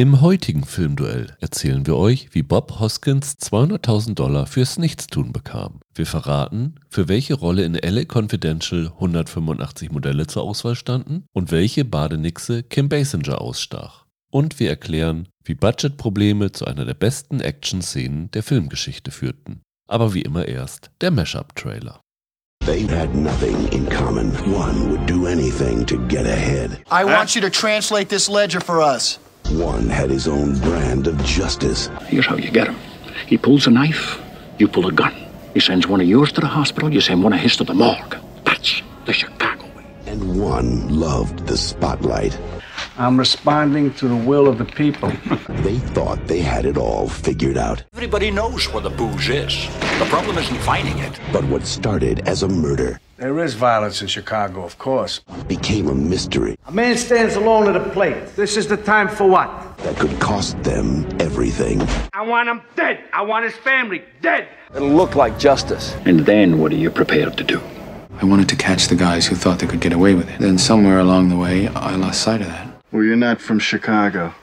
Im heutigen Filmduell erzählen wir euch, wie Bob Hoskins 200.000 Dollar fürs Nichtstun bekam. Wir verraten, für welche Rolle in LA Confidential 185 Modelle zur Auswahl standen und welche Badenixe Kim Basinger ausstach. Und wir erklären, wie Budgetprobleme zu einer der besten Action-Szenen der Filmgeschichte führten. Aber wie immer erst der Mashup-Trailer. They had nothing in common. One would do anything to get ahead. I want you to translate this ledger for us. One had his own brand of justice. Here's how you get him. He pulls a knife, you pull a gun. He sends one of yours to the hospital, you send one of his to the morgue. That's the Chicago way. And one loved the spotlight. I'm responding to the will of the people. They thought they had it all figured out. Everybody knows where the booze is. The problem isn't finding it. But what started as a murder there is violence in Chicago, of course. became a mystery A man stands alone at a plate. This is the time for what? that could cost them everything. I want him dead. I want his family dead. It'll look like justice. And then what are you prepared to do? I wanted to catch the guys who thought they could get away with it. Then somewhere along the way, I lost sight of that. Well, you're not from Chicago.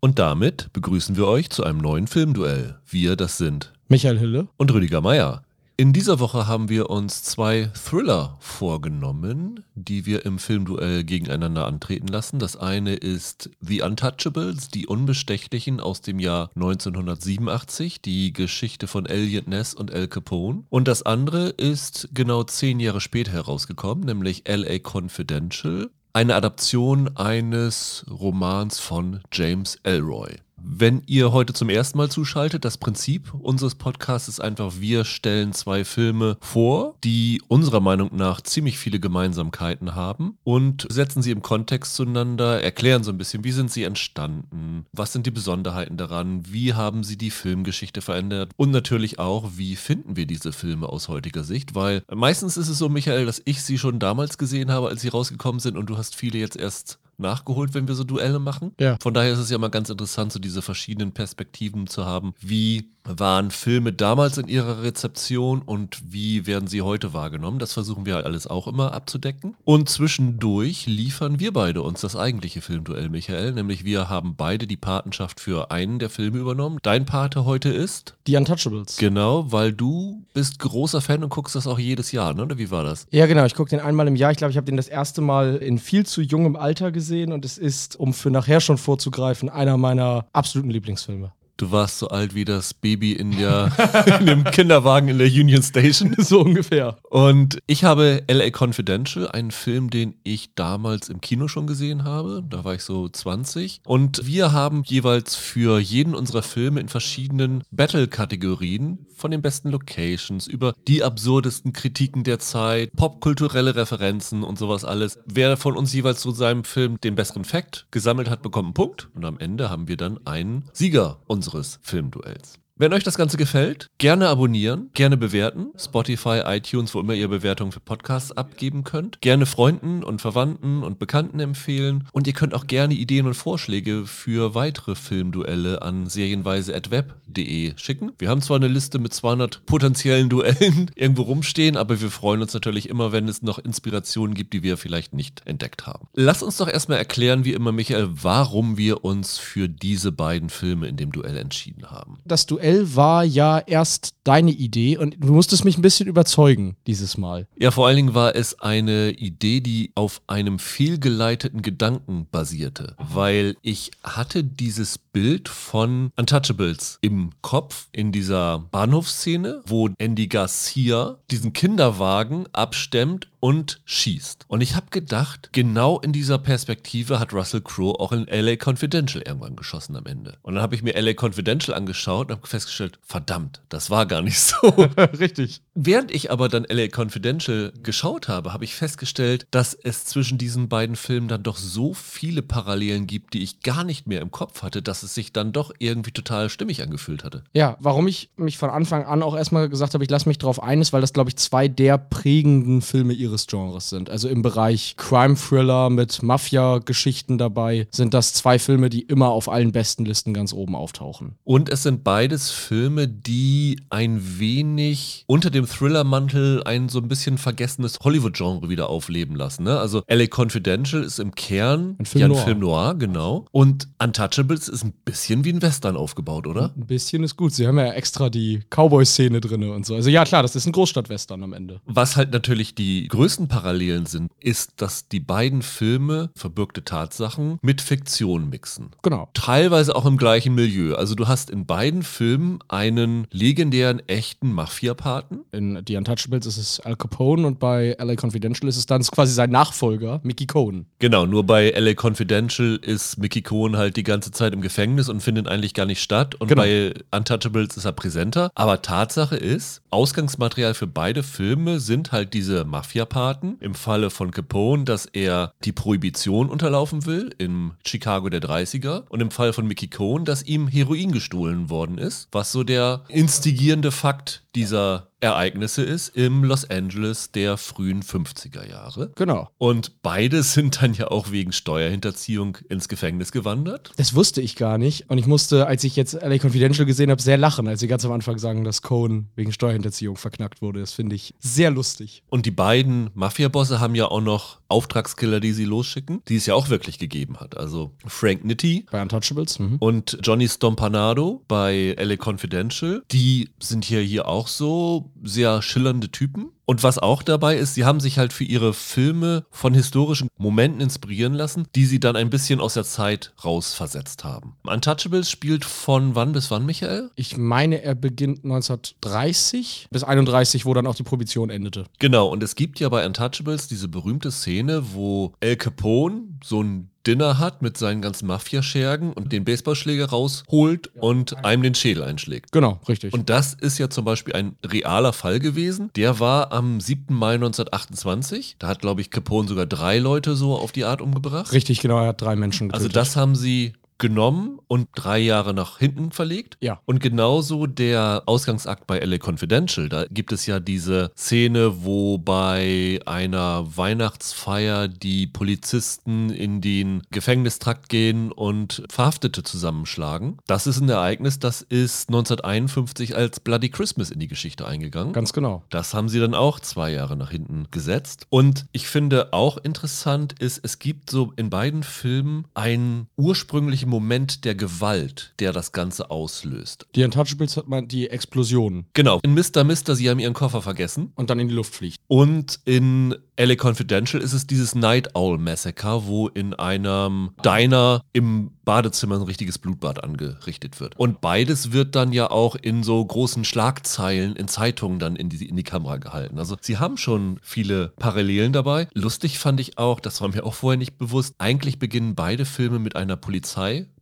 Und damit begrüßen wir euch zu einem neuen Filmduell. Wir, das sind Michael Hille. und Rüdiger Meier. In dieser Woche haben wir uns zwei Thriller vorgenommen, die wir im Filmduell gegeneinander antreten lassen. Das eine ist The Untouchables, die Unbestechlichen aus dem Jahr 1987, die Geschichte von Elliot Ness und Al Capone. Und das andere ist genau zehn Jahre später herausgekommen, nämlich LA Confidential, eine Adaption eines Romans von James Elroy. Wenn ihr heute zum ersten Mal zuschaltet, das Prinzip unseres Podcasts ist einfach, wir stellen zwei Filme vor, die unserer Meinung nach ziemlich viele Gemeinsamkeiten haben und setzen sie im Kontext zueinander, erklären so ein bisschen, wie sind sie entstanden, was sind die Besonderheiten daran, wie haben sie die Filmgeschichte verändert und natürlich auch, wie finden wir diese Filme aus heutiger Sicht, weil meistens ist es so, Michael, dass ich sie schon damals gesehen habe, als sie rausgekommen sind und du hast viele jetzt erst nachgeholt, wenn wir so Duelle machen. Ja. Von daher ist es ja mal ganz interessant, so diese verschiedenen Perspektiven zu haben. Wie waren Filme damals in ihrer Rezeption und wie werden sie heute wahrgenommen? Das versuchen wir halt alles auch immer abzudecken. Und zwischendurch liefern wir beide uns das eigentliche Filmduell, Michael. Nämlich wir haben beide die Patenschaft für einen der Filme übernommen. Dein Pate heute ist? Die Untouchables. Genau, weil du bist großer Fan und guckst das auch jedes Jahr, ne? Oder wie war das? Ja, genau. Ich gucke den einmal im Jahr. Ich glaube, ich habe den das erste Mal in viel zu jungem Alter gesehen und es ist, um für nachher schon vorzugreifen, einer meiner absoluten Lieblingsfilme. Du warst so alt wie das Baby in, der, in dem Kinderwagen in der Union Station. so ungefähr. Und ich habe LA Confidential, einen Film, den ich damals im Kino schon gesehen habe. Da war ich so 20. Und wir haben jeweils für jeden unserer Filme in verschiedenen Battle-Kategorien von den besten Locations über die absurdesten Kritiken der Zeit, popkulturelle Referenzen und sowas alles. Wer von uns jeweils zu seinem Film den besseren Fact gesammelt hat, bekommt einen Punkt. Und am Ende haben wir dann einen Sieger unseres Filmduells. Wenn euch das Ganze gefällt, gerne abonnieren, gerne bewerten. Spotify, iTunes, wo immer ihr Bewertungen für Podcasts abgeben könnt. Gerne Freunden und Verwandten und Bekannten empfehlen. Und ihr könnt auch gerne Ideen und Vorschläge für weitere Filmduelle an serienweise.web.de schicken. Wir haben zwar eine Liste mit 200 potenziellen Duellen irgendwo rumstehen, aber wir freuen uns natürlich immer, wenn es noch Inspirationen gibt, die wir vielleicht nicht entdeckt haben. Lass uns doch erstmal erklären, wie immer, Michael, warum wir uns für diese beiden Filme in dem Duell entschieden haben. Das Duell war ja erst deine Idee und du musstest mich ein bisschen überzeugen dieses Mal. Ja, vor allen Dingen war es eine Idee, die auf einem fehlgeleiteten Gedanken basierte, weil ich hatte dieses Bild von Untouchables im Kopf in dieser Bahnhofsszene, wo Andy Garcia diesen Kinderwagen abstemmt und schießt. Und ich habe gedacht, genau in dieser Perspektive hat Russell Crowe auch in LA Confidential irgendwann geschossen am Ende. Und dann habe ich mir LA Confidential angeschaut und habe festgestellt, verdammt, das war gar nicht so. Richtig. Während ich aber dann LA Confidential geschaut habe, habe ich festgestellt, dass es zwischen diesen beiden Filmen dann doch so viele Parallelen gibt, die ich gar nicht mehr im Kopf hatte, dass es sich dann doch irgendwie total stimmig angefühlt hatte. Ja, warum ich mich von Anfang an auch erstmal gesagt habe, ich lasse mich drauf ein, ist, weil das, glaube ich, zwei der prägenden Filme ihres ihres Genres sind. Also im Bereich Crime-Thriller mit Mafia-Geschichten dabei sind das zwei Filme, die immer auf allen besten Listen ganz oben auftauchen. Und es sind beides Filme, die ein wenig unter dem Thriller-Mantel ein so ein bisschen vergessenes Hollywood-Genre wieder aufleben lassen. Ne? Also LA Confidential ist im Kern Ein Film ja ein noir. Film noir, genau. Und Untouchables ist ein bisschen wie ein Western aufgebaut, oder? Ein bisschen ist gut. Sie haben ja extra die Cowboy-Szene drin und so. Also ja, klar, das ist ein Großstadt-Western am Ende. Was halt natürlich die größten Parallelen sind, ist, dass die beiden Filme verbürgte Tatsachen mit Fiktion mixen. Genau. Teilweise auch im gleichen Milieu. Also du hast in beiden Filmen einen legendären, echten Mafia-Paten. In The Untouchables ist es Al Capone und bei LA Confidential ist es dann quasi sein Nachfolger, Mickey Cohen. Genau, nur bei LA Confidential ist Mickey Cohen halt die ganze Zeit im Gefängnis und findet eigentlich gar nicht statt. Und Genau. bei Untouchables ist er präsenter. Aber Tatsache ist, Ausgangsmaterial für beide Filme sind halt diese Mafia-Paten. Im Falle von Capone, dass er die Prohibition unterlaufen will im Chicago der 30er. Und im Fall von Mickey Cohen, dass ihm Heroin gestohlen worden ist. Was so der instigierende Fakt dieser Ereignisse ist im Los Angeles der frühen 50er Jahre. Genau. Und beide sind dann ja auch wegen Steuerhinterziehung ins Gefängnis gewandert. Das wusste ich gar nicht. Und ich musste, als ich jetzt LA Confidential gesehen habe, sehr lachen, als sie ganz am Anfang sagen, dass Cohen wegen Steuerhinterziehung verknackt wurde. Das finde ich sehr lustig. Und die beiden Mafia-Bosse haben ja auch noch Auftragskiller, die sie losschicken, die es ja auch wirklich gegeben hat. Also Frank Nitti Bei Untouchables. Mhm. und Johnny Stompanado bei LA Confidential. Die sind hier, hier auch so sehr schillernde Typen. Und was auch dabei ist, sie haben sich halt für ihre Filme von historischen Momenten inspirieren lassen, die sie dann ein bisschen aus der Zeit rausversetzt haben. Untouchables spielt von wann bis wann, Michael? Ich meine, er beginnt 1930 bis 31, wo dann auch die Prohibition endete. Genau, und es gibt ja bei Untouchables diese berühmte Szene, wo El Capone so ein Dinner hat mit seinen ganzen Mafiaschergen und den Baseballschläger rausholt und einem den Schädel einschlägt. Genau, richtig. Und das ist ja zum Beispiel ein realer Fall gewesen. Der war am 7. Mai 1928. Da hat, glaube ich, Capone sogar drei Leute so auf die Art umgebracht. richtig, genau, er hat drei Menschen getötet. Also das haben sie genommen und drei Jahre nach hinten verlegt. Ja. Und genauso der Ausgangsakt bei LA Confidential. Da gibt es ja diese Szene, wo bei einer Weihnachtsfeier die Polizisten in den Gefängnistrakt gehen und Verhaftete zusammenschlagen. Das ist ein Ereignis, das ist 1951 als Bloody Christmas in die Geschichte eingegangen. Ganz genau. Das haben sie dann auch zwei Jahre nach hinten gesetzt. Und ich finde auch interessant ist, es gibt so in beiden Filmen einen ursprünglichen Moment der Gewalt, der das Ganze auslöst. Die Untouchables hat man die Explosion Genau. In Mr. Mister, sie haben ihren Koffer vergessen. und dann in die Luft fliegt. Und in LA Confidential ist es dieses Night Owl Massacre, wo in einem Diner im Badezimmer ein richtiges Blutbad angerichtet wird. Und beides wird dann ja auch in so großen Schlagzeilen in Zeitungen dann in die, in die Kamera gehalten. Also sie haben schon viele Parallelen dabei. Lustig fand ich auch, das war mir auch vorher nicht bewusst, eigentlich beginnen beide Filme mit einer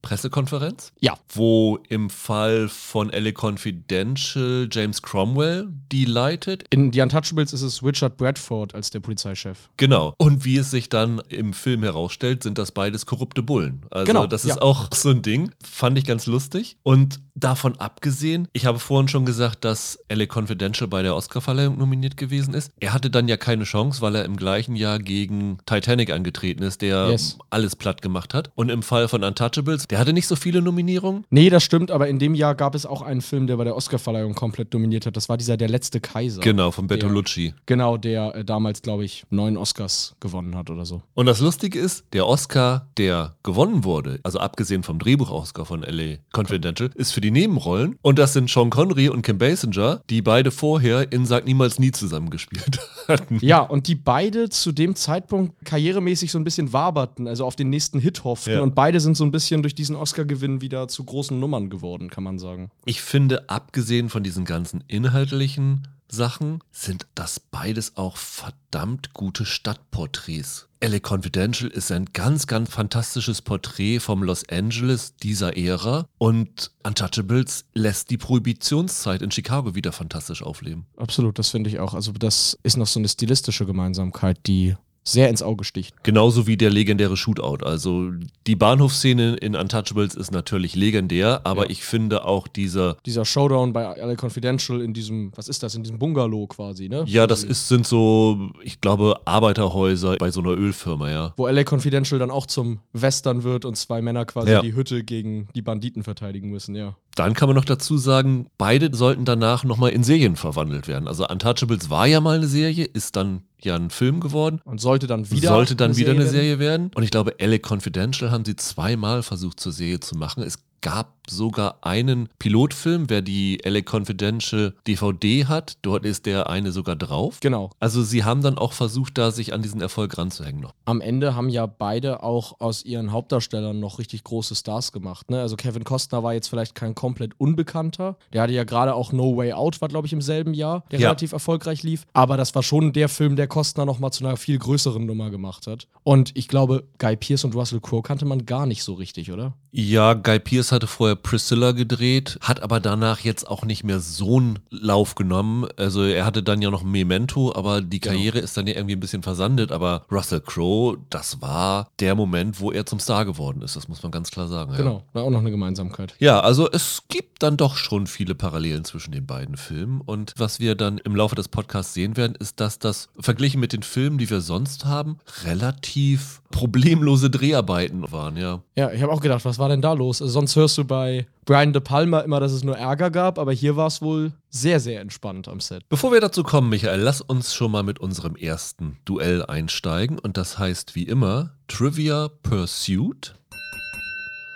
Polizei-Pressekonferenz Ja. wo im Fall von LA Confidential James Cromwell die leitet. In The Untouchables ist es Richard Bradford als der Polizeichef. Genau. Und wie es sich dann im Film herausstellt, sind das beides korrupte Bullen. Also Genau, das ja. ist auch so ein Ding. Fand ich ganz lustig. Und davon abgesehen, ich habe vorhin schon gesagt, dass LA Confidential bei der Oscarverleihung nominiert gewesen ist. Er hatte dann ja keine Chance, weil er im gleichen Jahr gegen Titanic angetreten ist, der Yes. alles platt gemacht hat. Und im Fall von Untouchables, der hatte nicht so viele Nominierungen. Nee, das stimmt, aber in dem Jahr gab es auch einen Film, der bei der Oscarverleihung komplett dominiert hat. Das war dieser Der letzte Kaiser. Genau, von Bertolucci. Genau, der äh, damals, glaube ich, neun Oscars gewonnen hat oder so. Und das Lustige ist, der Oscar, der gewonnen wurde, also abgesehen vom Drehbuch-Oscar von LA Confidential, ist für die Nebenrollen. Und das sind Sean Connery und Kim Basinger, die beide vorher in Sag Niemals Nie zusammengespielt hatten. Ja, und die beide zu dem Zeitpunkt karrieremäßig so ein bisschen waberten, also auf den nächsten Hit hofften. Ja. Und beide sind so ein bisschen durch diesen Oscar-Gewinn wieder zu großen Nummern geworden, kann man sagen. Ich finde, abgesehen von diesen ganzen inhaltlichen Sachen, sind das beides auch verdammt gute Stadtporträts. LA Confidential ist ein ganz, ganz fantastisches Porträt vom Los Angeles dieser Ära und Untouchables lässt die Prohibitionszeit in Chicago wieder fantastisch aufleben. Absolut, das finde ich auch. Also, das ist noch so eine stilistische Gemeinsamkeit, die sehr ins Auge sticht. Genauso wie der legendäre Shootout. Also die Bahnhofsszene in Untouchables ist natürlich legendär, aber Ja. ich finde auch dieser Dieser Showdown bei LA Confidential in diesem, was ist das, in diesem Bungalow quasi, ne? Ja, das ist, sind so, ich glaube, Arbeiterhäuser bei so einer Ölfirma, ja. Wo LA Confidential dann auch zum Western wird und zwei Männer quasi Ja. die Hütte gegen die Banditen verteidigen müssen, ja. Dann kann man noch dazu sagen, beide sollten danach nochmal in Serien verwandelt werden. Also Untouchables war ja mal eine Serie, ist dann ja ein Film geworden. Und sollte dann wieder. sollte dann wieder eine werden. Serie werden. Und ich glaube, LA Confidential haben sie zweimal versucht zur Serie zu machen. Es gab sogar einen Pilotfilm, wer die LA Confidential DVD hat, dort ist der eine sogar drauf. Genau. Also sie haben dann auch versucht, da sich an diesen Erfolg ranzuhängen noch. Am Ende haben ja beide auch aus ihren Hauptdarstellern noch richtig große Stars gemacht. Ne? Also Kevin Costner war jetzt vielleicht kein komplett Unbekannter. Der hatte ja gerade auch No Way Out, war glaube ich im selben Jahr, der Ja. relativ erfolgreich lief. Aber das war schon der Film, der Costner nochmal zu einer viel größeren Nummer gemacht hat. Und ich glaube, Guy Pearce und Russell Crowe kannte man gar nicht so richtig, oder? Ja, Guy Pearce hatte vorher Priscilla gedreht, hat aber danach jetzt auch nicht mehr so einen Lauf genommen. Also er hatte dann ja noch Memento, aber die Genau. Karriere ist dann ja irgendwie ein bisschen versandet. Aber Russell Crowe, das war der Moment, wo er zum Star geworden ist. Das muss man ganz klar sagen. Ja. Genau, war auch noch eine Gemeinsamkeit. Ja, also es gibt dann doch schon viele Parallelen zwischen den beiden Filmen. Und was wir dann im Laufe des Podcasts sehen werden, ist, dass das verglichen mit den Filmen, die wir sonst haben, relativ problemlose Dreharbeiten waren, ja. Ja, ich habe auch gedacht, was war denn da los? Sonst hörst du bei Brian De Palma immer, dass es nur Ärger gab, aber hier war es wohl sehr, sehr entspannt am Set. Bevor wir dazu kommen, Michael, lass uns schon mal mit unserem ersten Duell einsteigen. Und das heißt wie immer Trivia Pursuit.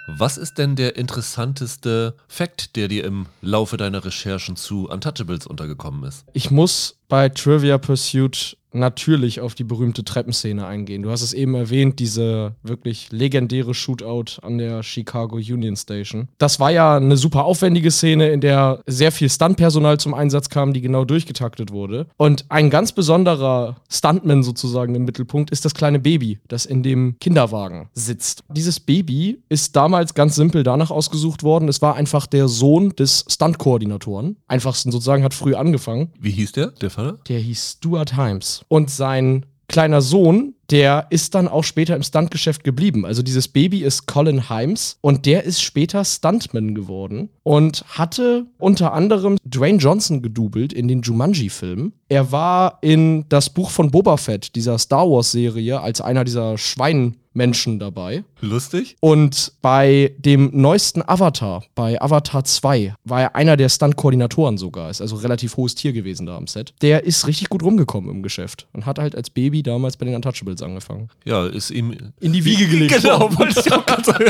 Was ist denn der interessanteste Fakt, der dir im Laufe deiner Recherchen zu Untouchables untergekommen ist? Ich muss bei Trivia Pursuit natürlich auf die berühmte Treppenszene eingehen. Du hast es eben erwähnt, diese wirklich legendäre Shootout an der Chicago Union Station. Das war ja eine super aufwendige Szene, in der sehr viel Stuntpersonal zum Einsatz kam, die genau durchgetaktet wurde. Und ein ganz besonderer Stuntman sozusagen im Mittelpunkt ist das kleine Baby, das in dem Kinderwagen sitzt. Dieses Baby ist damals ganz simpel danach ausgesucht worden. Es war einfach der Sohn des Stunt-Koordinatoren. Einfachsten sozusagen, hat früh angefangen. Wie hieß der, der Vater? Der hieß Stuart Himes. Und sein kleiner Sohn, der ist dann auch später im Stuntgeschäft geblieben. Also dieses Baby ist Colin Himes und der ist später Stuntman geworden und hatte unter anderem Dwayne Johnson gedoubelt in den Jumanji-Filmen. Er war in das Buch von Boba Fett, dieser Star Wars-Serie, als einer dieser Schweinmenschen dabei. Lustig? Und bei dem neuesten Avatar, bei Avatar 2, war er einer der Stunt-Koordinatoren sogar. Ist also relativ hohes Tier gewesen da am Set. Der ist richtig gut rumgekommen im Geschäft und hat halt als Baby damals bei den Untouchables angefangen. Ja, ist ihm In die Wiege gelegt Genau, worden. wollte ich auch gerade sagen.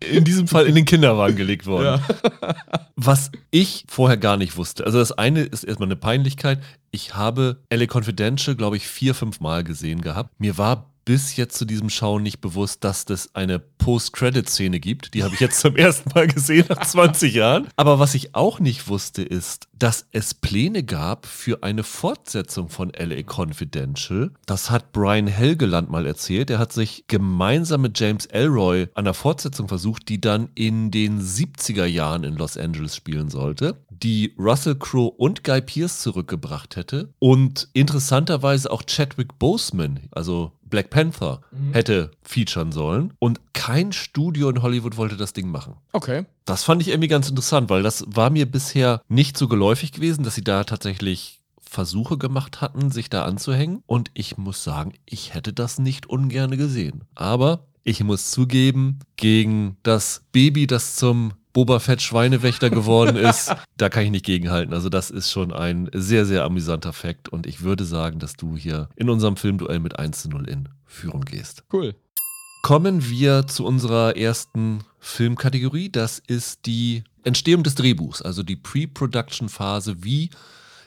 In diesem Fall in den Kinderwagen gelegt worden. Was ich vorher gar nicht wusste. Also das eine ist erstmal eine Peinlichkeit. Ich habe LA Confidential, glaube ich, vier, fünf Mal gesehen gehabt. Mir war bis jetzt zu diesem Schauen nicht bewusst, dass das eine Post-Credit-Szene gibt. Die habe ich jetzt zum ersten Mal gesehen nach 20 Jahren. Aber was ich auch nicht wusste, ist, dass es Pläne gab für eine Fortsetzung von LA Confidential. Das hat Brian Helgeland mal erzählt. Er hat sich gemeinsam mit James Elroy an der Fortsetzung versucht, die dann in den 70er Jahren in Los Angeles spielen sollte, die Russell Crowe und Guy Pearce zurückgebracht hätte und interessanterweise auch Chadwick Boseman, also Black Panther, hätte featuren sollen. Und kein Studio in Hollywood wollte das Ding machen. Okay. Das fand ich irgendwie ganz interessant, weil das war mir bisher nicht so geläufig gewesen, dass sie da tatsächlich Versuche gemacht hatten, sich da anzuhängen. Und ich muss sagen, ich hätte das nicht ungern gesehen. Aber ich muss zugeben, gegen das Baby, das zum Boba Fett Schweinewächter geworden ist, da kann ich nicht gegenhalten. Also das ist schon ein sehr, sehr amüsanter Fakt. Und ich würde sagen, dass du hier in unserem Filmduell mit 1 zu 0 in Führung gehst. Cool. Kommen wir zu unserer ersten Filmkategorie. Das ist die Entstehung des Drehbuchs, also die Pre-Production-Phase. Wie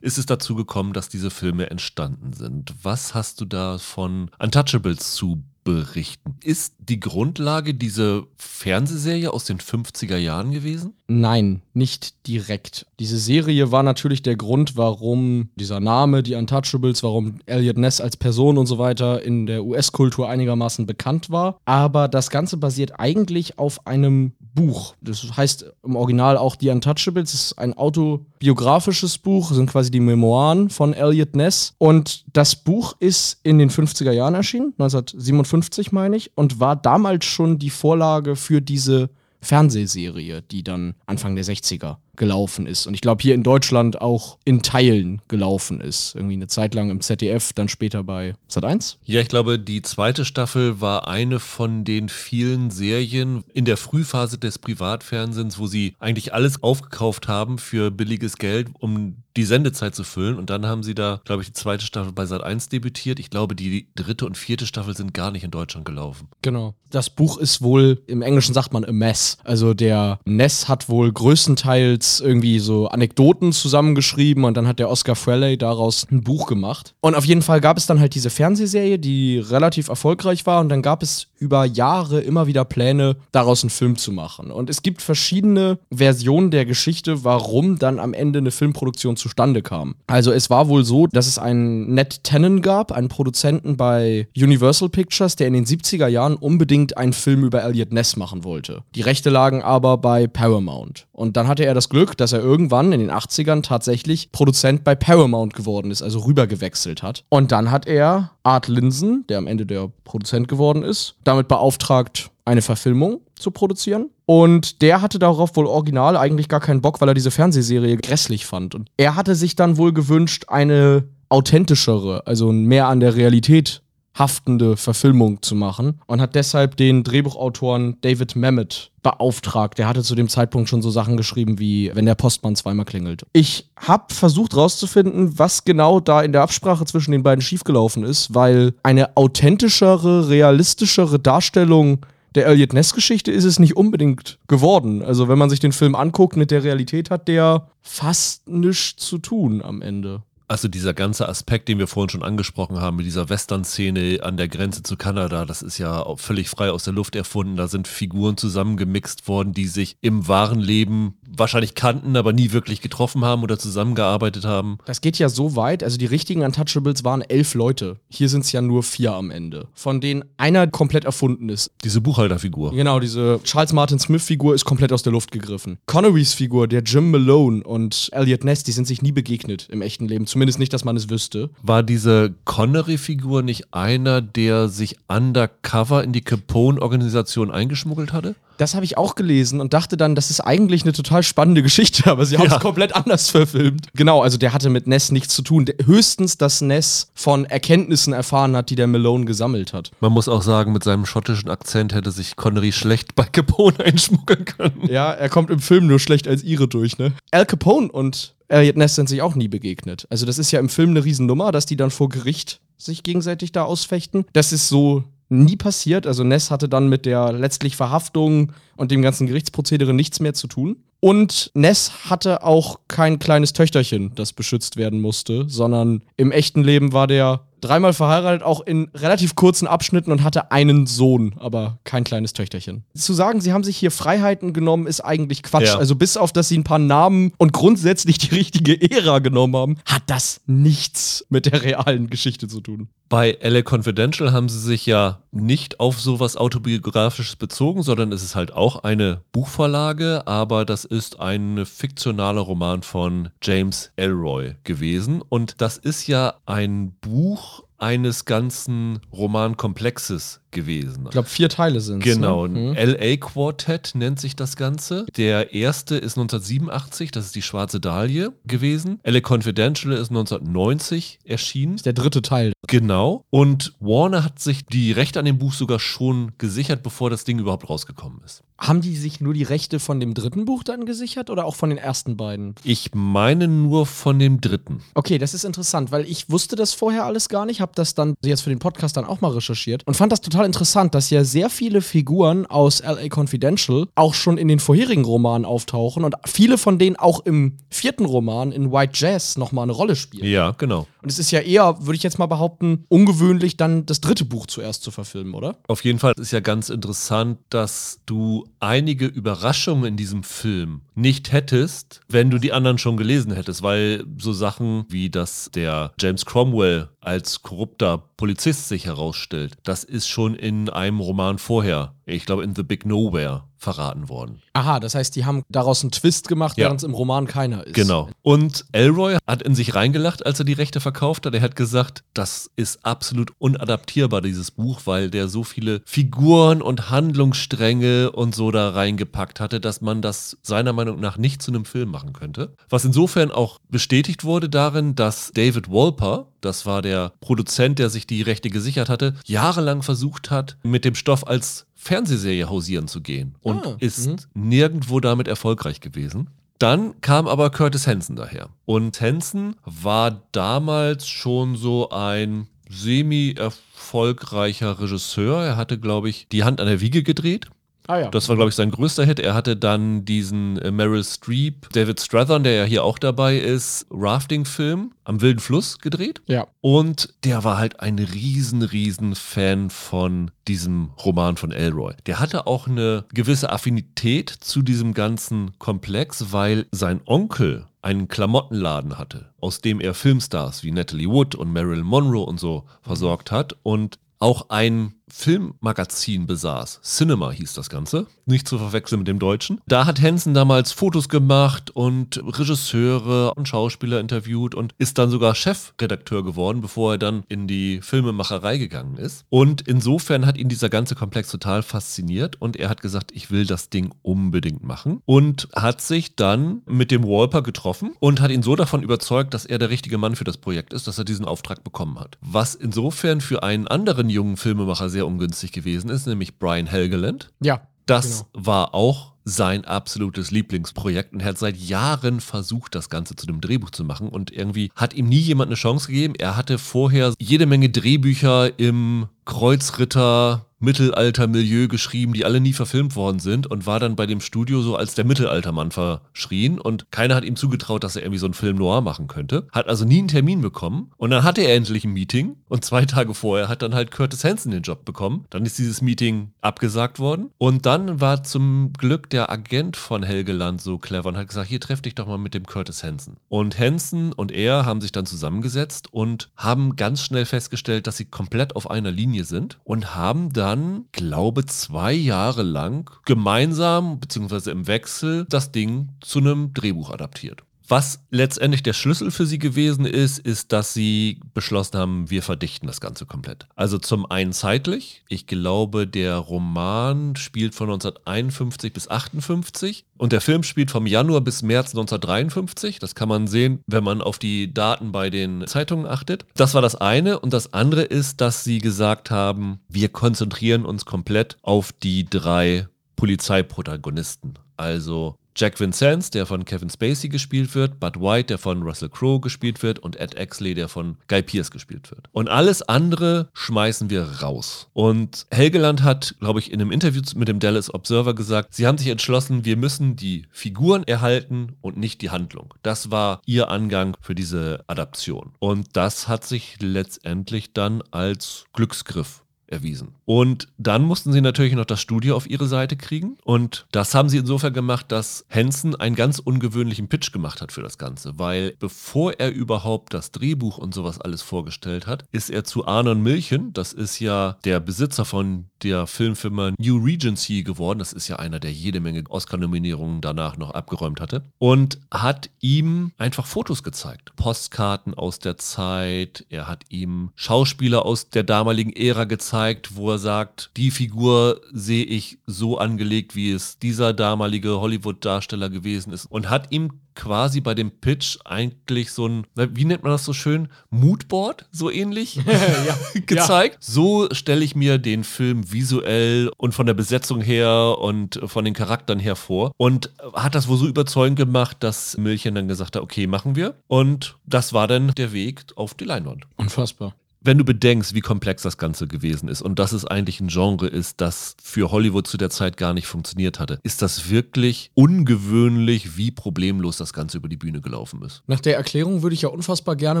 ist es dazu gekommen, dass diese Filme entstanden sind? Was hast du da von Untouchables zu berichten. Ist die Grundlage diese Fernsehserie aus den 50er Jahren gewesen? Nein, nicht direkt. Diese Serie war natürlich der Grund, warum dieser Name, die Untouchables, warum Elliot Ness als Person und so weiter in der US-Kultur einigermaßen bekannt war. Aber das Ganze basiert eigentlich auf einem Buch. Das heißt im Original auch The Untouchables. Es ist ein autobiografisches Buch, sind quasi die Memoiren von Elliot Ness. Und das Buch ist in den 50er Jahren erschienen, 1957 meine ich, und war damals schon die Vorlage für diese Fernsehserie, die dann Anfang der 60er gelaufen ist. Und ich glaube, hier in Deutschland auch in Teilen gelaufen ist. Irgendwie eine Zeit lang im ZDF, dann später bei Sat1. Ja, ich glaube, die zweite Staffel war eine von den vielen Serien in der Frühphase des Privatfernsehens, wo sie eigentlich alles aufgekauft haben für billiges Geld, um die Sendezeit zu füllen. Und dann haben sie da, glaube ich, die zweite Staffel bei Sat1 debütiert. Ich glaube, die dritte und vierte Staffel sind gar nicht in Deutschland gelaufen. Genau. Das Buch ist wohl, im Englischen sagt man a mess. Also der Ness hat wohl größtenteils irgendwie so Anekdoten zusammengeschrieben und dann hat der Oscar Fraley daraus ein Buch gemacht. Und auf jeden Fall gab es dann halt diese Fernsehserie, die relativ erfolgreich war und dann gab es über Jahre immer wieder Pläne, daraus einen Film zu machen. Und es gibt verschiedene Versionen der Geschichte, warum dann am Ende eine Filmproduktion zustande kam. Also es war wohl so, dass es einen Ned Tannen gab, einen Produzenten bei Universal Pictures, der in den 70er Jahren unbedingt einen Film über Elliot Ness machen wollte. Die Rechte lagen aber bei Paramount. Und dann hatte er das Glück, dass er irgendwann in den 80ern tatsächlich Produzent bei Paramount geworden ist, also rübergewechselt hat. Und dann hat er Art Linsen, der am Ende der Produzent geworden ist, damit beauftragt, eine Verfilmung zu produzieren. Und der hatte darauf wohl original eigentlich gar keinen Bock, weil er diese Fernsehserie grässlich fand. Und er hatte sich dann wohl gewünscht, eine authentischere, also mehr an der Realität haftende Verfilmung zu machen und hat deshalb den Drehbuchautoren David Mamet beauftragt. Der hatte zu dem Zeitpunkt schon so Sachen geschrieben wie Wenn der Postmann zweimal klingelt. Ich habe versucht rauszufinden, was genau da in der Absprache zwischen den beiden schiefgelaufen ist, weil eine authentischere, realistischere Darstellung der Elliot Ness Geschichte ist es nicht unbedingt geworden. Also wenn man sich den Film anguckt mit der Realität, hat der fast nichts zu tun am Ende. Also dieser ganze Aspekt, den wir vorhin schon angesprochen haben, mit dieser Western-Szene an der Grenze zu Kanada, das ist ja völlig frei aus der Luft erfunden. Da sind Figuren zusammengemixt worden, die sich im wahren Leben wahrscheinlich kannten, aber nie wirklich getroffen haben oder zusammengearbeitet haben. Das geht ja so weit, also die richtigen Untouchables waren elf Leute. Hier sind es ja nur vier am Ende, von denen einer komplett erfunden ist. Diese Buchhalterfigur. Genau, diese Charles Martin Smith-Figur ist komplett aus der Luft gegriffen. Connerys Figur, der Jim Malone und Elliot Ness, die sind sich nie begegnet im echten Leben. Zumindest nicht, dass man es wüsste. War diese Connery-Figur nicht einer, der sich undercover in die Capone-Organisation eingeschmuggelt hatte? Das habe ich auch gelesen und dachte dann, das ist eigentlich eine total spannende Geschichte, aber sie haben es Ja. komplett anders verfilmt. Genau, also der hatte mit Ness nichts zu tun. Höchstens, dass Ness von Erkenntnissen erfahren hat, die der Malone gesammelt hat. Man muss auch sagen, mit seinem schottischen Akzent hätte sich Connery schlecht bei Capone einschmuggeln können. Ja, er kommt im Film nur schlecht als Ire durch, ne? Al Capone und Elliot Ness sind sich auch nie begegnet. Also das ist ja im Film eine Riesennummer, dass die dann vor Gericht sich gegenseitig da ausfechten. Das ist so nie passiert. Also Ness hatte dann mit der letztlich Verhaftung und dem ganzen Gerichtsprozedere nichts mehr zu tun. Und Ness hatte auch kein kleines Töchterchen, das beschützt werden musste, sondern im echten Leben war der dreimal verheiratet, auch in relativ kurzen Abschnitten und hatte einen Sohn, aber kein kleines Töchterchen. Zu sagen, sie haben sich hier Freiheiten genommen, ist eigentlich Quatsch. Ja. Also bis auf, dass sie ein paar Namen und grundsätzlich die richtige Ära genommen haben, hat das nichts mit der realen Geschichte zu tun. Bei LA Confidential haben sie sich ja nicht auf sowas autobiografisches bezogen, sondern es ist halt auch eine Buchvorlage, aber das ist ein fiktionaler Roman von James Elroy gewesen. Und das ist ja ein Buch eines ganzen Romankomplexes gewesen. Ich glaube, vier Teile sind Genau, Ne? ein Hm. LA Quartet nennt sich das Ganze. Der erste ist 1987, das ist die Schwarze Dahlie gewesen. LA Confidential ist 1990 erschienen. Der dritte Teil. Genau. Und Warner hat sich die Rechte an dem Buch sogar schon gesichert, bevor das Ding überhaupt rausgekommen ist. Haben die sich nur die Rechte von dem dritten Buch dann gesichert oder auch von den ersten beiden? Ich meine nur von dem dritten. Okay, das ist interessant, weil ich wusste das vorher alles gar nicht, habe das dann jetzt für den Podcast dann auch mal recherchiert und fand das total interessant, dass ja sehr viele Figuren aus LA Confidential auch schon in den vorherigen Romanen auftauchen und viele von denen auch im vierten Roman in White Jazz nochmal eine Rolle spielen. Ja, genau. Und es ist ja eher, würde ich jetzt mal behaupten, ungewöhnlich, dann das dritte Buch zuerst zu verfilmen, oder? Auf jeden Fall ist ja ganz interessant, dass du einige Überraschungen in diesem Film nicht hättest, wenn du die anderen schon gelesen hättest, weil so Sachen wie, dass der James Cromwell als korrupter Polizist sich herausstellt, das ist schon in einem Roman vorher, ich glaube in The Big Nowhere, verraten worden. Aha, das heißt, die haben daraus einen Twist gemacht, Ja. während es im Roman keiner ist. Genau. Und Elroy hat in sich reingelacht, als er die Rechte verkauft hat. Er hat gesagt, das ist absolut unadaptierbar, dieses Buch, weil der so viele Figuren und Handlungsstränge und so da reingepackt hatte, dass man das seiner Meinung nach nicht zu einem Film machen könnte. Was insofern auch bestätigt wurde darin, dass David Wolper, das war der Produzent, der sich die Rechte gesichert hatte, jahrelang versucht hat, mit dem Stoff als Fernsehserie hausieren zu gehen und Ah, ist nirgendwo damit erfolgreich gewesen. Dann kam aber Curtis Hanson daher. Und Hanson war damals schon so ein semi-erfolgreicher Regisseur. Er hatte, glaube ich, die Hand an der Wiege gedreht. Ah ja. Das war, glaube ich, sein größter Hit. Er hatte dann diesen äh, Meryl Streep, David Strathern, der ja hier auch dabei ist, Rafting-Film am Wilden Fluss gedreht. ja. Und der war halt ein riesen, riesen Fan von diesem Roman von Elroy. Der hatte auch eine gewisse Affinität zu diesem ganzen Komplex, weil sein Onkel einen Klamottenladen hatte, aus dem er Filmstars wie Natalie Wood und Marilyn Monroe und so versorgt hat und auch ein Filmmagazin besaß. Cinema hieß das Ganze. Nicht zu verwechseln mit dem Deutschen. Da hat Henson damals Fotos gemacht und Regisseure und Schauspieler interviewt und ist dann sogar Chefredakteur geworden, bevor er dann in die Filmemacherei gegangen ist. Und insofern hat ihn dieser ganze Komplex total fasziniert und er hat gesagt, ich will das Ding unbedingt machen und hat sich dann mit dem Walper getroffen und hat ihn so davon überzeugt, dass er der richtige Mann für das Projekt ist, dass er diesen Auftrag bekommen hat. Was insofern für einen anderen jungen Filmemacher sehr ungünstig gewesen ist, nämlich Brian Helgeland. Ja. Das Genau. war auch sein absolutes Lieblingsprojekt und er hat seit Jahren versucht, das Ganze zu einem Drehbuch zu machen und irgendwie hat ihm nie jemand eine Chance gegeben. Er hatte vorher jede Menge Drehbücher im Kreuzritter Mittelalter-Milieu geschrieben, die alle nie verfilmt worden sind und war dann bei dem Studio so als der Mittelaltermann verschrien und keiner hat ihm zugetraut, dass er irgendwie so einen Film noir machen könnte. Hat also nie einen Termin bekommen und dann hatte er endlich ein Meeting und zwei Tage vorher hat dann halt Curtis Hanson den Job bekommen. Dann ist dieses Meeting abgesagt worden und dann war zum Glück der Agent von Helgeland so clever und hat gesagt, hier treff dich doch mal mit dem Curtis Hanson. Und Hanson und er haben sich dann zusammengesetzt und haben ganz schnell festgestellt, dass sie komplett auf einer Linie sind und haben dann, glaube zwei Jahre lang gemeinsam beziehungsweise im Wechsel das Ding zu einem Drehbuch adaptiert. Was letztendlich der Schlüssel für sie gewesen ist, ist, dass sie beschlossen haben, wir verdichten das Ganze komplett. Also zum einen zeitlich. Ich glaube, der Roman spielt von 1951 bis 58 und der Film spielt vom Januar bis März 1953. Das kann man sehen, wenn man auf die Daten bei den Zeitungen achtet. Das war das eine. Und das andere ist, dass sie gesagt haben, wir konzentrieren uns komplett auf die drei Polizeiprotagonisten. Also Jack Vincennes, der von Kevin Spacey gespielt wird, Bud White, der von Russell Crowe gespielt wird und Ed Exley, der von Guy Pearce gespielt wird. Und alles andere schmeißen wir raus. Und Helgeland hat, glaube ich, in einem Interview mit dem Dallas Observer gesagt, sie haben sich entschlossen, wir müssen die Figuren erhalten und nicht die Handlung. Das war ihr Angang für diese Adaption. Und das hat sich letztendlich dann als Glücksgriff erwiesen. Und dann mussten sie natürlich noch das Studio auf ihre Seite kriegen. Und das haben sie insofern gemacht, dass Henson einen ganz ungewöhnlichen Pitch gemacht hat für das Ganze. Weil bevor er überhaupt das Drehbuch und sowas alles vorgestellt hat, ist er zu Arnon Milchen, das ist ja der Besitzer von der Filmfirma New Regency geworden. Das ist ja einer, der jede Menge Oscar-Nominierungen danach noch abgeräumt hatte. Und hat ihm einfach Fotos gezeigt. Postkarten aus der Zeit. Er hat ihm Schauspieler aus der damaligen Ära gezeigt, wo er sagt, die Figur sehe ich so angelegt, wie es dieser damalige Hollywood-Darsteller gewesen ist. Und hat ihm quasi bei dem Pitch eigentlich so ein, wie nennt man das so schön? Moodboard, so ähnlich gezeigt. So stelle ich mir den Film visuell und von der Besetzung her und von den Charakteren her vor. Und hat das wohl so überzeugend gemacht, dass Milchen dann gesagt hat, okay, machen wir. Und das war dann der Weg auf die Leinwand. Unfassbar. Wenn du bedenkst, wie komplex das Ganze gewesen ist und dass es eigentlich ein Genre ist, das für Hollywood zu der Zeit gar nicht funktioniert hatte, ist das wirklich ungewöhnlich, wie problemlos das Ganze über die Bühne gelaufen ist. Nach der Erklärung würde ich ja unfassbar gerne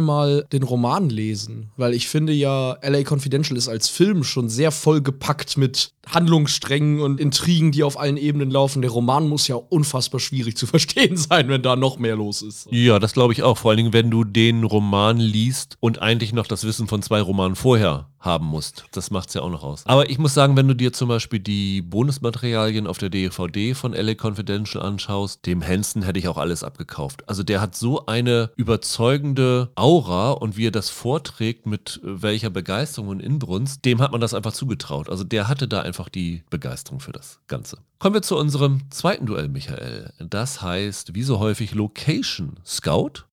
mal den Roman lesen, weil ich finde ja, LA Confidential ist als Film schon sehr vollgepackt mit Handlungssträngen und Intrigen, die auf allen Ebenen laufen. Der Roman muss ja unfassbar schwierig zu verstehen sein, wenn da noch mehr los ist. Ja, das glaube ich auch. Vor allen Dingen, wenn du den Roman liest und eigentlich noch das Wissen von zwei Romanen vorher haben musst. Das macht es ja auch noch aus. Aber ich muss sagen, wenn du dir zum Beispiel die Bonusmaterialien auf der DVD von LA Confidential anschaust, dem Hansen hätte ich auch alles abgekauft. Also der hat so eine überzeugende Aura und wie er das vorträgt, mit welcher Begeisterung und Inbrunst, dem hat man das einfach zugetraut. Also der hatte da einfach die Begeisterung für das Ganze. Kommen wir zu unserem zweiten Duell, Michael. Das heißt, wie so häufig, Location Scout.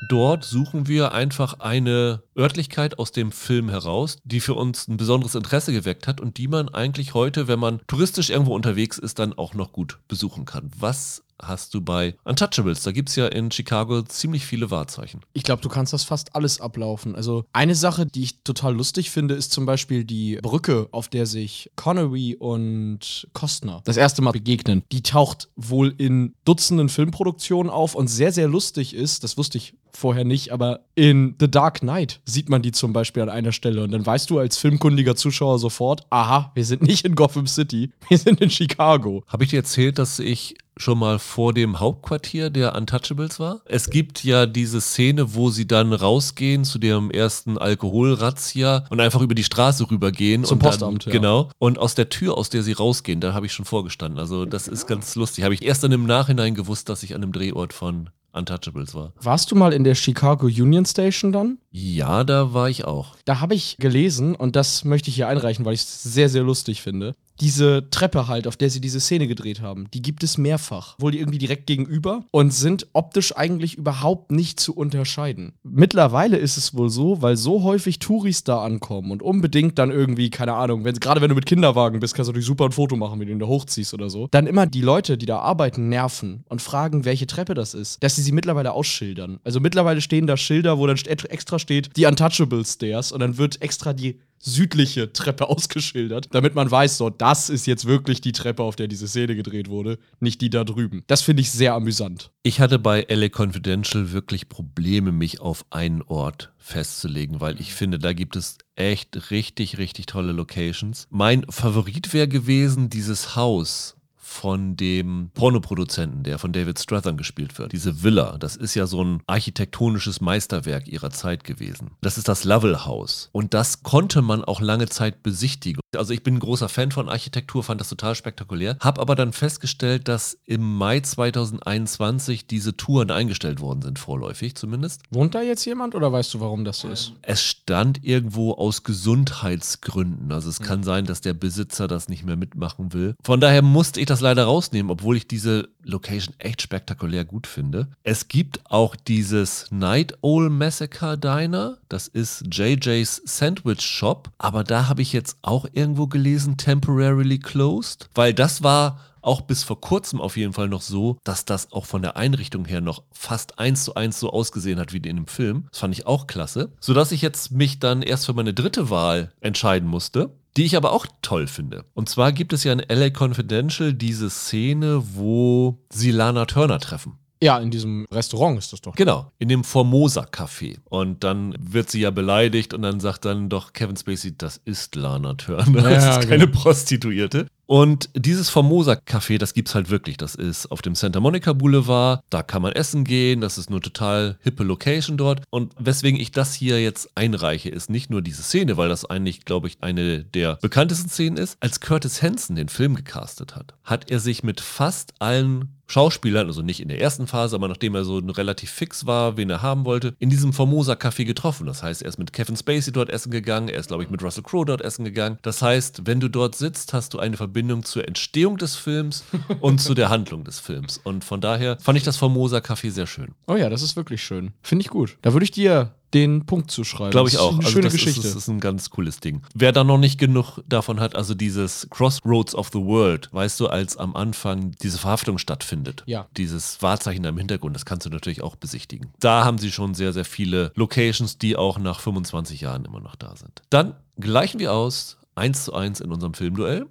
Dort suchen wir einfach eine Örtlichkeit aus dem Film heraus, die für uns ein besonderes Interesse geweckt hat und die man eigentlich heute, wenn man touristisch irgendwo unterwegs ist, dann auch noch gut besuchen kann. Was hast du bei Untouchables. Da gibt es ja in Chicago ziemlich viele Wahrzeichen. Ich glaube, du kannst das fast alles ablaufen. Also eine Sache, die ich total lustig finde, ist zum Beispiel die Brücke, auf der sich Connery und Costner das erste Mal begegnen. Die taucht wohl in Dutzenden Filmproduktionen auf und sehr, sehr lustig ist, das wusste ich vorher nicht, aber in The Dark Knight sieht man die zum Beispiel an einer Stelle und dann weißt du als filmkundiger Zuschauer sofort, aha, wir sind nicht in Gotham City, wir sind in Chicago. Habe ich dir erzählt, dass ich schon mal vor dem Hauptquartier der Untouchables war. Es gibt ja diese Szene, wo sie dann rausgehen zu dem ersten Alkoholrazzia und einfach über die Straße rübergehen. Zum und dann, Postamt, ja. Genau. Und aus der Tür, aus der sie rausgehen, da habe ich schon vorgestanden. Also das ist ganz lustig. Habe ich erst dann im Nachhinein gewusst, dass ich an einem Drehort von Untouchables war. Warst du mal in der Chicago Union Station dann? Ja, da war ich auch. Da habe ich gelesen, und das möchte ich hier einreichen, weil ich es sehr, sehr lustig finde. Diese Treppe halt, auf der sie diese Szene gedreht haben, die gibt es mehrfach. Wohl irgendwie direkt gegenüber und sind optisch eigentlich überhaupt nicht zu unterscheiden. Mittlerweile ist es wohl so, weil so häufig Touris da ankommen und unbedingt dann irgendwie, keine Ahnung, wenn, gerade wenn du mit Kinderwagen bist, kannst du natürlich super ein Foto machen, wenn du ihn da hochziehst oder so. Dann immer die Leute, die da arbeiten, nerven und fragen, welche Treppe das ist, dass sie sie mittlerweile ausschildern. Also mittlerweile stehen da Schilder, wo dann extra steht, die Untouchable Stairs und dann wird extra die südliche Treppe ausgeschildert, damit man weiß, so, das ist jetzt wirklich die Treppe, auf der diese Szene gedreht wurde, nicht die da drüben. Das finde ich sehr amüsant. Ich hatte bei LA Confidential wirklich Probleme, mich auf einen Ort festzulegen, weil ich finde, da gibt es echt richtig, richtig tolle Locations. Mein Favorit wäre gewesen dieses Haus von dem Pornoproduzenten, der von David Strathern gespielt wird. Diese Villa, das ist ja so ein architektonisches Meisterwerk ihrer Zeit gewesen. Das ist das Lovell House. Und das konnte man auch lange Zeit besichtigen. Also ich bin ein großer Fan von Architektur, fand das total spektakulär. Hab aber dann festgestellt, dass im Mai 2021 diese Touren eingestellt worden sind, vorläufig zumindest. Wohnt da jetzt jemand oder weißt du, warum das so ist? Es stand irgendwo aus Gesundheitsgründen. Also es kann sein, dass der Besitzer das nicht mehr mitmachen will. Von daher musste ich das leider rausnehmen, obwohl ich diese Location echt spektakulär gut finde. Es gibt auch dieses Night Owl Massacre Diner. Das ist JJ's Sandwich Shop. Aber da habe ich jetzt auch irgendwo gelesen, temporarily closed. Weil das war auch bis vor kurzem auf jeden Fall noch so, dass das auch von der Einrichtung her noch fast eins zu eins so ausgesehen hat wie in dem Film. Das fand ich auch klasse. Sodass ich jetzt mich dann erst für meine dritte Wahl entscheiden musste die ich aber auch toll finde. Und zwar gibt es ja in LA Confidential diese Szene, wo sie Lana Turner treffen. Ja, in diesem Restaurant ist das doch. Genau, in dem Formosa Café. Und dann wird sie ja beleidigt und dann sagt dann doch Kevin Spacey, das ist Lana Turner, Ja, das ist keine genau. Prostituierte. Und dieses Formosa Café, das gibt's halt wirklich. Das ist auf dem Santa Monica Boulevard. Da kann man essen gehen. Das ist eine total hippe Location dort. Und weswegen ich das hier jetzt einreiche, ist nicht nur diese Szene, weil das eigentlich, glaube ich, eine der bekanntesten Szenen ist. Als Curtis Hanson den Film gecastet hat, hat er sich mit fast allen Schauspielern, also nicht in der ersten Phase, aber nachdem er so relativ fix war, wen er haben wollte, in diesem Formosa Café getroffen. Das heißt, er ist mit Kevin Spacey dort essen gegangen, er ist, glaube ich, mit Russell Crowe dort essen gegangen. Das heißt, wenn du dort sitzt, hast du eine Verbindung zur Entstehung des Films und zu der Handlung des Films. Und von daher fand ich das Formosa Café sehr schön. Oh ja, das ist wirklich schön. Finde ich gut. Da würde ich dir den Punkt zu schreiben. Glaube ich auch. Eine Also schöne das Geschichte. Ist, das ist ein ganz cooles Ding. Wer da noch nicht genug davon hat, also dieses Crossroads of the World, weißt du, als am Anfang diese Verhaftung stattfindet. Ja. Dieses Wahrzeichen da im Hintergrund, das kannst du natürlich auch besichtigen. Da haben sie schon sehr, sehr viele Locations, die auch nach 25 Jahren immer noch da sind. Dann gleichen wir aus, eins zu eins in unserem Filmduell.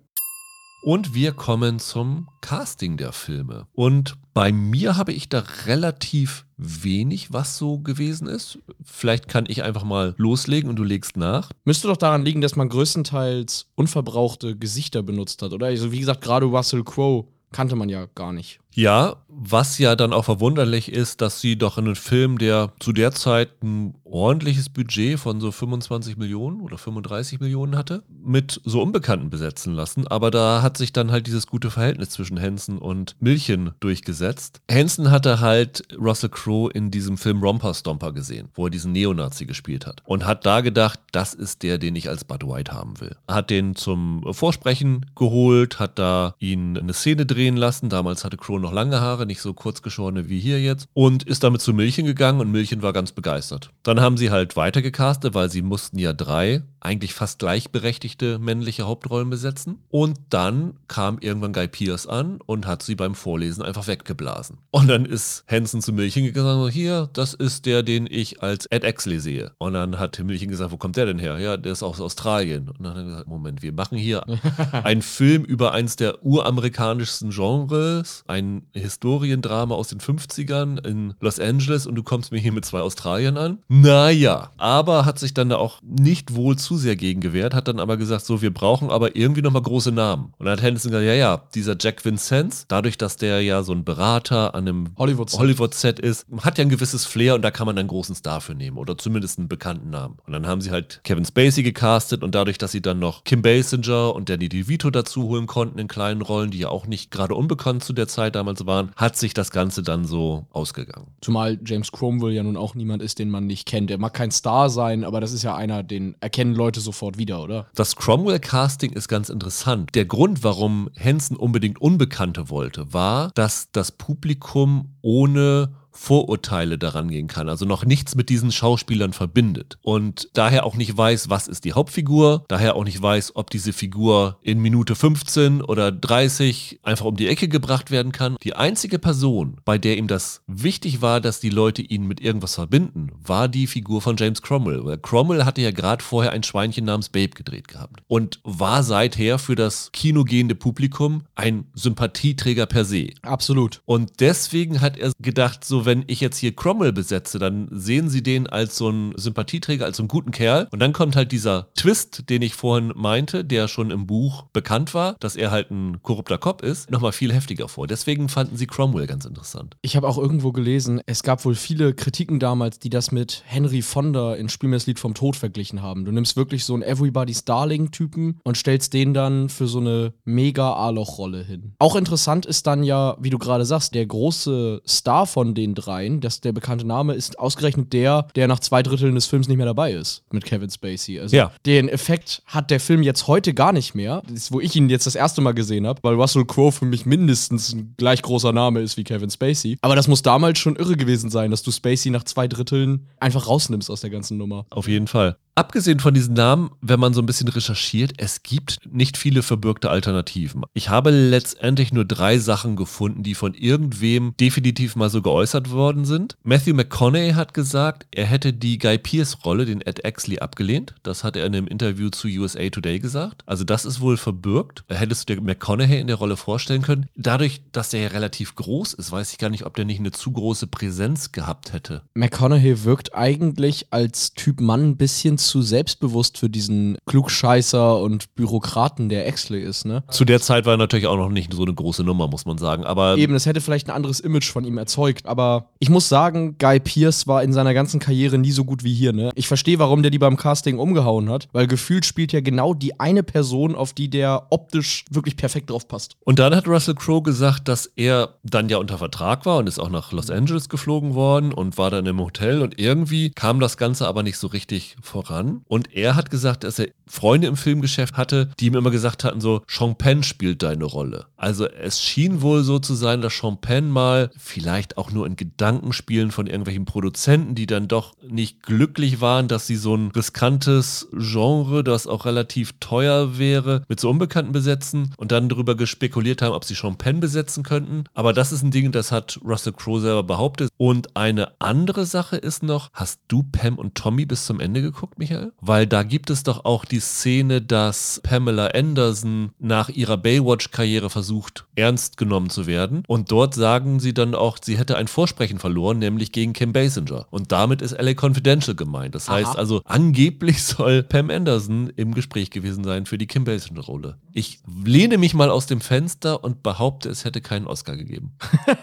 Und wir kommen zum Casting der Filme. Und bei mir habe ich da relativ wenig, was so gewesen ist. Vielleicht kann ich einfach mal loslegen und du legst nach. Müsste doch daran liegen, dass man größtenteils unverbrauchte Gesichter benutzt hat, oder? Also wie gesagt, gerade Russell Crowe kannte man ja gar nicht. Ja, was ja dann auch verwunderlich ist, dass sie doch in einem Film, der zu der Zeit ein ordentliches Budget von so 25 Millionen oder 35 Millionen hatte, mit so Unbekannten besetzen lassen. Aber da hat sich dann halt dieses gute Verhältnis zwischen Hansen und Milchen durchgesetzt. Hansen hatte halt Russell Crowe in diesem Film Romper Stomper gesehen, wo er diesen Neonazi gespielt hat. Und hat da gedacht, das ist der, den ich als Bud White haben will. Hat den zum Vorsprechen geholt, hat da ihn eine Szene drehen lassen. Damals hatte Crowe noch lange Haare, nicht so kurz geschorene wie hier jetzt. Und ist damit zu Milchen gegangen und Milchen war ganz begeistert. Dann haben sie halt weiter gecastet, weil sie mussten ja drei eigentlich fast gleichberechtigte männliche Hauptrollen besetzen. Und dann kam irgendwann Guy Pierce an und hat sie beim Vorlesen einfach weggeblasen. Und dann ist Hansen zu Milchen gegangen und hier, das ist der, den ich als Ed Exley sehe. Und dann hat Milchen gesagt, wo kommt der denn her? Ja, der ist aus Australien. Und dann hat er gesagt, Moment, wir machen hier einen Film über eins der uramerikanischsten Genres, ein Historiendrama aus den 50ern in Los Angeles und du kommst mir hier mit zwei Australiern an? Naja, aber hat sich dann da auch nicht wohl zu sehr gegen gewehrt, hat dann aber gesagt, so, wir brauchen aber irgendwie nochmal große Namen. Und dann hat Henderson gesagt, ja, ja, dieser Jack Vincenz, dadurch, dass der ja so ein Berater an einem Hollywood-Set. Hollywood-Set ist, hat ja ein gewisses Flair und da kann man einen großen Star für nehmen oder zumindest einen bekannten Namen. Und dann haben sie halt Kevin Spacey gecastet und dadurch, dass sie dann noch Kim Basinger und Danny DeVito dazu holen konnten in kleinen Rollen, die ja auch nicht gerade unbekannt zu der Zeit damals waren, hat sich das Ganze dann so ausgegangen. Zumal James Cromwell ja nun auch niemand ist, den man nicht kennt. Er mag kein Star sein, aber das ist ja einer, den erkennen Leute sofort wieder, oder? Das Cromwell-Casting ist ganz interessant. Der Grund, warum Henson unbedingt Unbekannte wollte, war, dass das Publikum ohne Vorurteile daran gehen kann, also noch nichts mit diesen Schauspielern verbindet und daher auch nicht weiß, was ist die Hauptfigur, daher auch nicht weiß, ob diese Figur in Minute 15 oder 30 einfach um die Ecke gebracht werden kann. Die einzige Person, bei der ihm das wichtig war, dass die Leute ihn mit irgendwas verbinden, war die Figur von James Cromwell, weil Cromwell hatte ja gerade vorher ein Schweinchen namens Babe gedreht gehabt und war seither für das kinogehende Publikum ein Sympathieträger per se. Absolut. Und deswegen hat er gedacht, so wenn ich jetzt hier Cromwell besetze, dann sehen sie den als so einen Sympathieträger, als so einen guten Kerl. Und dann kommt halt dieser Twist, den ich vorhin meinte, der schon im Buch bekannt war, dass er halt ein korrupter Cop ist, nochmal viel heftiger vor. Deswegen fanden sie Cromwell ganz interessant. Ich habe auch irgendwo gelesen, es gab wohl viele Kritiken damals, die das mit Henry Fonda in Spiel mir das Lied vom Tod verglichen haben. Du nimmst wirklich so einen Everybody's Darling-Typen und stellst den dann für so eine mega A-Loch-Rolle hin. Auch interessant ist dann ja, wie du gerade sagst, der große Star von den dreien, dass der bekannte Name ist ausgerechnet der, der nach zwei Dritteln des Films nicht mehr dabei ist, mit Kevin Spacey. Also Ja. den Effekt hat der Film jetzt heute gar nicht mehr. Das ist, wo ich ihn jetzt das erste Mal gesehen habe, weil Russell Crowe für mich mindestens ein gleich großer Name ist wie Kevin Spacey. Aber das muss damals schon irre gewesen sein, dass du Spacey nach zwei Dritteln einfach rausnimmst aus der ganzen Nummer. Auf jeden Fall. Abgesehen von diesen Namen, wenn man so ein bisschen recherchiert, es gibt nicht viele verbürgte Alternativen. Ich habe letztendlich nur drei Sachen gefunden, die von irgendwem definitiv mal so geäußert worden sind. Matthew McConaughey hat gesagt, er hätte die Guy Pearce-Rolle, den Ed Exley, abgelehnt. Das hat er in einem Interview zu USA Today gesagt. Also das ist wohl verbürgt. Hättest du dir McConaughey in der Rolle vorstellen können? Dadurch, dass der ja relativ groß ist, weiß ich gar nicht, ob der nicht eine zu große Präsenz gehabt hätte. McConaughey wirkt eigentlich als Typ Mann ein bisschen zu selbstbewusst für diesen Klugscheißer und Bürokraten, der Exley ist, ne? Zu der Zeit war er natürlich auch noch nicht so eine große Nummer, muss man sagen. Aber Eben, das hätte vielleicht ein anderes Image von ihm erzeugt. Aber ich muss sagen, Guy Pierce war in seiner ganzen Karriere nie so gut wie hier. Ne? Ich verstehe, warum der die beim Casting umgehauen hat, weil gefühlt spielt ja genau die eine Person, auf die der optisch wirklich perfekt drauf passt. Und dann hat Russell Crowe gesagt, dass er dann ja unter Vertrag war und ist auch nach Los Angeles geflogen worden und war dann im Hotel und irgendwie kam das Ganze aber nicht so richtig voran. An. Und er hat gesagt, dass er Freunde im Filmgeschäft hatte, die ihm immer gesagt hatten, so, Sean Penn spielt deine Rolle. Also es schien wohl so zu sein, dass Sean Penn mal vielleicht auch nur in Gedankenspielen von irgendwelchen Produzenten, die dann doch nicht glücklich waren, dass sie so ein riskantes Genre, das auch relativ teuer wäre, mit so Unbekannten besetzen und dann darüber gespekuliert haben, ob sie Sean Penn besetzen könnten. Aber das ist ein Ding, das hat Russell Crowe selber behauptet. Und eine andere Sache ist noch, hast du Pam und Tommy bis zum Ende geguckt, Michael? Weil da gibt es doch auch die Szene, dass Pamela Anderson nach ihrer Baywatch-Karriere versucht, ernst genommen zu werden. Und dort sagen sie dann auch, sie hätte ein Vorsprechen verloren, nämlich gegen Kim Basinger. Und damit ist LA Confidential gemeint. Das heißt Aha. also, angeblich soll Pam Anderson im Gespräch gewesen sein für die Kim Basinger-Rolle. Ich lehne mich mal aus dem Fenster und behaupte, es hätte keinen Oscar gegeben.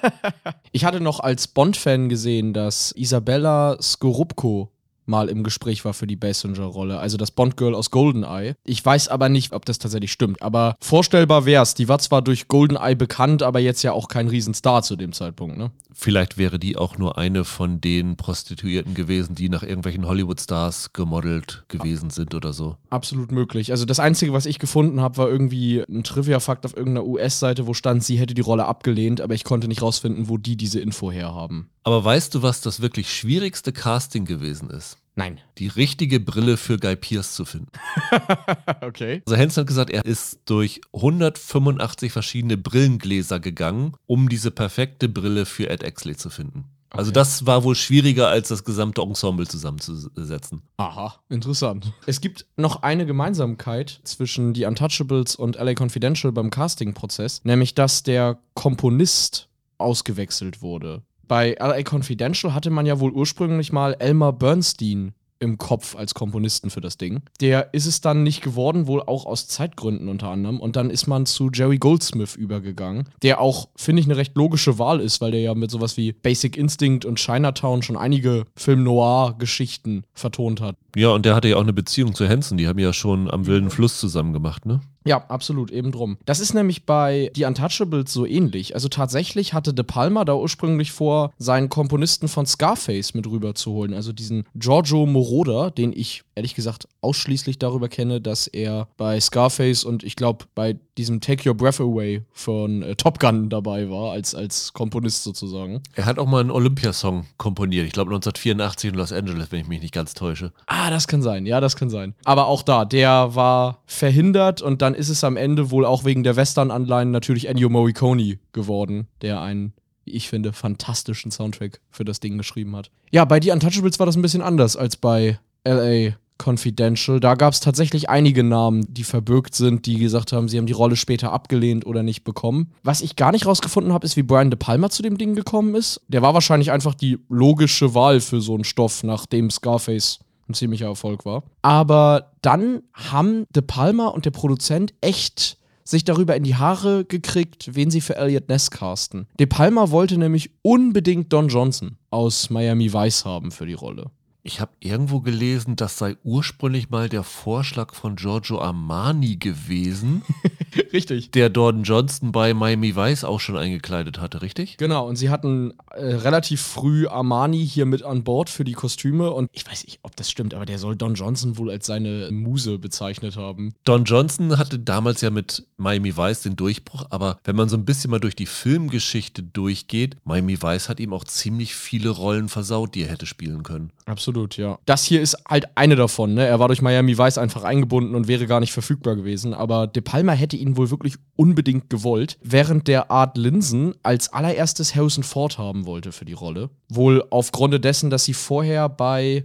Ich hatte noch als Bond-Fan gesehen, dass Isabella Skorupko mal im Gespräch war für die Basinger-Rolle, also das Bond-Girl aus Goldeneye. Ich weiß aber nicht, ob das tatsächlich stimmt, aber vorstellbar wär's. Die war zwar durch Goldeneye bekannt, aber jetzt ja auch kein Riesenstar zu dem Zeitpunkt, ne? Vielleicht wäre die auch nur eine von den Prostituierten gewesen, die nach irgendwelchen Hollywood-Stars gemodelt gewesen sind oder so. Absolut möglich. Also das Einzige, was ich gefunden habe, war irgendwie ein Trivia-Fakt auf irgendeiner US-Seite, wo stand, sie hätte die Rolle abgelehnt, aber ich konnte nicht rausfinden, wo die diese Info herhaben. Aber weißt du, was das wirklich schwierigste Casting gewesen ist? Nein. Die richtige Brille für Guy Pierce zu finden. Okay. Also Hansen hat gesagt, er ist durch 185 verschiedene Brillengläser gegangen, um diese perfekte Brille für Ed Exley zu finden. Also Okay. das war wohl schwieriger, als das gesamte Ensemble zusammenzusetzen. Aha, interessant. Es gibt noch eine Gemeinsamkeit zwischen die Untouchables und LA Confidential beim Casting-Prozess, nämlich dass der Komponist ausgewechselt wurde. Bei LA Confidential hatte man ja wohl ursprünglich mal Elmer Bernstein im Kopf als Komponisten für das Ding. Der ist es dann nicht geworden, wohl auch aus Zeitgründen unter anderem. Und dann ist man zu Jerry Goldsmith übergegangen, der auch, finde ich, eine recht logische Wahl ist, weil der ja mit sowas wie Basic Instinct und Chinatown schon einige Film-Noir-Geschichten vertont hat. Ja, und der hatte ja auch eine Beziehung zu Hansen. Die haben ja schon am Wilden Fluss zusammen gemacht, ne? Ja, absolut, eben drum. Das ist nämlich bei The Untouchables so ähnlich. Also tatsächlich hatte De Palma da ursprünglich vor, seinen Komponisten von Scarface mit rüber zu holen. Also diesen Giorgio Moroder, den ich ehrlich gesagt ausschließlich darüber kenne, dass er bei Scarface und ich glaube bei diesem Take Your Breath Away von äh, Top Gun dabei war, als, als Komponist sozusagen. Er hat auch mal einen Olympiasong komponiert. Ich glaube 1984 in Los Angeles, wenn ich mich nicht ganz täusche. Ah, das kann sein, ja, das kann sein. Aber auch da, der war verhindert und dann ist es am Ende wohl auch wegen der Western-Anleihen natürlich Ennio Morricone geworden, der einen, wie ich finde, fantastischen Soundtrack für das Ding geschrieben hat. Ja, bei The Untouchables war das ein bisschen anders als bei LA Confidential. Da gab es tatsächlich einige Namen, die verbürgt sind, die gesagt haben, sie haben die Rolle später abgelehnt oder nicht bekommen. Was ich gar nicht rausgefunden habe, ist, wie Brian De Palma zu dem Ding gekommen ist. Der war wahrscheinlich einfach die logische Wahl für so einen Stoff, nachdem Scarface ein ziemlicher Erfolg war. Aber dann haben De Palma und der Produzent echt sich darüber in die Haare gekriegt, wen sie für Elliot Ness casten. De Palma wollte nämlich unbedingt Don Johnson aus Miami Vice haben für die Rolle. Ich habe irgendwo gelesen, das sei ursprünglich mal der Vorschlag von Giorgio Armani gewesen, Richtig. der Don Johnston bei Miami Vice auch schon eingekleidet hatte, richtig? Genau, und sie hatten äh, relativ früh Armani hier mit an Bord für die Kostüme und ich weiß nicht, ob das stimmt, aber der soll Don Johnson wohl als seine Muse bezeichnet haben. Don Johnson hatte damals ja mit Miami Vice den Durchbruch, aber wenn man so ein bisschen mal durch die Filmgeschichte durchgeht, Miami Vice hat ihm auch ziemlich viele Rollen versaut, die er hätte spielen können. Absolut, ja. Das hier ist halt eine davon, ne? Er war durch Miami Vice einfach eingebunden und wäre gar nicht verfügbar gewesen, aber De Palma hätte ihn wohl wirklich unbedingt gewollt, während der Art Linsen als allererstes Harrison Ford haben wollte für die Rolle. Wohl aufgrund dessen, dass sie vorher bei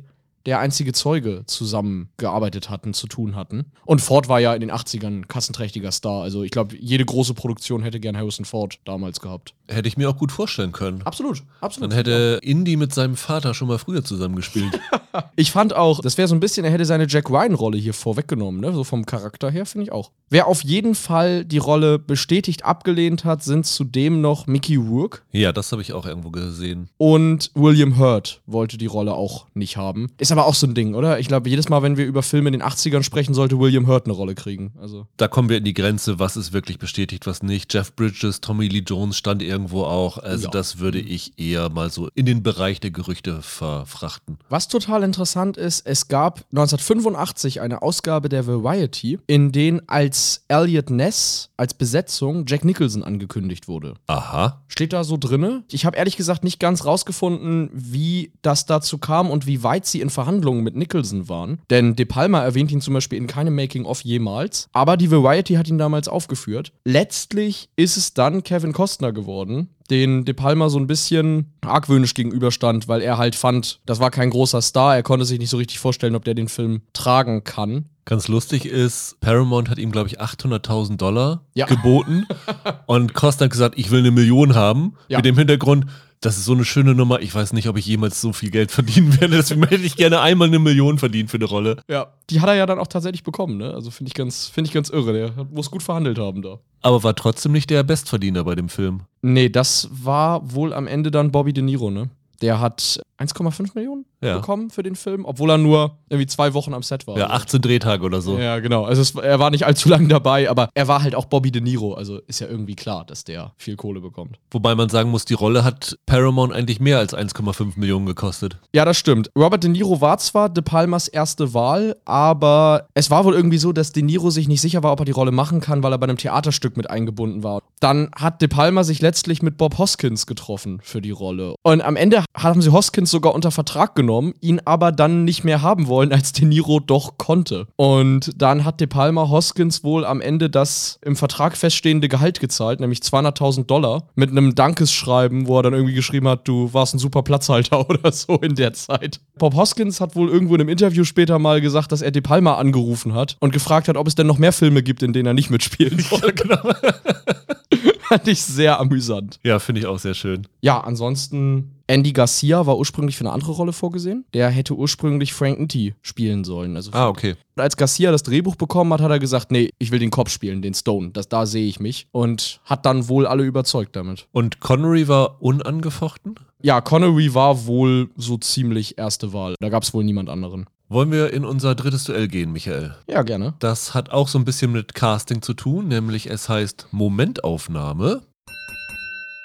der einzige Zeuge zusammengearbeitet hatten, zu tun hatten. Und Ford war ja in den 80ern kassenträchtiger Star. Also ich glaube, jede große Produktion hätte gern Harrison Ford damals gehabt. Hätte ich mir auch gut vorstellen können. Absolut, absolut. Dann hätte Indy mit seinem Vater schon mal früher zusammengespielt. Ich fand auch, das wäre so ein bisschen, er hätte seine Jack Ryan-Rolle hier vorweggenommen, ne? So vom Charakter her, finde ich auch. Wer auf jeden Fall die Rolle bestätigt abgelehnt hat, sind zudem noch Mickey Rourke ja, das habe ich auch irgendwo gesehen. und William Hurt wollte die Rolle auch nicht haben. Ist aber auch so ein Ding, oder? Ich glaube, jedes Mal, wenn wir über Filme in den 80ern sprechen, sollte William Hurt eine Rolle kriegen. Also. Da kommen wir in die Grenze, was ist wirklich bestätigt, was nicht. Jeff Bridges, Tommy Lee Jones stand irgendwo auch. Also Ja. das würde ich eher mal so in den Bereich der Gerüchte verfrachten. Was total interessant ist, es gab 1985 eine Ausgabe der Variety, in den als Elliot Ness als Besetzung Jack Nicholson angekündigt wurde. Aha. Steht da so drinne? Ich habe ehrlich gesagt nicht ganz rausgefunden, wie das dazu kam und wie weit sie in Verhandlungen mit Nicholson waren. Denn De Palma erwähnt ihn zum Beispiel in keinem Making-of jemals. Aber die Variety hat ihn damals aufgeführt. Letztlich ist es dann Kevin Costner geworden, den De Palma so ein bisschen argwöhnisch gegenüberstand, weil er halt fand, das war kein großer Star, er konnte sich nicht so richtig vorstellen, ob der den Film tragen kann. Ganz lustig ist, Paramount hat ihm, glaube ich, 800.000 Dollar Ja. geboten und Costa hat gesagt, ich will eine Million haben. Ja. Mit dem Hintergrund, das ist so eine schöne Nummer. Ich weiß nicht, ob ich jemals so viel Geld verdienen werde. Deswegen hätte ich gerne einmal eine Million verdient für eine Rolle. Ja. Die hat er ja dann auch tatsächlich bekommen, ne? Also finde ich, ganz- finde ich ganz irre. Der muss gut verhandelt haben da. Aber war trotzdem nicht der Bestverdiener bei dem Film. Nee, das war wohl am Ende dann Bobby De Niro, ne? Der hat 1,5 Millionen Ja. bekommen für den Film, obwohl er nur irgendwie zwei Wochen am Set war. Ja, 18 Drehtage oder so. Ja, genau. Also es, er war nicht allzu lange dabei, aber er war halt auch Bobby De Niro. Also ist ja irgendwie klar, dass der viel Kohle bekommt. Wobei man sagen muss, die Rolle hat Paramount eigentlich mehr als 1,5 Millionen gekostet. Ja, das stimmt. Robert De Niro war zwar De Palmas erste Wahl, aber es war wohl irgendwie so, dass De Niro sich nicht sicher war, ob er die Rolle machen kann, weil er bei einem Theaterstück mit eingebunden war. Dann hat De Palma sich letztlich mit Bob Hoskins getroffen für die Rolle. Und am Ende haben sie Hoskins sogar unter Vertrag genommen, ihn aber dann nicht mehr haben wollen, als De Niro doch konnte. Und dann hat De Palma Hoskins wohl am Ende das im Vertrag feststehende Gehalt gezahlt, nämlich 200.000 Dollar, mit einem Dankesschreiben, wo er dann irgendwie geschrieben hat, du warst ein super Platzhalter oder so in der Zeit. Bob Hoskins hat wohl irgendwo in einem Interview später mal gesagt, dass er De Palma angerufen hat und gefragt hat, ob es denn noch mehr Filme gibt, in denen er nicht mitspielen soll. genau. Fand ich sehr amüsant. Ja, finde ich auch sehr schön. Ja, ansonsten, Andy Garcia war ursprünglich für eine andere Rolle vorgesehen. Der hätte ursprünglich Frank Nitti spielen sollen. Also Ah, okay. als Garcia das Drehbuch bekommen hat, hat er gesagt, nee, ich will den Kopf spielen, den Stone. Das, da sehe ich mich. Und hat dann wohl alle überzeugt damit. Und Connery war unangefochten? Ja, Connery war wohl so ziemlich erste Wahl. Da gab es wohl niemand anderen. Wollen wir in unser drittes Duell gehen, Michael? Ja, gerne. Das hat auch so ein bisschen mit Casting zu tun, nämlich es heißt Momentaufnahme.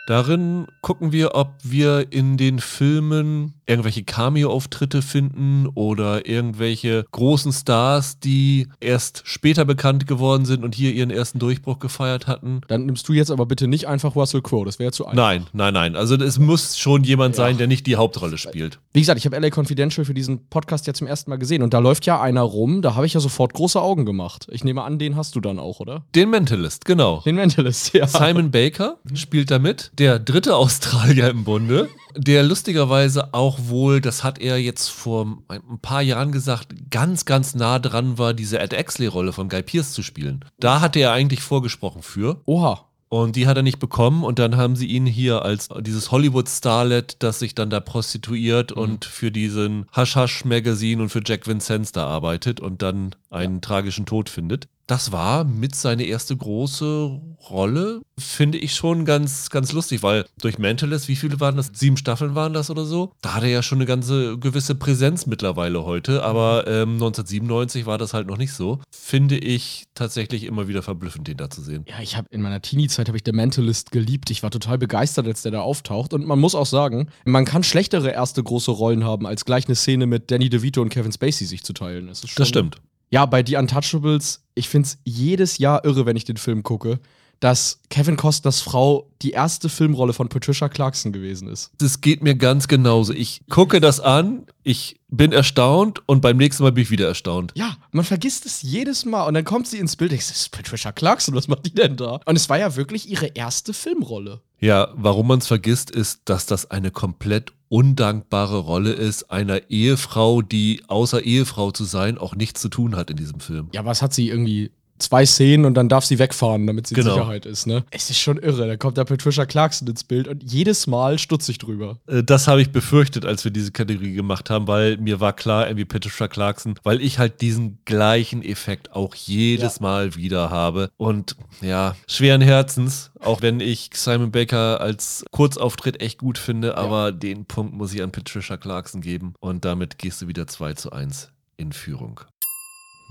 Darin gucken wir, ob wir in den Filmen irgendwelche Cameo-Auftritte finden oder irgendwelche großen Stars, die erst später bekannt geworden sind und hier ihren ersten Durchbruch gefeiert hatten. Dann nimmst du jetzt aber bitte nicht einfach Russell Crowe, das wäre zu einfach. Nein, nein, nein. Also es muss schon jemand sein, der nicht die Hauptrolle spielt. Wie gesagt, ich habe LA Confidential für diesen Podcast ja zum ersten Mal gesehen und da läuft ja einer rum, da habe ich ja sofort große Augen gemacht. Ich nehme an, den hast du dann auch, oder? Den Mentalist, genau. Den Mentalist, ja. Simon Baker spielt da mit, der dritte Australier im Bunde, der lustigerweise auch wohl, das hat er jetzt vor ein paar Jahren gesagt, ganz, ganz nah dran war, diese Ed Exley-Rolle von Guy Pearce zu spielen. Da hatte er eigentlich vorgesprochen für. Oha. Und die hat er nicht bekommen und dann haben sie ihn hier als dieses Hollywood-Starlet, das sich dann da prostituiert und für diesen Hush-Hush-Magazin und für Jack Vincennes da arbeitet und dann einen tragischen Tod findet. Das war mit seine erste große Rolle, finde ich schon ganz, ganz lustig, weil durch Mentalist, wie viele waren das? Sieben Staffeln waren das oder so? Da hat er ja schon eine ganze gewisse Präsenz mittlerweile heute, aber ähm, 1997 war das halt noch nicht so. Finde ich tatsächlich immer wieder verblüffend, den da zu sehen. Ja, ich habe in meiner Teenie-Zeit habe ich The Mentalist geliebt. Ich war total begeistert, als der da auftaucht. Und man muss auch sagen, man kann schlechtere erste große Rollen haben, als gleich eine Szene mit Danny DeVito und Kevin Spacey sich zu teilen. Das, Das stimmt. Ja, bei The Untouchables, ich finde es jedes Jahr irre, wenn ich den Film gucke, dass Kevin Costners Frau die erste Filmrolle von Patricia Clarkson gewesen ist. Das geht mir ganz genauso. Ich gucke das an, ich bin erstaunt und beim nächsten Mal bin ich wieder erstaunt. Ja, man vergisst es jedes Mal und dann kommt sie ins Bild. Ich so, das ist Patricia Clarkson, was macht die denn da? Und es war ja wirklich ihre erste Filmrolle. Ja, warum man es vergisst, ist, dass das eine komplett undankbare Rolle ist, einer Ehefrau, die außer Ehefrau zu sein, auch nichts zu tun hat in diesem Film. Ja, was hat sie irgendwie? Zwei Szenen und dann darf sie wegfahren, damit sie Genau. in Sicherheit ist, ne? Es ist schon irre. Da kommt da Patricia Clarkson ins Bild und jedes Mal stutze ich drüber. Äh, Das habe ich befürchtet, als wir diese Kategorie gemacht haben, weil mir war klar, irgendwie Patricia Clarkson, weil ich halt diesen gleichen Effekt auch jedes Mal wieder habe. Und ja, schweren Herzens, auch wenn ich Simon Baker als Kurzauftritt echt gut finde, aber den Punkt muss ich an Patricia Clarkson geben. Und damit gehst du wieder 2 zu 1 in Führung.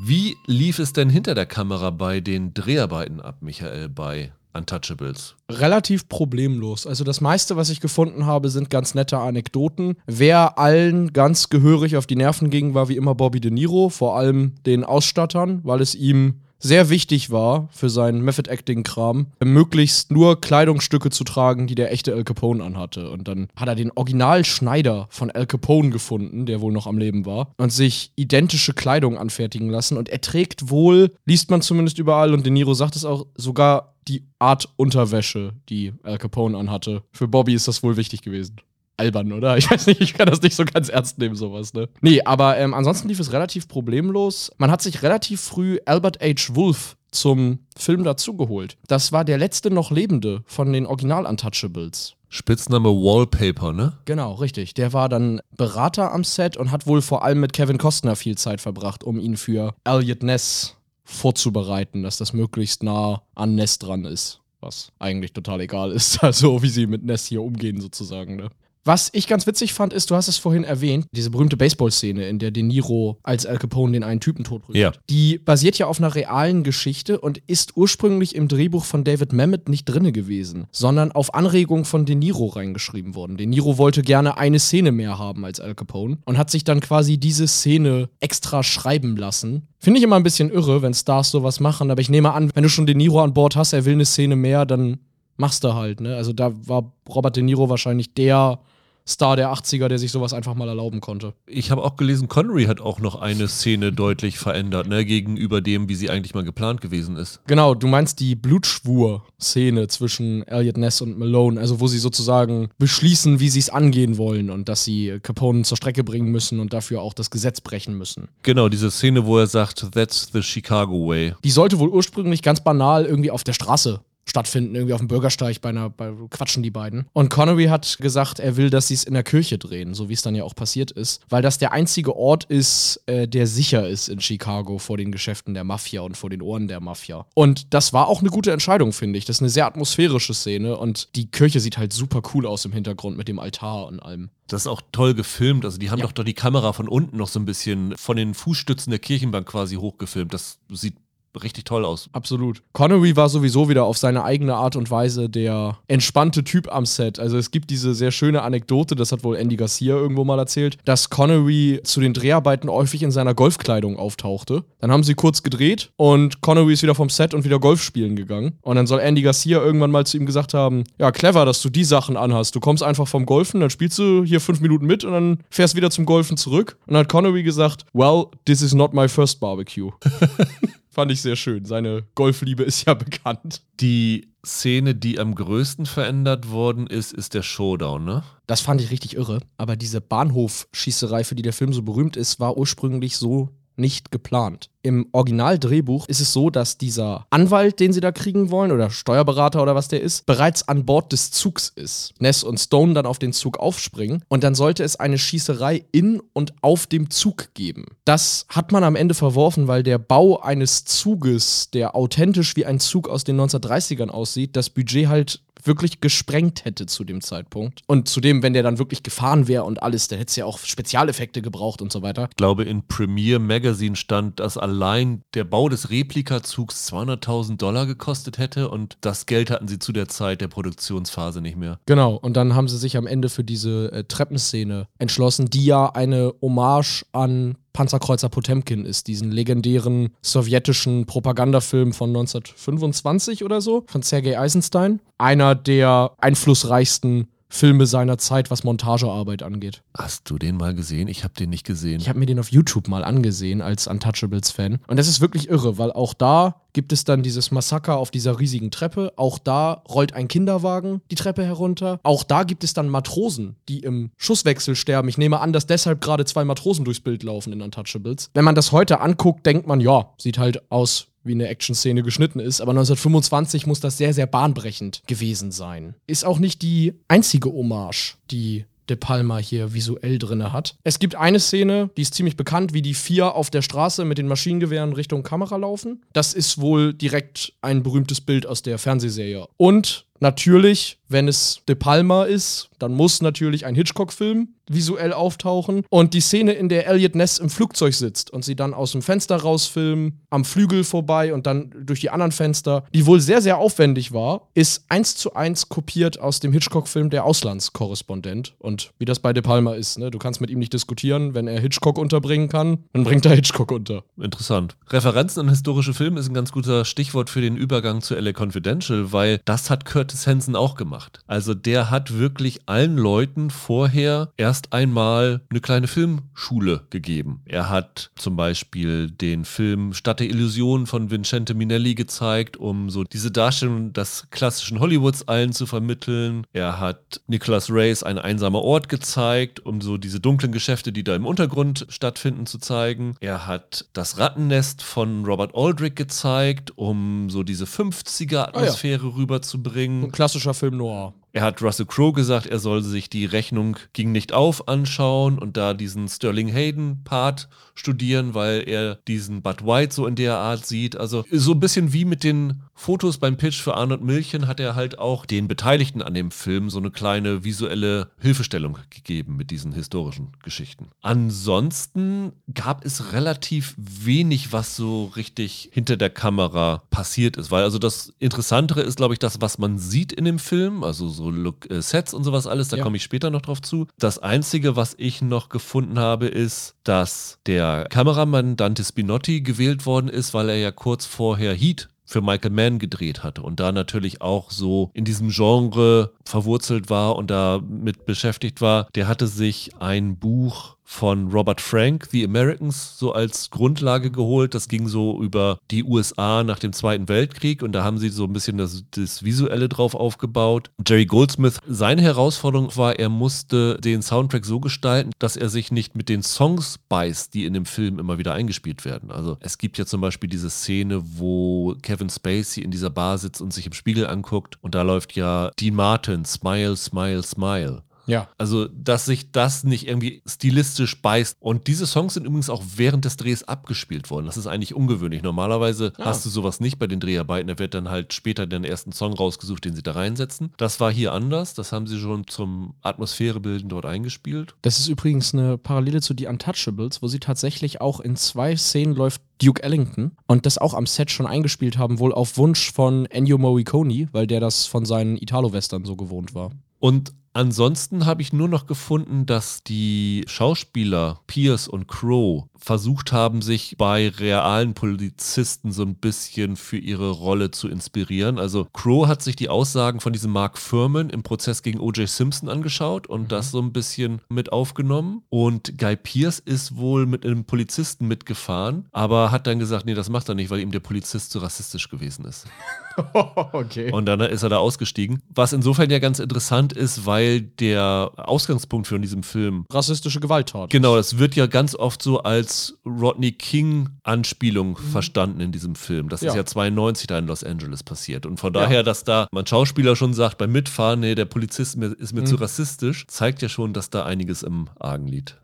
Wie lief es denn hinter der Kamera bei den Dreharbeiten ab, Michael, bei Untouchables? relativ problemlos. Also das meiste, was ich gefunden habe, sind ganz nette Anekdoten. Wer allen ganz gehörig auf die Nerven ging, war wie immer Bobby De Niro, vor allem den Ausstattern, weil es ihm sehr wichtig war für seinen Method-Acting-Kram, möglichst nur Kleidungsstücke zu tragen, die der echte Al Capone anhatte. Und dann hat er den Originalschneider von Al Capone gefunden, der wohl noch am Leben war, und sich identische Kleidung anfertigen lassen. Und er trägt wohl, liest man zumindest überall, und De Niro sagt es auch, sogar die Art Unterwäsche, die Al Capone anhatte. Für Bobby ist das wohl wichtig gewesen albern, oder? Ich weiß nicht, ich kann das nicht so ganz ernst nehmen, sowas, ne? Nee, aber ähm, ansonsten lief es relativ problemlos. Man hat sich relativ früh Albert H. Wolf zum Film dazugeholt. Das war der letzte noch lebende von den Original-Untouchables. Spitzname Wallpaper, ne? Genau, richtig. Der war dann Berater am Set und hat wohl vor allem mit Kevin Costner viel Zeit verbracht, um ihn für Elliot Ness vorzubereiten, dass das möglichst nah an Ness dran ist. Was eigentlich total egal ist, also wie sie mit Ness hier umgehen, sozusagen, ne? Was ich ganz witzig fand, ist, du hast es vorhin erwähnt, diese berühmte Baseball-Szene, in der De Niro als Al Capone den einen Typen totprügelt. Ja. Die basiert ja auf einer realen Geschichte und ist ursprünglich im Drehbuch von David Mamet nicht drinne gewesen, sondern auf Anregung von De Niro reingeschrieben worden. De Niro wollte gerne eine Szene mehr haben als Al Capone und hat sich dann quasi diese Szene extra schreiben lassen. Finde ich immer ein bisschen irre, wenn Stars sowas machen, aber ich nehme an, wenn du schon De Niro an Bord hast, er will eine Szene mehr, dann machst du halt, ne? Also da war Robert De Niro wahrscheinlich der Star der 80er, der sich sowas einfach mal erlauben konnte. Ich habe auch gelesen, Connery hat auch noch eine Szene deutlich verändert, ne, gegenüber dem, wie sie eigentlich mal geplant gewesen ist. Genau, du meinst die Blutschwur-Szene zwischen Elliot Ness und Malone, also wo sie sozusagen beschließen, wie sie es angehen wollen und dass sie Capone zur Strecke bringen müssen und dafür auch das Gesetz brechen müssen. Genau, diese Szene, wo er sagt, that's the Chicago way. Die sollte wohl ursprünglich ganz banal irgendwie auf der Straße stattfinden, irgendwie auf dem Bürgersteig bei einer, bei, quatschen die beiden. Und Connery hat gesagt, er will, dass sie es in der Kirche drehen, so wie es dann ja auch passiert ist, weil das der einzige Ort ist, äh, der sicher ist in Chicago vor den Geschäften der Mafia und vor den Ohren der Mafia. Und das war auch eine gute Entscheidung, finde ich. Das ist eine sehr atmosphärische Szene und die Kirche sieht halt super cool aus im Hintergrund mit dem Altar und allem. Das ist auch toll gefilmt. Also die haben Ja. doch die Kamera von unten noch so ein bisschen von den Fußstützen der Kirchenbank quasi hochgefilmt. Das sieht richtig toll aus. Absolut. Connery war sowieso wieder auf seine eigene Art und Weise der entspannte Typ am Set. Also es gibt diese sehr schöne Anekdote, das hat wohl Andy Garcia irgendwo mal erzählt, dass Connery zu den Dreharbeiten häufig in seiner Golfkleidung auftauchte. Dann haben sie kurz gedreht und Connery ist wieder vom Set und wieder Golf spielen gegangen. Und dann soll Andy Garcia irgendwann mal zu ihm gesagt haben, ja clever, dass du die Sachen anhast. Du kommst einfach vom Golfen, dann spielst du hier fünf Minuten mit und dann fährst wieder zum Golfen zurück. Und dann hat Connery gesagt, well, this is not my first barbecue. Fand ich sehr schön. Seine Golfliebe ist ja bekannt. Die Szene, die am größten verändert worden ist, ist der Showdown, ne? Das fand ich richtig irre. Aber diese Bahnhofschießerei, für die der Film so berühmt ist, war ursprünglich so nicht geplant. Im Originaldrehbuch ist es so, dass dieser Anwalt, den sie da kriegen wollen, oder Steuerberater oder was der ist, bereits an Bord des Zugs ist. Ness und Stone dann auf den Zug aufspringen und dann sollte es eine Schießerei in und auf dem Zug geben. Das hat man am Ende verworfen, weil der Bau eines Zuges, der authentisch wie ein Zug aus den 1930ern aussieht, das Budget halt wirklich gesprengt hätte zu dem Zeitpunkt. Und zudem, wenn der dann wirklich gefahren wäre und alles, dann hätte es ja auch Spezialeffekte gebraucht und so weiter. Ich glaube, in Premiere Magazine stand, dass allein der Bau des Replikazugs 200.000 Dollar gekostet hätte und das Geld hatten sie zu der Zeit der Produktionsphase nicht mehr. Genau, und dann haben sie sich am Ende für diese äh, Treppenszene entschlossen, die ja eine Hommage an Panzerkreuzer Potemkin ist, diesen legendären sowjetischen Propagandafilm von 1925 oder so, von Sergei Eisenstein. Einer der einflussreichsten Filme seiner Zeit, was Montagearbeit angeht. Hast du den mal gesehen? Ich habe den nicht gesehen. Ich habe mir den auf YouTube mal angesehen als Untouchables-Fan. Und das ist wirklich irre, weil auch da gibt es dann dieses Massaker auf dieser riesigen Treppe. Auch da rollt ein Kinderwagen die Treppe herunter. Auch da gibt es dann Matrosen, die im Schusswechsel sterben. Ich nehme an, dass deshalb gerade zwei Matrosen durchs Bild laufen in Untouchables. Wenn man das heute anguckt, denkt man, ja, sieht halt aus wie eine Action-Szene geschnitten ist, aber 1925 muss das sehr, sehr bahnbrechend gewesen sein. Ist auch nicht die einzige Hommage, die De Palma hier visuell drinne hat. Es gibt eine Szene, die ist ziemlich bekannt, wie die vier auf der Straße mit den Maschinengewehren Richtung Kamera laufen. Das ist wohl direkt ein berühmtes Bild aus der Fernsehserie. Und natürlich wenn es De Palma ist, dann muss natürlich ein Hitchcock-Film visuell auftauchen. Und die Szene, in der Elliot Ness im Flugzeug sitzt und sie dann aus dem Fenster rausfilmen, am Flügel vorbei und dann durch die anderen Fenster, die wohl sehr, sehr aufwendig war, ist eins zu eins kopiert aus dem Hitchcock-Film Der Auslandskorrespondent. Und wie das bei De Palma ist, ne? du kannst mit ihm nicht diskutieren. Wenn er Hitchcock unterbringen kann, dann bringt er Hitchcock unter. Interessant. Referenzen an historische Filme ist ein ganz guter Stichwort für den Übergang zu LA Confidential, weil das hat Curtis Hanson auch gemacht. Also der hat wirklich allen Leuten vorher erst einmal eine kleine Filmschule gegeben. Er hat zum Beispiel den Film Stadt der Illusionen von Vincente Minelli gezeigt, um so diese Darstellung des klassischen Hollywoods allen zu vermitteln. Er hat Nicholas Rays Ein einsamer Ort gezeigt, um so diese dunklen Geschäfte, die da im Untergrund stattfinden, zu zeigen. Er hat das Rattennest von Robert Aldrich gezeigt, um so diese 50er-Atmosphäre Ah, Ein rüberzubringen. klassischer Film noir. Er hat Russell Crowe gesagt, er soll sich die Rechnung ging nicht auf anschauen und da diesen Sterling Hayden Part studieren, weil er diesen Bud White so in der Art sieht. Also so ein bisschen wie mit den Fotos beim Pitch für Arnold Milchen hat er halt auch den Beteiligten an dem Film so eine kleine visuelle Hilfestellung gegeben mit diesen historischen Geschichten. Ansonsten gab es relativ wenig, was so richtig hinter der Kamera passiert ist, weil also das Interessantere ist, glaube ich, das, was man sieht in dem Film, also so Look, äh, Sets und sowas alles, da Ja. komme ich später noch drauf zu. Das Einzige, was ich noch gefunden habe, ist, dass der Kameramann Dante Spinotti gewählt worden ist, weil er ja kurz vorher Heat für Michael Mann gedreht hatte und da natürlich auch so in diesem Genre verwurzelt war und da mit beschäftigt war. Der hatte sich ein Buch von Robert Frank, The Americans, so als Grundlage geholt. Das ging so über die USA nach dem Zweiten Weltkrieg und da haben sie so ein bisschen das, das Visuelle drauf aufgebaut. Jerry Goldsmith, seine Herausforderung war, er musste den Soundtrack so gestalten, dass er sich nicht mit den Songs beißt, die in dem Film immer wieder eingespielt werden. Also es gibt ja zum Beispiel diese Szene, wo Kevin Spacey in dieser Bar sitzt und sich im Spiegel anguckt und da läuft ja Dean Martin, Smile, Smile, Smile. Ja. Also, dass sich das nicht irgendwie stilistisch beißt. Und diese Songs sind übrigens auch während des Drehs abgespielt worden. Das ist eigentlich ungewöhnlich. Normalerweise hast du sowas nicht bei den Dreharbeiten. Da wird dann halt später den ersten Song rausgesucht, den sie da reinsetzen. Das war hier anders. Das haben sie schon zum Atmosphärebilden dort eingespielt. Das ist übrigens eine Parallele zu The Untouchables, wo sie tatsächlich auch in zwei Szenen läuft Duke Ellington und das auch am Set schon eingespielt haben, wohl auf Wunsch von Ennio Morricone, weil der das von seinen Italo-Western so gewohnt war. Und ansonsten habe ich nur noch gefunden, dass die Schauspieler Pierce und Crow versucht haben, sich bei realen Polizisten so ein bisschen für ihre Rolle zu inspirieren. Also Crow hat sich die Aussagen von diesem Mark Furman im Prozess gegen O.J. Simpson angeschaut und das so ein bisschen mit aufgenommen. Und Guy Pierce ist wohl mit einem Polizisten mitgefahren, aber hat dann gesagt, nee, das macht er nicht, weil ihm der Polizist zu rassistisch gewesen ist. okay. Und dann ist er da ausgestiegen. Was insofern ja ganz interessant ist, weil der Ausgangspunkt für diesem Film. Rassistische Gewalttat. Genau, das wird ja ganz oft so als Rodney King-Anspielung verstanden in diesem Film. Das ist Ja. ja 92 da in Los Angeles passiert. Und von daher, dass da ein Schauspieler schon sagt, beim Mitfahren, nee, der Polizist ist mir zu rassistisch, zeigt ja schon, dass da einiges im Argen liegt.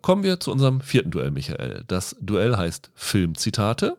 Kommen wir zu unserem vierten Duell, Michael. Das Duell heißt Filmzitate,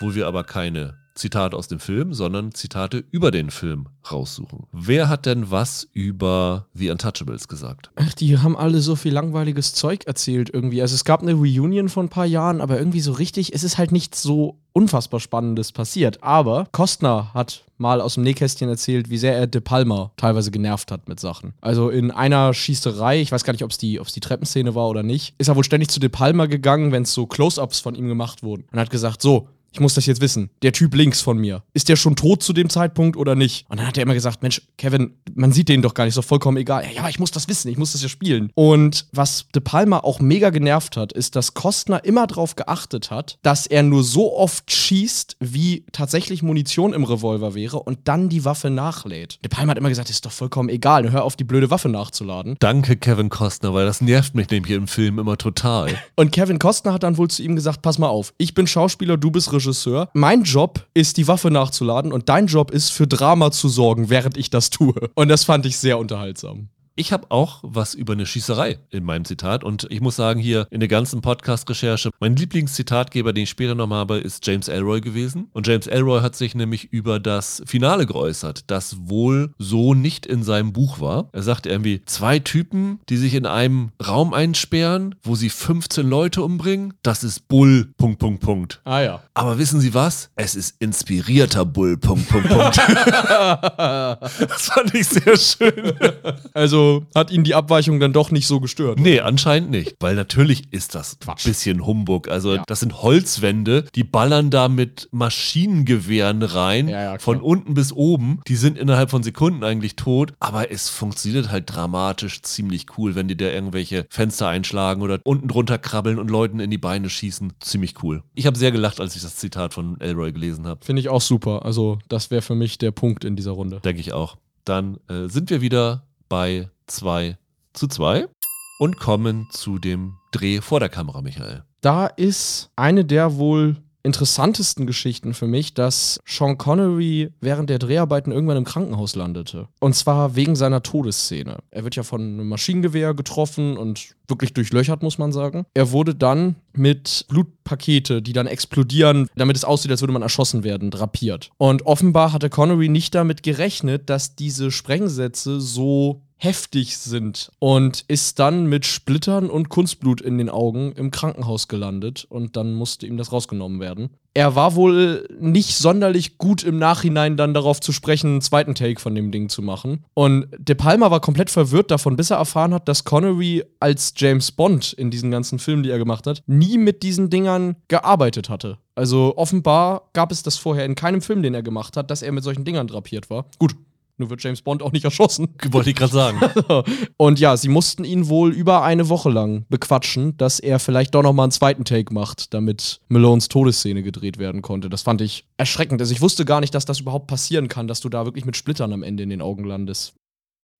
wo wir aber keine Zitate aus dem Film, sondern Zitate über den Film raussuchen. Wer hat denn was über The Untouchables gesagt? Ach, die haben alle so viel langweiliges Zeug erzählt irgendwie. Also es gab eine Reunion von ein paar Jahren, aber irgendwie so richtig, es ist halt nichts so unfassbar Spannendes passiert. Aber Kostner hat mal aus dem Nähkästchen erzählt, wie sehr er De Palma teilweise genervt hat mit Sachen. Also in einer Schießerei, ich weiß gar nicht, ob es die, die Treppenszene war oder nicht, ist er wohl ständig zu De Palma gegangen, wenn es so Close-Ups von ihm gemacht wurden. Und hat gesagt, so, ich muss das jetzt wissen. Der Typ links von mir. Ist der schon tot zu dem Zeitpunkt oder nicht? Und dann hat er immer gesagt, Mensch, Kevin, man sieht den doch gar nicht, ist doch vollkommen egal. Ja, ja, aber ich muss das wissen, ich muss das ja spielen. Und was De Palma auch mega genervt hat, ist, dass Kostner immer darauf geachtet hat, dass er nur so oft schießt, wie tatsächlich Munition im Revolver wäre und dann die Waffe nachlädt. De Palma hat immer gesagt, ist doch vollkommen egal, hör auf, die blöde Waffe nachzuladen. Danke, Kevin Costner, weil das nervt mich nämlich im Film immer total. Und Kevin Costner hat dann wohl zu ihm gesagt: Pass mal auf, ich bin Schauspieler, du bist Regisseur. Mein Job ist, die Waffe nachzuladen und dein Job ist, für Drama zu sorgen, während ich das tue. Und das fand ich sehr unterhaltsam. Ich habe auch was über eine Schießerei in meinem Zitat und ich muss sagen, hier in der ganzen Podcast-Recherche, mein Lieblingszitatgeber, den ich später noch habe, ist James Elroy gewesen. Und James Elroy hat sich nämlich über das Finale geäußert, das wohl so nicht in seinem Buch war. Er sagte irgendwie, zwei Typen, die sich in einem Raum einsperren, wo sie 15 Leute umbringen, das ist Bull, Punkt, Punkt, Punkt. Ah ja. Aber wissen Sie was? Es ist inspirierter Bull, Punkt, Punkt, Punkt. das fand ich sehr schön. Also hat ihn die Abweichung dann doch nicht so gestört. Nee, anscheinend nicht. Weil natürlich ist das ein bisschen Humbug. Also, das sind Holzwände, die ballern da mit Maschinengewehren rein, Ja, ja, von unten bis oben. Die sind innerhalb von Sekunden eigentlich tot. Aber es funktioniert halt dramatisch ziemlich cool, wenn die da irgendwelche Fenster einschlagen oder unten drunter krabbeln und Leuten in die Beine schießen. Ziemlich cool. Ich habe sehr gelacht, als ich das Zitat von Elroy gelesen habe. Finde ich auch super. Also das wäre für mich der Punkt in dieser Runde. Denke ich auch. Dann äh, sind wir wieder bei 2 zu 2 und kommen zu dem Dreh vor der Kamera, Michael. Da ist eine der wohl interessantesten Geschichten für mich, dass Sean Connery während der Dreharbeiten irgendwann im Krankenhaus landete. Und zwar wegen seiner Todesszene. Er wird ja von einem Maschinengewehr getroffen und wirklich durchlöchert, muss man sagen. Er wurde dann mit Blutpakete, die dann explodieren, damit es aussieht, als würde man erschossen werden, drapiert. Und offenbar hatte Connery nicht damit gerechnet, dass diese Sprengsätze so heftig sind und ist dann mit Splittern und Kunstblut in den Augen im Krankenhaus gelandet und dann musste ihm das rausgenommen werden. Er war wohl nicht sonderlich gut im Nachhinein dann darauf zu sprechen, einen zweiten Take von dem Ding zu machen. Und De Palma war komplett verwirrt davon, bis er erfahren hat, dass Connery als James Bond in diesen ganzen Filmen, die er gemacht hat, nie mit diesen Dingern gearbeitet hatte. Also offenbar gab es das vorher in keinem Film, den er gemacht hat, dass er mit solchen Dingern drapiert war. Gut, nur wird James Bond auch nicht erschossen. Wollte ich gerade sagen. Und ja, sie mussten ihn wohl über eine Woche lang bequatschen, dass er vielleicht doch noch mal einen zweiten Take macht, damit Malones Todesszene gedreht werden konnte. Das fand ich erschreckend. Also ich wusste gar nicht, dass das überhaupt passieren kann, dass du da wirklich mit Splittern am Ende in den Augen landest.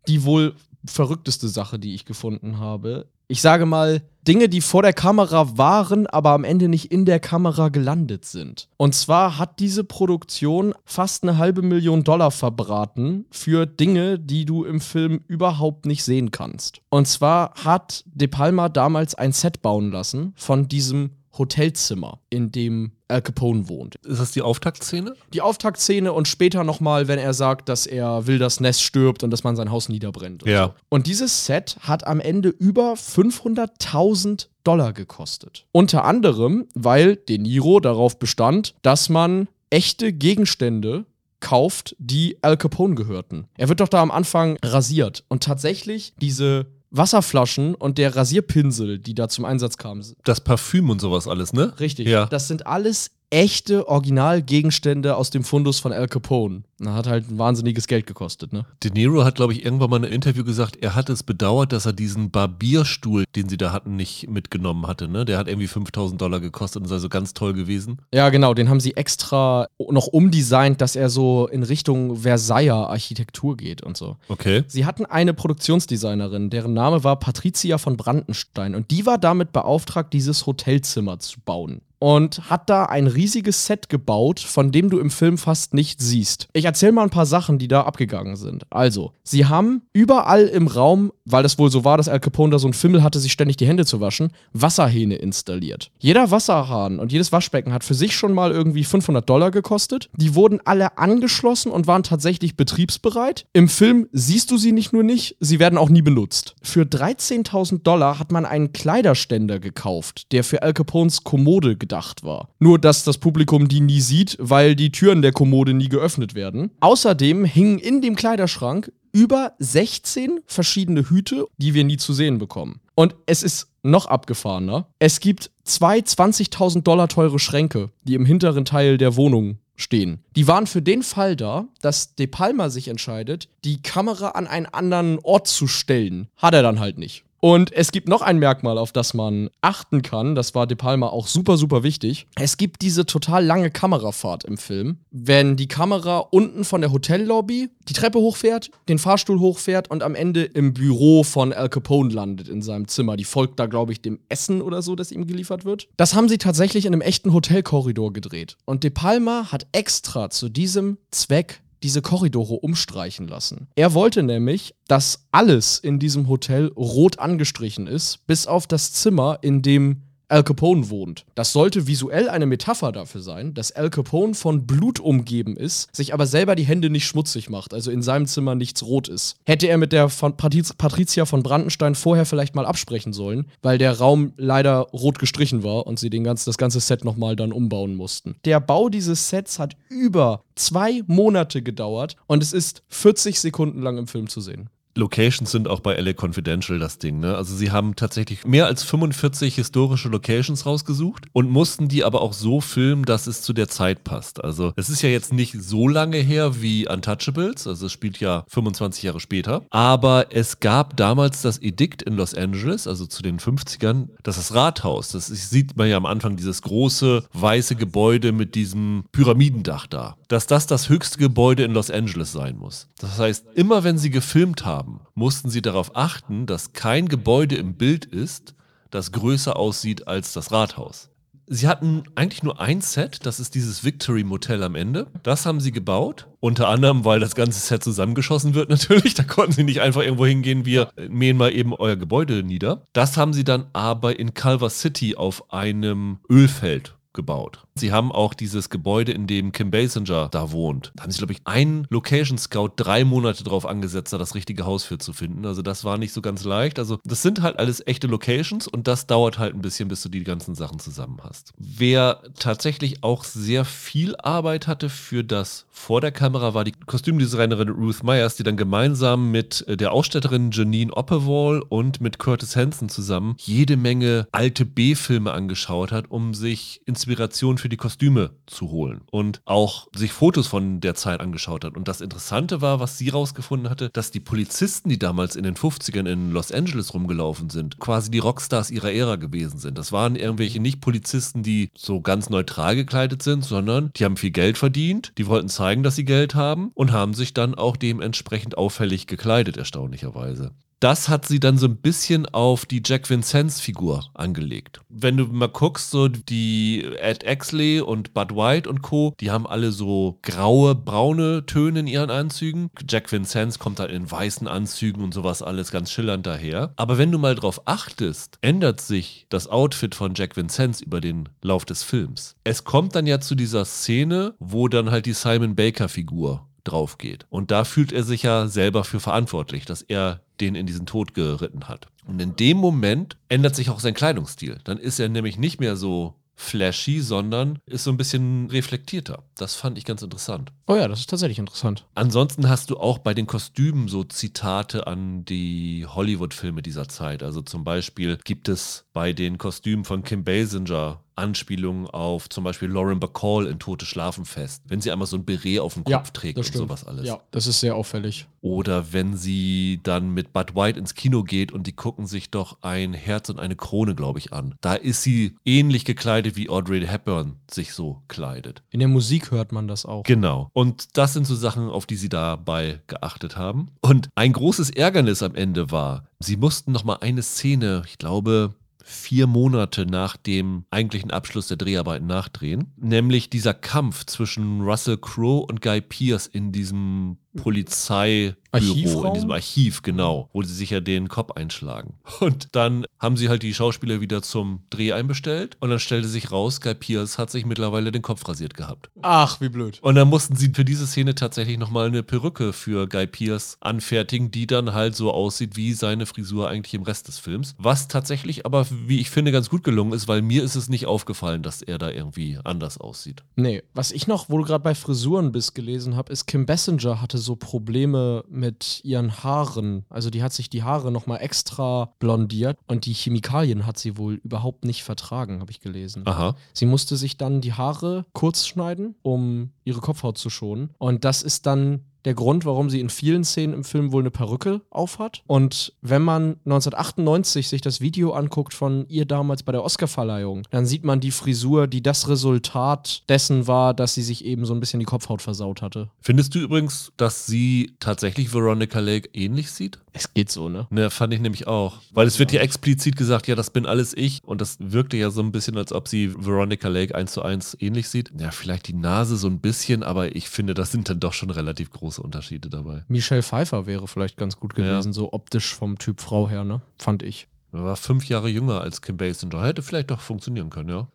Die wohl verrückteste Sache, die ich gefunden habe. Ich sage mal, Dinge, die vor der Kamera waren, aber am Ende nicht in der Kamera gelandet sind. Und zwar hat diese Produktion fast eine halbe Million Dollar verbraten für Dinge, die du im Film überhaupt nicht sehen kannst. Und zwar hat De Palma damals ein Set bauen lassen von diesem Hotelzimmer, in dem Al Capone wohnt. Ist das die Auftaktszene? Die Auftaktszene und später nochmal, wenn er sagt, dass er will, dass Ness stirbt und dass man sein Haus niederbrennt. Und Ja. So. Und dieses Set hat am Ende über 500.000 Dollar gekostet. Unter anderem, weil De Niro darauf bestand, dass man echte Gegenstände kauft, die Al Capone gehörten. Er wird doch da am Anfang rasiert. Und tatsächlich diese Wasserflaschen und der Rasierpinsel, die da zum Einsatz kamen, Das Parfüm und sowas alles, ne? Richtig. Ja. Das sind alles echte Originalgegenstände aus dem Fundus von Al Capone. Das hat halt ein wahnsinniges Geld gekostet, ne? De Niro hat, glaube ich, irgendwann mal in einem Interview gesagt, er hat es bedauert, dass er diesen Barbierstuhl, den sie da hatten, nicht mitgenommen hatte. Ne? Der hat irgendwie 5000 Dollar gekostet und ist also ganz toll gewesen. Ja, genau, den haben sie extra noch umdesignt, dass er so in Richtung Versailler Architektur geht und so. Okay. Sie hatten eine Produktionsdesignerin, deren Name war Patricia von Brandenstein und die war damit beauftragt, dieses Hotelzimmer zu bauen. Und hat da ein riesiges Set gebaut, von dem du im Film fast nichts siehst. Ich erzähle mal ein paar Sachen, die da abgegangen sind. Also, sie haben überall im Raum, weil das wohl so war, dass Al Capone da so einen Fimmel hatte, sich ständig die Hände zu waschen, Wasserhähne installiert. Jeder Wasserhahn und jedes Waschbecken hat für sich schon mal irgendwie 500 Dollar gekostet. Die wurden alle angeschlossen und waren tatsächlich betriebsbereit. Im Film siehst du sie nicht nur nicht, sie werden auch nie benutzt. Für 13.000 Dollar hat man einen Kleiderständer gekauft, der für Al Capones Kommode gedacht war. Nur, dass das Publikum die nie sieht, weil die Türen der Kommode nie geöffnet werden. Außerdem hingen in dem Kleiderschrank über 16 verschiedene Hüte, die wir nie zu sehen bekommen. Und es ist noch abgefahrener. Es gibt zwei 20.000 Dollar teure Schränke, die im hinteren Teil der Wohnung stehen. Die waren für den Fall da, dass De Palma sich entscheidet, die Kamera an einen anderen Ort zu stellen. Hat er dann halt nicht. Und es gibt noch ein Merkmal, auf das man achten kann. Das war De Palma auch super, super wichtig. Es gibt diese total lange Kamerafahrt im Film. Wenn die Kamera unten von der Hotellobby die Treppe hochfährt, den Fahrstuhl hochfährt und am Ende im Büro von Al Capone landet in seinem Zimmer. Die folgt da, glaube ich, dem Essen oder so, das ihm geliefert wird. Das haben sie tatsächlich in einem echten Hotelkorridor gedreht. Und De Palma hat extra zu diesem Zweck diese Korridore umstreichen lassen. Er wollte nämlich, dass alles in diesem Hotel rot angestrichen ist, bis auf das Zimmer, in dem Al Capone wohnt. Das sollte visuell eine Metapher dafür sein, dass Al Capone von Blut umgeben ist, sich aber selber die Hände nicht schmutzig macht, also in seinem Zimmer nichts rot ist. Hätte er mit der von Patriz Patricia von Brandenstein vorher vielleicht mal absprechen sollen, weil der Raum leider rot gestrichen war und sie den ganzen, das ganze Set nochmal dann umbauen mussten. Der Bau dieses Sets hat über zwei Monate gedauert und es ist 40 Sekunden lang im Film zu sehen. Locations sind auch bei LA Confidential das Ding, ne? Also sie haben tatsächlich mehr als 45 historische Locations rausgesucht und mussten die aber auch so filmen, dass es zu der Zeit passt. Also es ist ja jetzt nicht so lange her wie Untouchables, also es spielt ja 25 Jahre später, aber es gab damals das Edikt in Los Angeles, also zu den 50ern, dass das Rathaus, das sieht man ja am Anfang, dieses große weiße Gebäude mit diesem Pyramidendach da, dass das das höchste Gebäude in Los Angeles sein muss. Das heißt, immer wenn sie gefilmt haben, mussten sie darauf achten, dass kein Gebäude im Bild ist, das größer aussieht als das Rathaus. Sie hatten eigentlich nur ein Set, das ist dieses Victory Motel am Ende. Das haben sie gebaut. Unter anderem, weil das ganze Set zusammengeschossen wird natürlich. Da konnten sie nicht einfach irgendwo hingehen, wir mähen mal eben euer Gebäude nieder. Das haben sie dann aber in Culver City auf einem Ölfeld gebaut. Sie haben auch dieses Gebäude, in dem Kim Basinger da wohnt. Da haben sie, glaube ich, einen Location Scout drei Monate drauf angesetzt, da das richtige Haus für zu finden. Also das war nicht so ganz leicht. Also das sind halt alles echte Locations und das dauert halt ein bisschen, bis du die ganzen Sachen zusammen hast. Wer tatsächlich auch sehr viel Arbeit hatte für das vor der Kamera, war die Kostümdesignerin Ruth Myers, die dann gemeinsam mit der Ausstatterin Janine Opperwall und mit Curtis Hanson zusammen jede Menge alte B-Filme angeschaut hat, um sich Inspiration für die Kostüme zu holen und auch sich Fotos von der Zeit angeschaut hat. Und das Interessante war, was sie rausgefunden hatte, dass die Polizisten, die damals in den 50ern in Los Angeles rumgelaufen sind, quasi die Rockstars ihrer Ära gewesen sind. Das waren irgendwelche nicht Polizisten, die so ganz neutral gekleidet sind, sondern die haben viel Geld verdient, die wollten zeigen, dass sie Geld haben und haben sich dann auch dementsprechend auffällig gekleidet, erstaunlicherweise das hat sie dann so ein bisschen auf die Jack Vincennes Figur angelegt. Wenn du mal guckst, so die Ed Exley und Bud White und Co., die haben alle so graue, braune Töne in ihren Anzügen. Jack Vincennes kommt halt in weißen Anzügen und sowas alles ganz schillernd daher. Aber wenn du mal drauf achtest, ändert sich das Outfit von Jack Vincennes über den Lauf des Films. Es kommt dann ja zu dieser Szene, wo dann halt die Simon Baker Figur drauf geht. Und da fühlt er sich ja selber für verantwortlich, dass er den in diesen Tod geritten hat. Und in dem Moment ändert sich auch sein Kleidungsstil. Dann ist er nämlich nicht mehr so flashy, sondern ist so ein bisschen reflektierter. Das fand ich ganz interessant. Oh ja, das ist tatsächlich interessant. Ansonsten hast du auch bei den Kostümen so Zitate an die Hollywood-Filme dieser Zeit. Also zum Beispiel gibt es bei den Kostümen von Kim Basinger Anspielungen auf zum Beispiel Lauren Bacall in Tote Schlafen fest. Wenn sie einmal so ein Beret auf dem Kopf Ja, trägt und stimmt. sowas alles. Ja, das ist sehr auffällig. Oder wenn sie dann mit Bud White ins Kino geht und die gucken sich doch ein Herz und eine Krone, glaube ich, an. Da ist sie ähnlich gekleidet, wie Audrey Hepburn sich so kleidet. In der Musik hört man das auch. Genau. Und das sind so Sachen, auf die sie dabei geachtet haben. Und ein großes Ärgernis am Ende war, sie mussten noch mal eine Szene, ich glaube, vier Monate nach dem eigentlichen Abschluss der Dreharbeiten nachdrehen. Nämlich dieser Kampf zwischen Russell Crowe und Guy Pearce in diesem Polizeibüro, Archivraum? in diesem Archiv, genau, wo sie sich ja den Kopf einschlagen. Und dann haben sie halt die Schauspieler wieder zum Dreh einbestellt und dann stellte sich raus, Guy Pearce hat sich mittlerweile den Kopf rasiert gehabt. Ach, wie blöd. Und dann mussten sie für diese Szene tatsächlich nochmal eine Perücke für Guy Pearce anfertigen, die dann halt so aussieht wie seine Frisur eigentlich im Rest des Films. Was tatsächlich aber, wie ich finde, ganz gut gelungen ist, weil mir ist es nicht aufgefallen, dass er da irgendwie anders aussieht. Nee, was ich noch, wo du gerade bei Frisuren bist, gelesen habe, ist, Kim Basinger hatte so Probleme mit ihren Haaren. Also die hat sich die Haare nochmal extra blondiert und die Chemikalien hat sie wohl überhaupt nicht vertragen, habe ich gelesen. Aha. Sie musste sich dann die Haare kurz schneiden, um ihre Kopfhaut zu schonen. Und das ist dann der Grund, warum sie in vielen Szenen im Film wohl eine Perücke aufhat. Und wenn man 1998 sich das Video anguckt von ihr damals bei der Oscarverleihung, dann sieht man die Frisur, die das Resultat dessen war, dass sie sich eben so ein bisschen die Kopfhaut versaut hatte. Findest du übrigens, dass sie tatsächlich Veronica Lake ähnlich sieht? Es geht so, ne? Ne, fand ich nämlich auch. Weil es wird ja explizit gesagt, ja, das bin alles ich. Und das wirkte ja so ein bisschen, als ob sie Veronica Lake eins zu eins ähnlich sieht. Ja, vielleicht die Nase so ein bisschen, aber ich finde, das sind dann doch schon relativ große Unterschiede dabei. Michelle Pfeiffer wäre vielleicht ganz gut gewesen, so optisch vom Typ Frau her, ne? Fand ich. Er war fünf Jahre jünger als Kim Basinger. Hätte vielleicht doch funktionieren können, ja.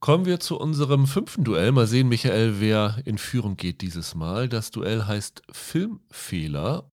Kommen wir zu unserem fünften Duell. Mal sehen, Michael, wer in Führung geht dieses Mal. Das Duell heißt Filmfehler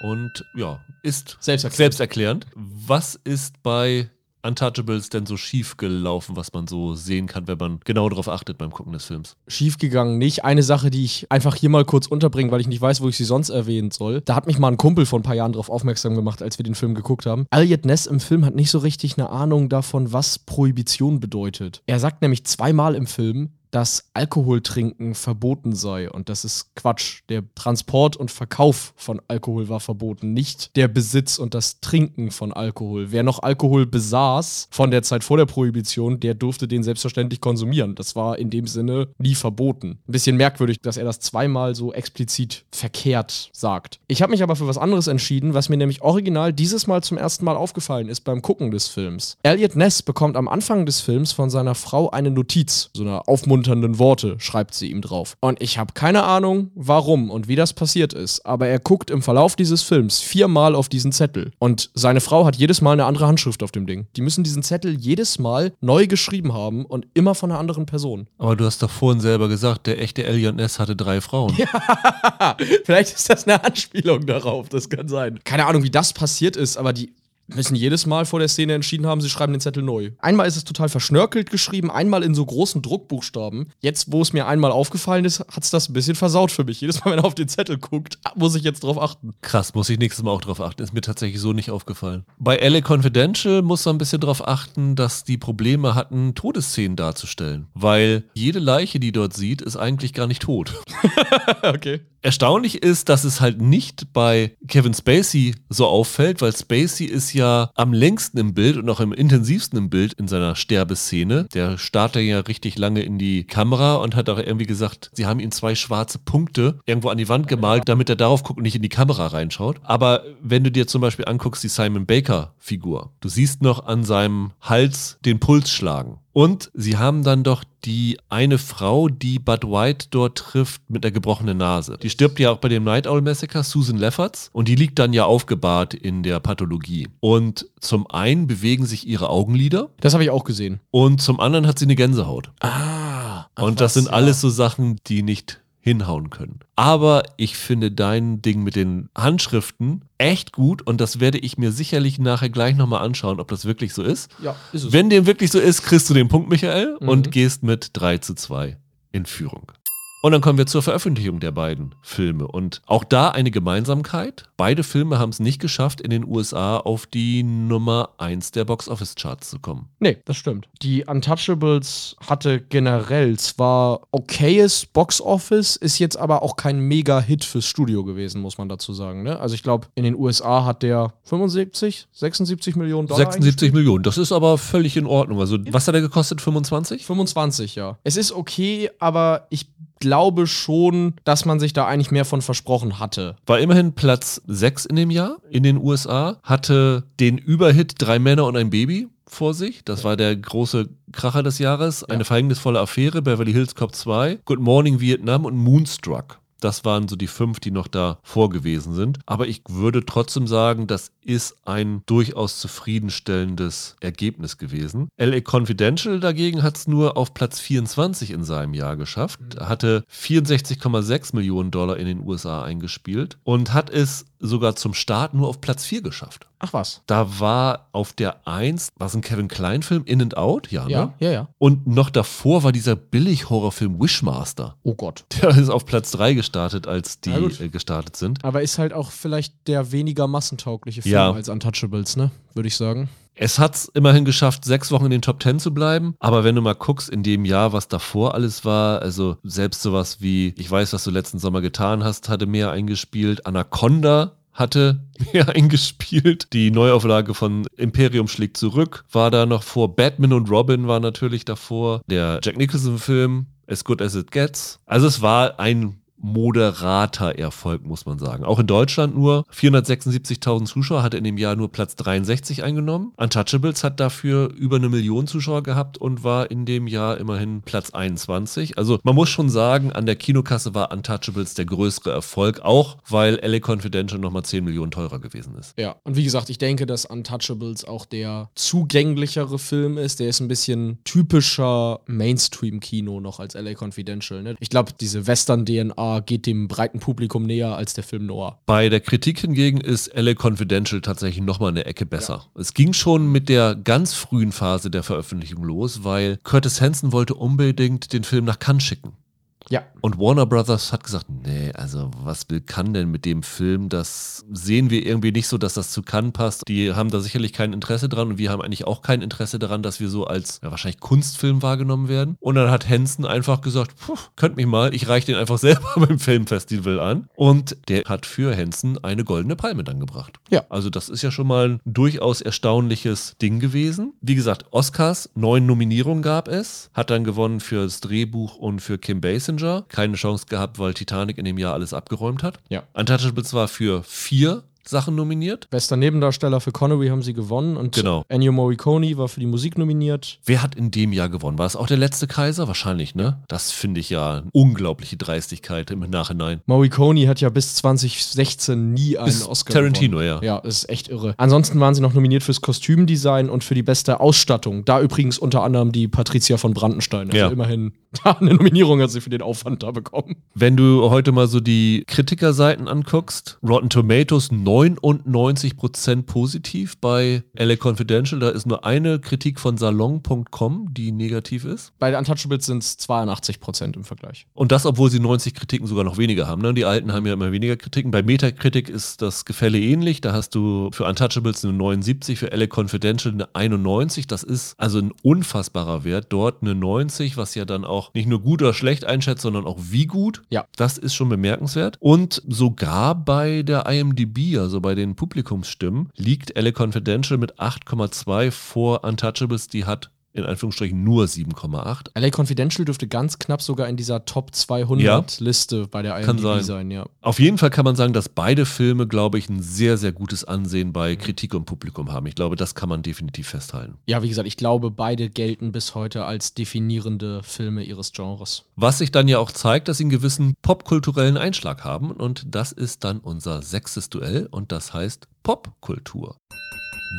und ja, ist Selbsterklärend. selbsterklärend. Was ist bei Untouchables denn so schief gelaufen, was man so sehen kann, wenn man genau darauf achtet beim Gucken des Films? Schiefgegangen nicht. Eine Sache, die ich einfach hier mal kurz unterbringe, weil ich nicht weiß, wo ich sie sonst erwähnen soll. Da hat mich mal ein Kumpel vor ein paar Jahren darauf aufmerksam gemacht, als wir den Film geguckt haben. Elliot Ness im Film hat nicht so richtig eine Ahnung davon, was Prohibition bedeutet. Er sagt nämlich zweimal im Film, dass Alkoholtrinken verboten sei. Und das ist Quatsch. Der Transport und Verkauf von Alkohol war verboten, nicht der Besitz und das Trinken von Alkohol. Wer noch Alkohol besaß von der Zeit vor der Prohibition, der durfte den selbstverständlich konsumieren. Das war in dem Sinne nie verboten. Ein bisschen merkwürdig, dass er das zweimal so explizit verkehrt sagt. Ich habe mich aber für was anderes entschieden, was mir nämlich original dieses Mal zum ersten Mal aufgefallen ist beim Gucken des Films. Elliot Ness bekommt am Anfang des Films von seiner Frau eine Notiz, so eine aufmunternden Worte, schreibt sie ihm drauf. Und ich habe keine Ahnung, warum und wie das passiert ist, aber er guckt im Verlauf dieses Films viermal auf diesen Zettel. Und seine Frau hat jedes Mal eine andere Handschrift auf dem Ding. Die müssen diesen Zettel jedes Mal neu geschrieben haben und immer von einer anderen Person. Aber du hast doch vorhin selber gesagt, der echte Elliot Ness hatte drei Frauen. Vielleicht ist das eine Anspielung darauf, das kann sein. Keine Ahnung, wie das passiert ist, aber die müssen jedes Mal vor der Szene entschieden haben, sie schreiben den Zettel neu. Einmal ist es total verschnörkelt geschrieben, einmal in so großen Druckbuchstaben. Jetzt, wo es mir einmal aufgefallen ist, hat es das ein bisschen versaut für mich. Jedes Mal, wenn er auf den Zettel guckt, muss ich jetzt drauf achten. Krass, muss ich nächstes Mal auch drauf achten. Ist mir tatsächlich so nicht aufgefallen. Bei LA Confidential muss man ein bisschen drauf achten, dass die Probleme hatten, Todesszenen darzustellen. Weil jede Leiche, die dort sieht, ist eigentlich gar nicht tot. okay. Erstaunlich ist, dass es halt nicht bei Kevin Spacey so auffällt, weil Spacey ist ja am längsten im Bild und auch am intensivsten im Bild in seiner Sterbeszene. Der starrt ja richtig lange in die Kamera und hat auch irgendwie gesagt, sie haben ihm zwei schwarze Punkte irgendwo an die Wand gemalt, damit er darauf guckt und nicht in die Kamera reinschaut. Aber wenn du dir zum Beispiel anguckst, die Simon Baker-Figur, du siehst noch an seinem Hals den Puls schlagen. Und sie haben dann doch die eine Frau, die Bud White dort trifft, mit der gebrochenen Nase. Die stirbt ja auch bei dem Night Owl Massacre, Susan Lefferts, und die liegt dann ja aufgebahrt in der Pathologie. Und zum einen bewegen sich ihre Augenlider Das habe ich auch gesehen. und zum anderen hat sie eine Gänsehaut. Ah. und das sind alles so Sachen, die nicht hinhauen können. Aber ich finde dein Ding mit den Handschriften echt gut und das werde ich mir sicherlich nachher gleich nochmal anschauen, ob das wirklich so ist. Ja, ist es. Wenn dem wirklich so ist, kriegst du den Punkt, Michael, Mhm. und gehst mit 3 zu 2 in Führung. Und dann kommen wir zur Veröffentlichung der beiden Filme. Und auch da eine Gemeinsamkeit. Beide Filme haben es nicht geschafft, in den USA auf die Nummer 1 der Box-Office-Charts zu kommen. Nee, das stimmt. Die Untouchables hatte generell zwar okayes Box-Office, ist jetzt aber auch kein Mega-Hit fürs Studio gewesen, muss man dazu sagen. Ne? Also ich glaube, in den USA hat der 75, 76 Millionen Dollar 76 Millionen, das ist aber völlig in Ordnung. Also, was hat er gekostet? 25? 25, ja. Es ist okay, aber ich glaube schon, dass man sich da eigentlich mehr von versprochen hatte. War immerhin Platz 6 in dem Jahr in den USA, hatte den Überhit Drei Männer und ein Baby vor sich. Das war der große Kracher des Jahres. Eine verhängnisvolle Affäre, Beverly Hills Cop 2, Good Morning Vietnam und Moonstruck. Das waren so die fünf, die noch da vorgewesen sind. Aber ich würde trotzdem sagen, das ist ein durchaus zufriedenstellendes Ergebnis gewesen. LA Confidential dagegen hat es nur auf Platz 24 in seinem Jahr geschafft, hatte 64,6 Millionen Dollar in den USA eingespielt und hat es sogar zum Start nur auf Platz 4 geschafft. Ach was. Da war auf der 1, was ein Kevin Klein-Film, In and Out, ja, Ja, ne? ja, ja. Und noch davor war dieser Billig-Horrorfilm Wishmaster. Oh Gott. Der ist auf Platz 3 gestartet, als die äh, gestartet sind. Aber ist halt auch vielleicht der weniger massentaugliche Film Ja. als Untouchables, ne? Würde ich sagen. Es hat es immerhin geschafft, sechs Wochen in den Top 10 zu bleiben. Aber wenn du mal guckst, in dem Jahr, was davor alles war, also selbst sowas wie, ich weiß, was du letzten Sommer getan hast, hatte mehr eingespielt. Anaconda hatte mehr eingespielt. Die Neuauflage von Imperium schlägt zurück war da noch vor. Batman und Robin war natürlich davor. Der Jack Nicholson-Film As Good As It Gets. Also es war ein moderater Erfolg, muss man sagen. Auch in Deutschland nur 476.000 Zuschauer, hatte in dem Jahr nur Platz 63 eingenommen. Untouchables hat dafür über eine Million Zuschauer gehabt und war in dem Jahr immerhin Platz 21. Also man muss schon sagen, an der Kinokasse war Untouchables der größere Erfolg, auch weil LA Confidential nochmal 10 Millionen teurer gewesen ist. Ja, und wie gesagt, ich denke, dass Untouchables auch der zugänglichere Film ist. Der ist ein bisschen typischer Mainstream-Kino noch als LA Confidential. Ne? Ich glaube, diese Western-DNA geht dem breiten Publikum näher als der Film Noir. Bei der Kritik hingegen ist LA Confidential tatsächlich nochmal eine Ecke besser. Ja. Es ging schon mit der ganz frühen Phase der Veröffentlichung los, weil Curtis Hanson wollte unbedingt den Film nach Cannes schicken. Ja. Und Warner Brothers hat gesagt, nee, also was will kann denn mit dem Film? Das sehen wir irgendwie nicht so, dass das zu Cannes passt. Die haben da sicherlich kein Interesse dran und wir haben eigentlich auch kein Interesse daran, dass wir so als ja, wahrscheinlich Kunstfilm wahrgenommen werden. Und dann hat Henson einfach gesagt, könnt mich mal, ich reiche den einfach selber beim Filmfestival an. Und der hat für Henson eine goldene Palme dann gebracht. Ja. Also das ist ja schon mal ein durchaus erstaunliches Ding gewesen. Wie gesagt, Oscars, neun Nominierungen gab es, hat dann gewonnen für das Drehbuch und für Kim Basinger. Passenger keine Chance gehabt, weil Titanic in dem Jahr alles abgeräumt hat. Ja. Untouchables war für vier Sachen nominiert. Bester Nebendarsteller für Connery haben sie gewonnen und genau. Ennio Morricone war für die Musik nominiert. Wer hat in dem Jahr gewonnen? War es auch der letzte Kaiser? Wahrscheinlich, ne? Das finde ich ja eine unglaubliche Dreistigkeit im Nachhinein. Morricone hat ja bis 2016 nie einen bis Oscar Tarantino, gewonnen. ja. Ja, ist echt irre. Ansonsten waren sie noch nominiert fürs Kostümdesign und für die beste Ausstattung. Da übrigens unter anderem die Patricia von Brandenstein. Also ja. immerhin eine Nominierung hat sie für den Aufwand da bekommen. Wenn du heute mal so die Kritikerseiten anguckst, Rotten Tomatoes 99% positiv bei LA Confidential. Da ist nur eine Kritik von salon.com, die negativ ist. Bei Untouchables sind es 82% im Vergleich. Und das, obwohl sie 90 Kritiken sogar noch weniger haben. Ne? Die alten haben ja immer weniger Kritiken. Bei Metacritic ist das Gefälle ähnlich. Da hast du für Untouchables eine 79, für LA Confidential eine 91. Das ist also ein unfassbarer Wert. Dort eine 90, was ja dann auch nicht nur gut oder schlecht einschätzt, sondern auch wie gut. Ja. Das ist schon bemerkenswert. Und sogar bei der IMDb, also bei den Publikumsstimmen, liegt LA Confidential mit 8,2 vor Untouchables, die hat in Anführungsstrichen nur 7,8. LA Confidential dürfte ganz knapp sogar in dieser Top 200 Ja. Liste bei der IMDb sein. sein. ja. Auf jeden Fall kann man sagen, dass beide Filme, glaube ich, ein sehr, sehr gutes Ansehen bei Kritik und Publikum haben. Ich glaube, das kann man definitiv festhalten. Ja, wie gesagt, ich glaube, beide gelten bis heute als definierende Filme ihres Genres. Was sich dann ja auch zeigt, dass sie einen gewissen popkulturellen Einschlag haben. Und das ist dann unser sechstes Duell und das heißt Popkultur.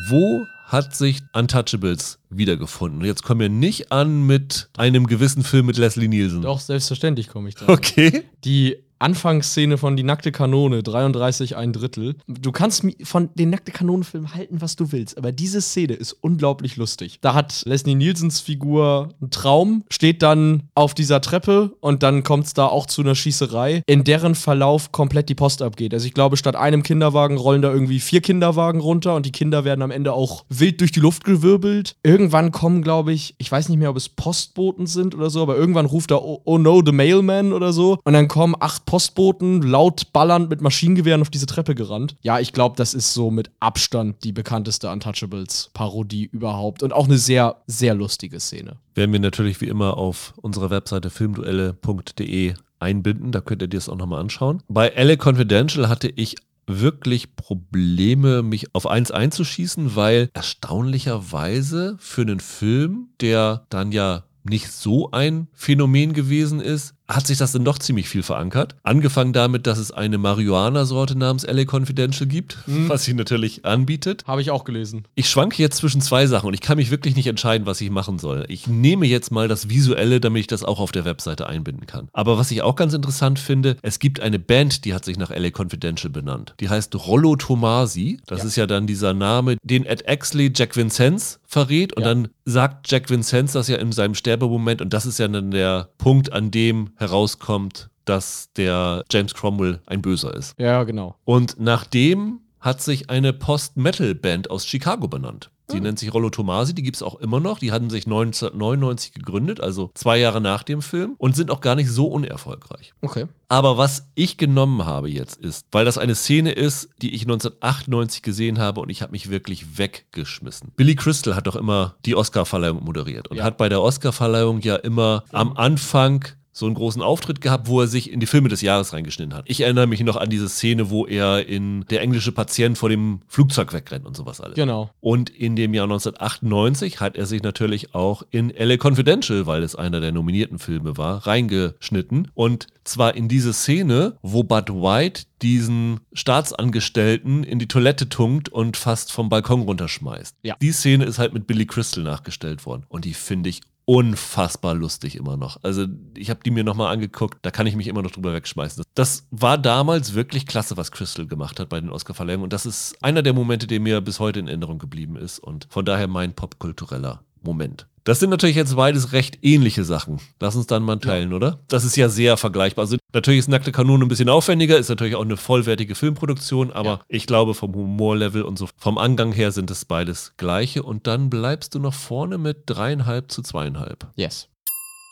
Wo hat sich Untouchables wiedergefunden? Und jetzt kommen wir nicht an mit einem gewissen Film mit Leslie Nielsen. Doch, selbstverständlich komme ich da. Okay. Die Anfangsszene von Die nackte Kanone, 33 ein Drittel. Du kannst von den nackte Kanonenfilm halten, was du willst, aber diese Szene ist unglaublich lustig. Da hat Leslie Nielsens Figur einen Traum, steht dann auf dieser Treppe und dann kommt es da auch zu einer Schießerei, in deren Verlauf komplett die Post abgeht. Also ich glaube, statt einem Kinderwagen rollen da irgendwie vier Kinderwagen runter und die Kinder werden am Ende auch wild durch die Luft gewirbelt. Irgendwann kommen, glaube ich, ich weiß nicht mehr, ob es Postboten sind oder so, aber irgendwann ruft er Oh, oh no, the mailman oder so. Und dann kommen acht Postboten laut ballernd mit Maschinengewehren auf diese Treppe gerannt. Ja, ich glaube, das ist so mit Abstand die bekannteste Untouchables-Parodie überhaupt. Und auch eine sehr, sehr lustige Szene. Werden wir natürlich wie immer auf unserer Webseite filmduelle.de einbinden. Da könnt ihr dir das auch nochmal anschauen. Bei LA Confidential hatte ich wirklich Probleme, mich auf eins einzuschießen, weil erstaunlicherweise für einen Film, der dann ja nicht so ein Phänomen gewesen ist, hat sich das dann doch ziemlich viel verankert. Angefangen damit, dass es eine Marihuana-Sorte namens LA Confidential gibt, was sie natürlich anbietet. Habe ich auch gelesen. Ich schwanke jetzt zwischen zwei Sachen und ich kann mich wirklich nicht entscheiden, was ich machen soll. Ich nehme jetzt mal das Visuelle, damit ich das auch auf der Webseite einbinden kann. Aber was ich auch ganz interessant finde, es gibt eine Band, die hat sich nach LA Confidential benannt. Die heißt Rollo Tomasi. Das Ja. ist ja dann dieser Name, den Ed Exley Jack Vincenz verrät. Und Ja. dann sagt Jack Vincenz das ja in seinem Sterbemoment. Und das ist ja dann der Punkt, an dem herauskommt, dass der James Cromwell ein Böser ist. Ja, genau. Und nachdem hat sich eine Post-Metal-Band aus Chicago benannt. Die nennt sich Rollo Tomasi, die gibt es auch immer noch. Die hatten sich 1999 gegründet, also zwei Jahre nach dem Film, und sind auch gar nicht so unerfolgreich. Okay. Aber was ich genommen habe jetzt ist, weil das eine Szene ist, die ich 1998 gesehen habe und ich habe mich wirklich weggeschmissen. Billy Crystal hat doch immer die Oscarverleihung moderiert und Ja. hat bei der Oscarverleihung ja immer am Anfang so einen großen Auftritt gehabt, wo er sich in die Filme des Jahres reingeschnitten hat. Ich erinnere mich noch an diese Szene, wo er in Der englische Patient vor dem Flugzeug wegrennt und sowas alles. Genau. Und in dem Jahr 1998 hat er sich natürlich auch in LA Confidential, weil es einer der nominierten Filme war, reingeschnitten. Und zwar in diese Szene, wo Bud White diesen Staatsangestellten in die Toilette tunkt und fast vom Balkon runterschmeißt. Ja. Die Szene ist halt mit Billy Crystal nachgestellt worden. Und die finde ich unfassbar lustig immer noch. Also ich habe die mir nochmal angeguckt, da kann ich mich immer noch drüber wegschmeißen. Das war damals wirklich klasse, was Crystal gemacht hat bei den Oscarverleihungen und das ist einer der Momente, der mir bis heute in Erinnerung geblieben ist und von daher mein popkultureller Moment. Das sind natürlich jetzt beides recht ähnliche Sachen. Lass uns dann mal teilen, oder? Das ist ja sehr vergleichbar. Also natürlich ist Nackte Kanone ein bisschen aufwendiger, ist natürlich auch eine vollwertige Filmproduktion, aber Ja. ich glaube vom Humorlevel und so vom Angang her sind es beides gleiche und dann bleibst du noch vorne mit dreieinhalb zu zweieinhalb. Yes.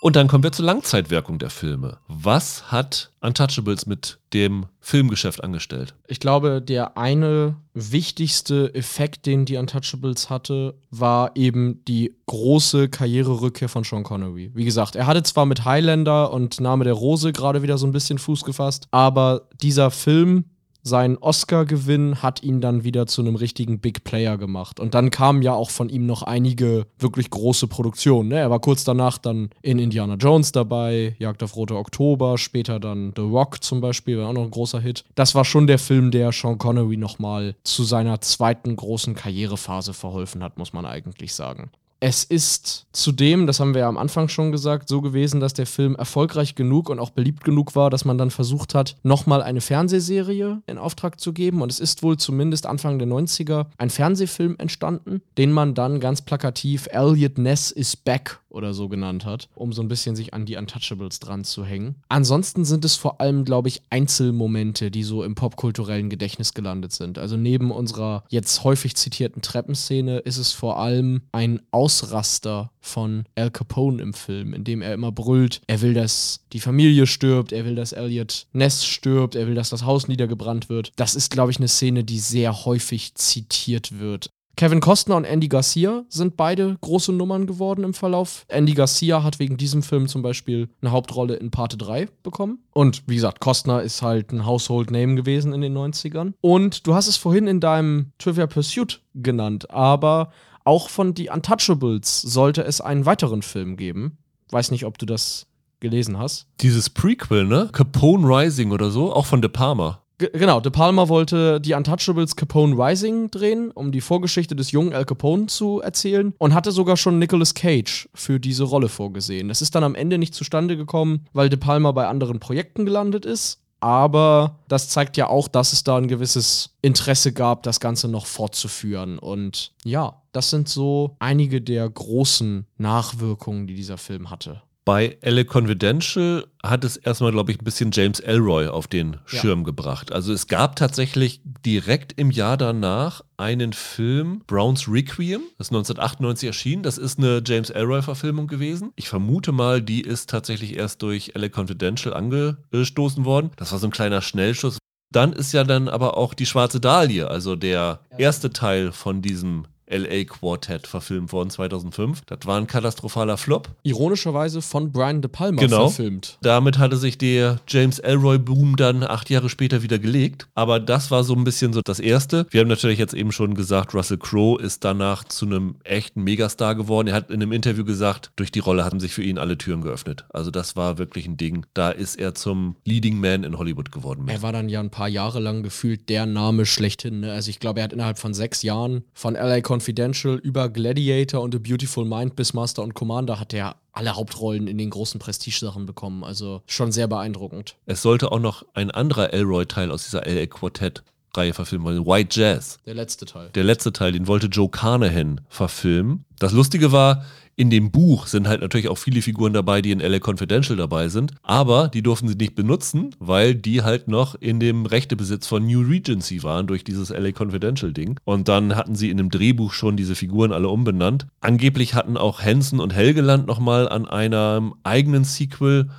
Und dann kommen wir zur Langzeitwirkung der Filme. Was hat Untouchables mit dem Filmgeschäft angestellt? Ich glaube, der eine wichtigste Effekt, den die Untouchables hatte, war eben die große Karriererückkehr von Sean Connery. Wie gesagt, er hatte zwar mit Highlander und Name der Rose gerade wieder so ein bisschen Fuß gefasst, aber dieser Film sein Oscar-Gewinn hat ihn dann wieder zu einem richtigen Big Player gemacht. Und dann kamen ja auch von ihm noch einige wirklich große Produktionen. Ne? Er war kurz danach dann in Indiana Jones dabei, Jagd auf Rote Oktober, später dann The Rock zum Beispiel, war auch noch ein großer Hit. Das war schon der Film, der Sean Connery nochmal zu seiner zweiten großen Karrierephase verholfen hat, muss man eigentlich sagen. Es ist zudem, das haben wir ja am Anfang schon gesagt, so gewesen, dass der Film erfolgreich genug und auch beliebt genug war, dass man dann versucht hat, nochmal eine Fernsehserie in Auftrag zu geben. Und es ist wohl zumindest Anfang der 90er ein Fernsehfilm entstanden, den man dann ganz plakativ Elliot Ness is Back oder so genannt hat, um so ein bisschen sich an die Untouchables dran zu hängen. Ansonsten sind es vor allem, glaube ich, Einzelmomente, die so im popkulturellen Gedächtnis gelandet sind. Also neben unserer jetzt häufig zitierten Treppenszene ist es vor allem ein Ausraster von Al Capone im Film, in dem er immer brüllt, er will, dass die Familie stirbt, er will, dass Elliot Ness stirbt, er will, dass das Haus niedergebrannt wird. Das ist, glaube ich, eine Szene, die sehr häufig zitiert wird. Kevin Costner und Andy Garcia sind beide große Nummern geworden im Verlauf. Andy Garcia hat wegen diesem Film zum Beispiel eine Hauptrolle in Parte 3 bekommen. Und wie gesagt, Costner ist halt ein Household Name gewesen in den 90ern. Und du hast es vorhin in deinem Trivia Pursuit genannt, aber auch von The Untouchables sollte es einen weiteren Film geben. Weiß nicht, ob du das gelesen hast. Dieses Prequel, ne? Capone Rising oder so, auch von De Palma. Genau, De Palma wollte die Untouchables Capone Rising drehen, um die Vorgeschichte des jungen Al Capone zu erzählen und hatte sogar schon Nicolas Cage für diese Rolle vorgesehen. Das ist dann am Ende nicht zustande gekommen, weil De Palma bei anderen Projekten gelandet ist. Aber das zeigt ja auch, dass es da ein gewisses Interesse gab, das Ganze noch fortzuführen. Und ja, das sind so einige der großen Nachwirkungen, die dieser Film hatte. Bei LA Confidential hat es erstmal, glaube ich, ein bisschen James Elroy auf den Schirm gebracht. Also es gab tatsächlich direkt im Jahr danach einen Film, Browns Requiem, das ist 1998 erschienen. Das ist eine James Elroy-Verfilmung gewesen. Ich vermute mal, die ist tatsächlich erst durch LA Confidential angestoßen worden. Das war so ein kleiner Schnellschuss. Dann ist ja dann aber auch die Schwarze Dahlia, also der erste Teil von diesem LA Quartet verfilmt worden 2005. Das war ein katastrophaler Flop. Ironischerweise von Brian De Palma Genau. verfilmt. Damit hatte sich der James Elroy-Boom dann acht Jahre später wieder gelegt. Aber das war so ein bisschen so das Erste. Wir haben natürlich jetzt eben schon gesagt, Russell Crowe ist danach zu einem echten Megastar geworden. Er hat in einem Interview gesagt, durch die Rolle hatten sich für ihn alle Türen geöffnet. Also das war wirklich ein Ding. Da ist er zum Leading Man in Hollywood geworden. Er war dann ja ein paar Jahre lang gefühlt der Name schlechthin. Ne? Also ich glaube, er hat innerhalb von sechs Jahren von LA Confidential über Gladiator und A Beautiful Mind bis Master und Commander hat er alle Hauptrollen in den großen Prestigesachen bekommen. Also schon sehr beeindruckend. Es sollte auch noch ein anderer Elroy-Teil aus dieser LA Quartet-Reihe verfilmen wollen, White Jazz. Der letzte Teil. Der letzte Teil, den wollte Joe Carnahan verfilmen. Das Lustige war, in dem Buch sind halt natürlich auch viele Figuren dabei, die in LA Confidential dabei sind, aber die durften sie nicht benutzen, weil die halt noch in dem Rechtebesitz von New Regency waren durch dieses LA Confidential Ding. Und dann hatten sie in dem Drehbuch schon diese Figuren alle umbenannt. Angeblich hatten auch Hansen und Helgeland nochmal an einem eigenen Sequel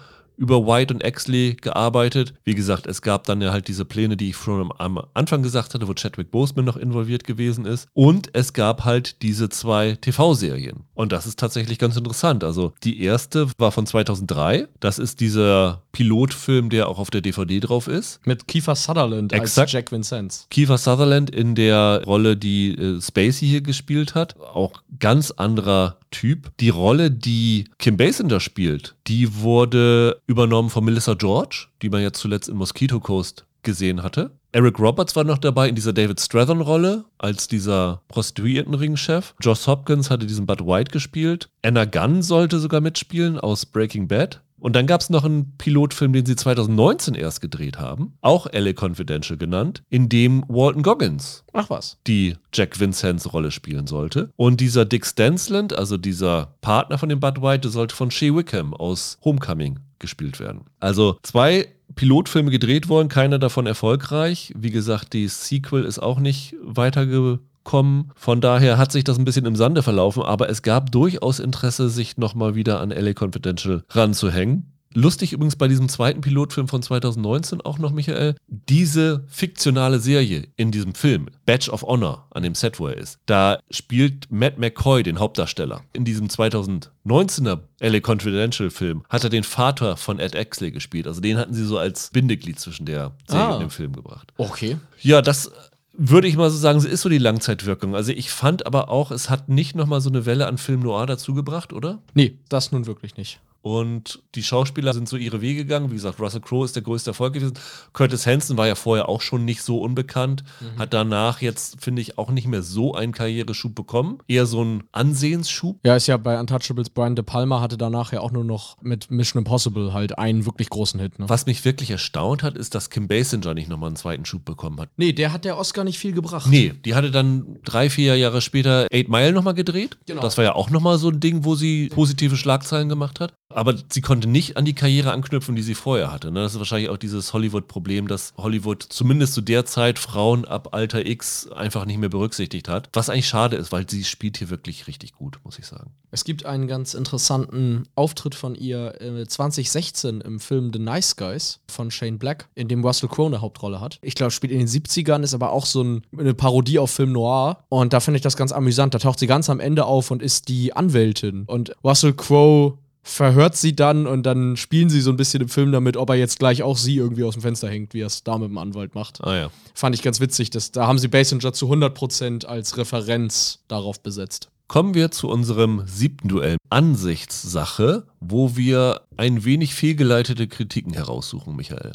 über White und Exley gearbeitet. Wie gesagt, es gab dann ja halt diese Pläne, die ich schon am Anfang gesagt hatte, wo Chadwick Boseman noch involviert gewesen ist. Und es gab halt diese zwei TV-Serien. Und das ist tatsächlich ganz interessant. Also die erste war von 2003. Das ist dieser Pilotfilm, der auch auf der DVD drauf ist. Mit Kiefer Sutherland Exakt. als Jack Vincennes. Kiefer Sutherland in der Rolle, die äh, Spacey hier gespielt hat. Auch ganz anderer Typ. Die Rolle, die Kim Basinger spielt, die wurde übernommen von Melissa George, die man jetzt zuletzt in Mosquito Coast gesehen hatte. Eric Roberts war noch dabei in dieser David Strathern-Rolle als dieser Prostituiertenring-Chef. Joss Hopkins hatte diesen Bud White gespielt. Anna Gunn sollte sogar mitspielen aus Breaking Bad. Und dann gab es noch einen Pilotfilm, den sie 2019 erst gedreht haben, auch LA Confidential genannt, in dem Walton Goggins Ach was. die Jack Vincennes Rolle spielen sollte. Und dieser Dick Stansland, also dieser Partner von dem Bud White, sollte von Shea Wickham aus Homecoming gespielt werden. Also zwei Pilotfilme gedreht worden, keiner davon erfolgreich. Wie gesagt, die Sequel ist auch nicht weitergekommen. Von daher hat sich das ein bisschen im Sande verlaufen, aber es gab durchaus Interesse, sich nochmal wieder an LA Confidential ranzuhängen. Lustig übrigens bei diesem zweiten Pilotfilm von 2019 auch noch, Michael, diese fiktionale Serie in diesem Film, Badge of Honor, an dem Set, wo er ist, da spielt Matt McCoy den Hauptdarsteller. In diesem 2019er LA Confidential Film hat er den Vater von Ed Exley gespielt. Also den hatten sie so als Bindeglied zwischen der Serie Ah. und dem Film gebracht. Okay. Ja, das würde ich mal so sagen, ist so die Langzeitwirkung. Also ich fand aber auch, es hat nicht nochmal so eine Welle an Film Noir dazugebracht, oder? Nee, das nun wirklich nicht. Und die Schauspieler sind so ihre Wege gegangen. Wie gesagt, Russell Crowe ist der größte Erfolg gewesen. Curtis Hanson war ja vorher auch schon nicht so unbekannt. Hat danach jetzt, finde ich, auch nicht mehr so einen Karriereschub bekommen. Eher so einen Ansehensschub. Ja, ist ja bei Untouchables Brian De Palma hatte danach ja auch nur noch mit Mission Impossible halt einen wirklich großen Hit. Ne? Was mich wirklich erstaunt hat, ist, dass Kim Basinger nicht nochmal einen zweiten Schub bekommen hat. Nee, der hat der Oscar nicht viel gebracht. Nee, die hatte dann drei, vier Jahre später Eight Mile nochmal gedreht. Genau. Das war ja auch nochmal so ein Ding, wo sie positive Schlagzeilen gemacht hat. Aber sie konnte nicht an die Karriere anknüpfen, die sie vorher hatte. ne? Das ist wahrscheinlich auch dieses Hollywood-Problem, dass Hollywood zumindest zu der Zeit Frauen ab Alter X einfach nicht mehr berücksichtigt hat. Was eigentlich schade ist, weil sie spielt hier wirklich richtig gut, muss ich sagen. Es gibt einen ganz interessanten Auftritt von ihr äh, 2016 im Film The Nice Guys von Shane Black, in dem Russell Crowe eine Hauptrolle hat. Ich glaube, spielt in den 70ern, ist aber auch so ein, eine Parodie auf Film Noir. Und da finde ich das ganz amüsant. Da taucht sie ganz am Ende auf und ist die Anwältin. Und Russell Crowe verhört sie dann und dann spielen sie so ein bisschen im Film damit, ob er jetzt gleich auch sie irgendwie aus dem Fenster hängt, wie er es da mit dem Anwalt macht. Ah ja. Fand ich ganz witzig. dass da haben sie Basinger zu 100% als Referenz darauf besetzt. Kommen wir zu unserem siebten Duell. Ansichtssache, wo wir ein wenig fehlgeleitete Kritiken heraussuchen, Michael.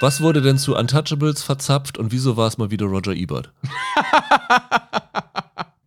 Was wurde denn zu Untouchables verzapft und wieso war es mal wieder Roger Ebert?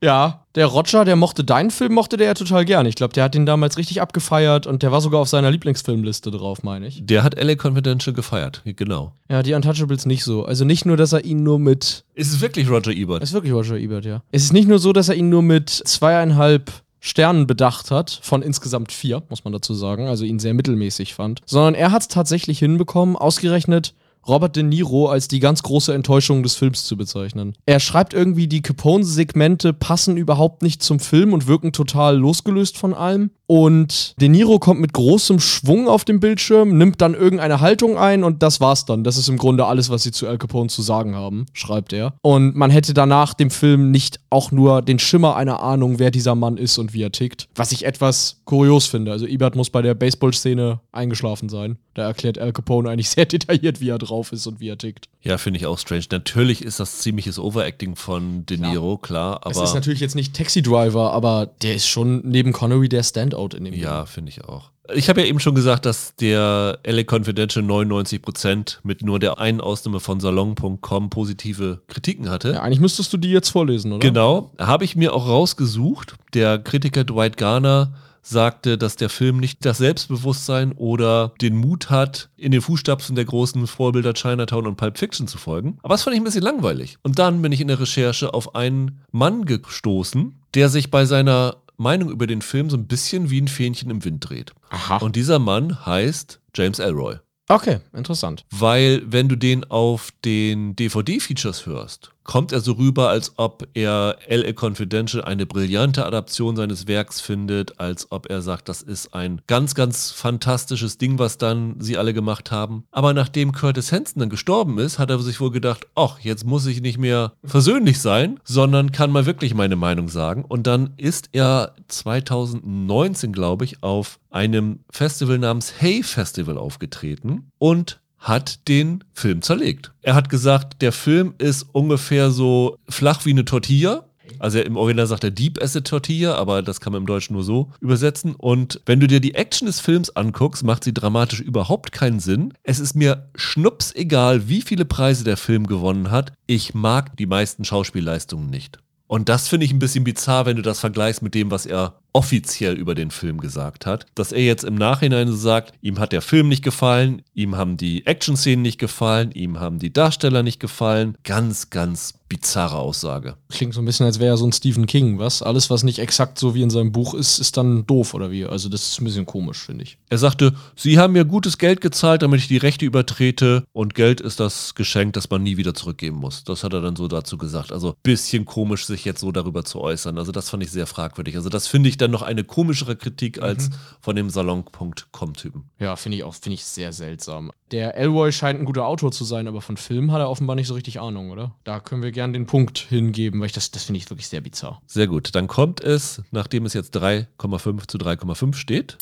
Ja, der Roger, der mochte deinen Film, mochte der ja total gern. Ich glaube, der hat den damals richtig abgefeiert und der war sogar auf seiner Lieblingsfilmliste drauf, meine ich. Der hat LA Confidential gefeiert, genau. Ja, die Untouchables nicht so. Also nicht nur, dass er ihn nur mit. Ist es wirklich Roger Ebert? Es ist wirklich Roger Ebert, ja. Es ist nicht nur so, dass er ihn nur mit zweieinhalb Sternen bedacht hat, von insgesamt vier, muss man dazu sagen, also ihn sehr mittelmäßig fand, sondern er hat es tatsächlich hinbekommen, ausgerechnet Robert De Niro als die ganz große Enttäuschung des Films zu bezeichnen. Er schreibt irgendwie, die Capone-Segmente passen überhaupt nicht zum Film und wirken total losgelöst von allem. Und De Niro kommt mit großem Schwung auf dem Bildschirm, nimmt dann irgendeine Haltung ein und das war's dann. Das ist im Grunde alles, was sie zu Al Capone zu sagen haben, schreibt er. Und man hätte danach dem Film nicht auch nur den Schimmer einer Ahnung, wer dieser Mann ist und wie er tickt. Was ich etwas kurios finde. Also Ebert muss bei der Baseball-Szene eingeschlafen sein. Da erklärt Al Capone eigentlich sehr detailliert, wie er drauf ist und wie er tickt. Ja, finde ich auch strange. Natürlich ist das ziemliches Overacting von De Niro, klar, Es aber ist natürlich jetzt nicht Taxi Driver, aber der ist schon neben Connery der Standout in dem ja, finde ich auch. Ich habe ja eben schon gesagt, dass der LA Confidential 99% mit nur der einen Ausnahme von Salon.com positive Kritiken hatte. Ja, eigentlich müsstest du die jetzt vorlesen, oder? Genau, habe ich mir auch rausgesucht. Der Kritiker Dwight Garner sagte, dass der Film nicht das Selbstbewusstsein oder den Mut hat, in den Fußstapfen der großen Vorbilder Chinatown und Pulp Fiction zu folgen. Aber das fand ich ein bisschen langweilig. Und dann bin ich in der Recherche auf einen Mann gestoßen, der sich bei seiner Meinung über den Film so ein bisschen wie ein Fähnchen im Wind dreht. Aha. Und dieser Mann heißt James Elroy. Okay, interessant. Weil, wenn du den auf den DVD-Features hörst, kommt er so rüber, als ob er LA Confidential eine brillante Adaption seines Werks findet, als ob er sagt, das ist ein ganz, ganz fantastisches Ding, was dann sie alle gemacht haben. Aber nachdem Curtis Hanson dann gestorben ist, hat er sich wohl gedacht, ach, jetzt muss ich nicht mehr versöhnlich sein, sondern kann mal wirklich meine Meinung sagen. Und dann ist er 2019, glaube ich, auf einem Festival namens Hey Festival aufgetreten und hat den Film zerlegt. Er hat gesagt, der Film ist ungefähr so flach wie eine Tortilla. Also im Original sagt er Deep as a Tortilla, aber das kann man im Deutschen nur so übersetzen. Und wenn du dir die Action des Films anguckst, macht sie dramatisch überhaupt keinen Sinn. Es ist mir schnups egal, wie viele Preise der Film gewonnen hat. Ich mag die meisten Schauspielleistungen nicht. Und das finde ich ein bisschen bizarr, wenn du das vergleichst mit dem, was er offiziell über den Film gesagt hat. Dass er jetzt im Nachhinein so sagt, ihm hat der Film nicht gefallen, ihm haben die Action-Szenen nicht gefallen, ihm haben die Darsteller nicht gefallen. Ganz, ganz bizarre Aussage. Klingt so ein bisschen, als wäre er so ein Stephen King, was? Alles, was nicht exakt so wie in seinem Buch ist, ist dann doof oder wie? Also das ist ein bisschen komisch, finde ich. Er sagte, Sie haben mir gutes Geld gezahlt, damit ich die Rechte übertrete und Geld ist das Geschenk, das man nie wieder zurückgeben muss. Das hat er dann so dazu gesagt. Also bisschen komisch, sich jetzt so darüber zu äußern. Also das fand ich sehr fragwürdig. Also das finde ich dann noch eine komischere Kritik als mhm. von dem Salon.com-Typen. Ja, finde ich auch, finde ich sehr seltsam. Der Elroy scheint ein guter Autor zu sein, aber von Film hat er offenbar nicht so richtig Ahnung, oder? Da können wir gerne den Punkt hingeben, weil ich das, das finde ich wirklich sehr bizarr. Sehr gut. Dann kommt es, nachdem es jetzt 3,5 zu 3,5 steht,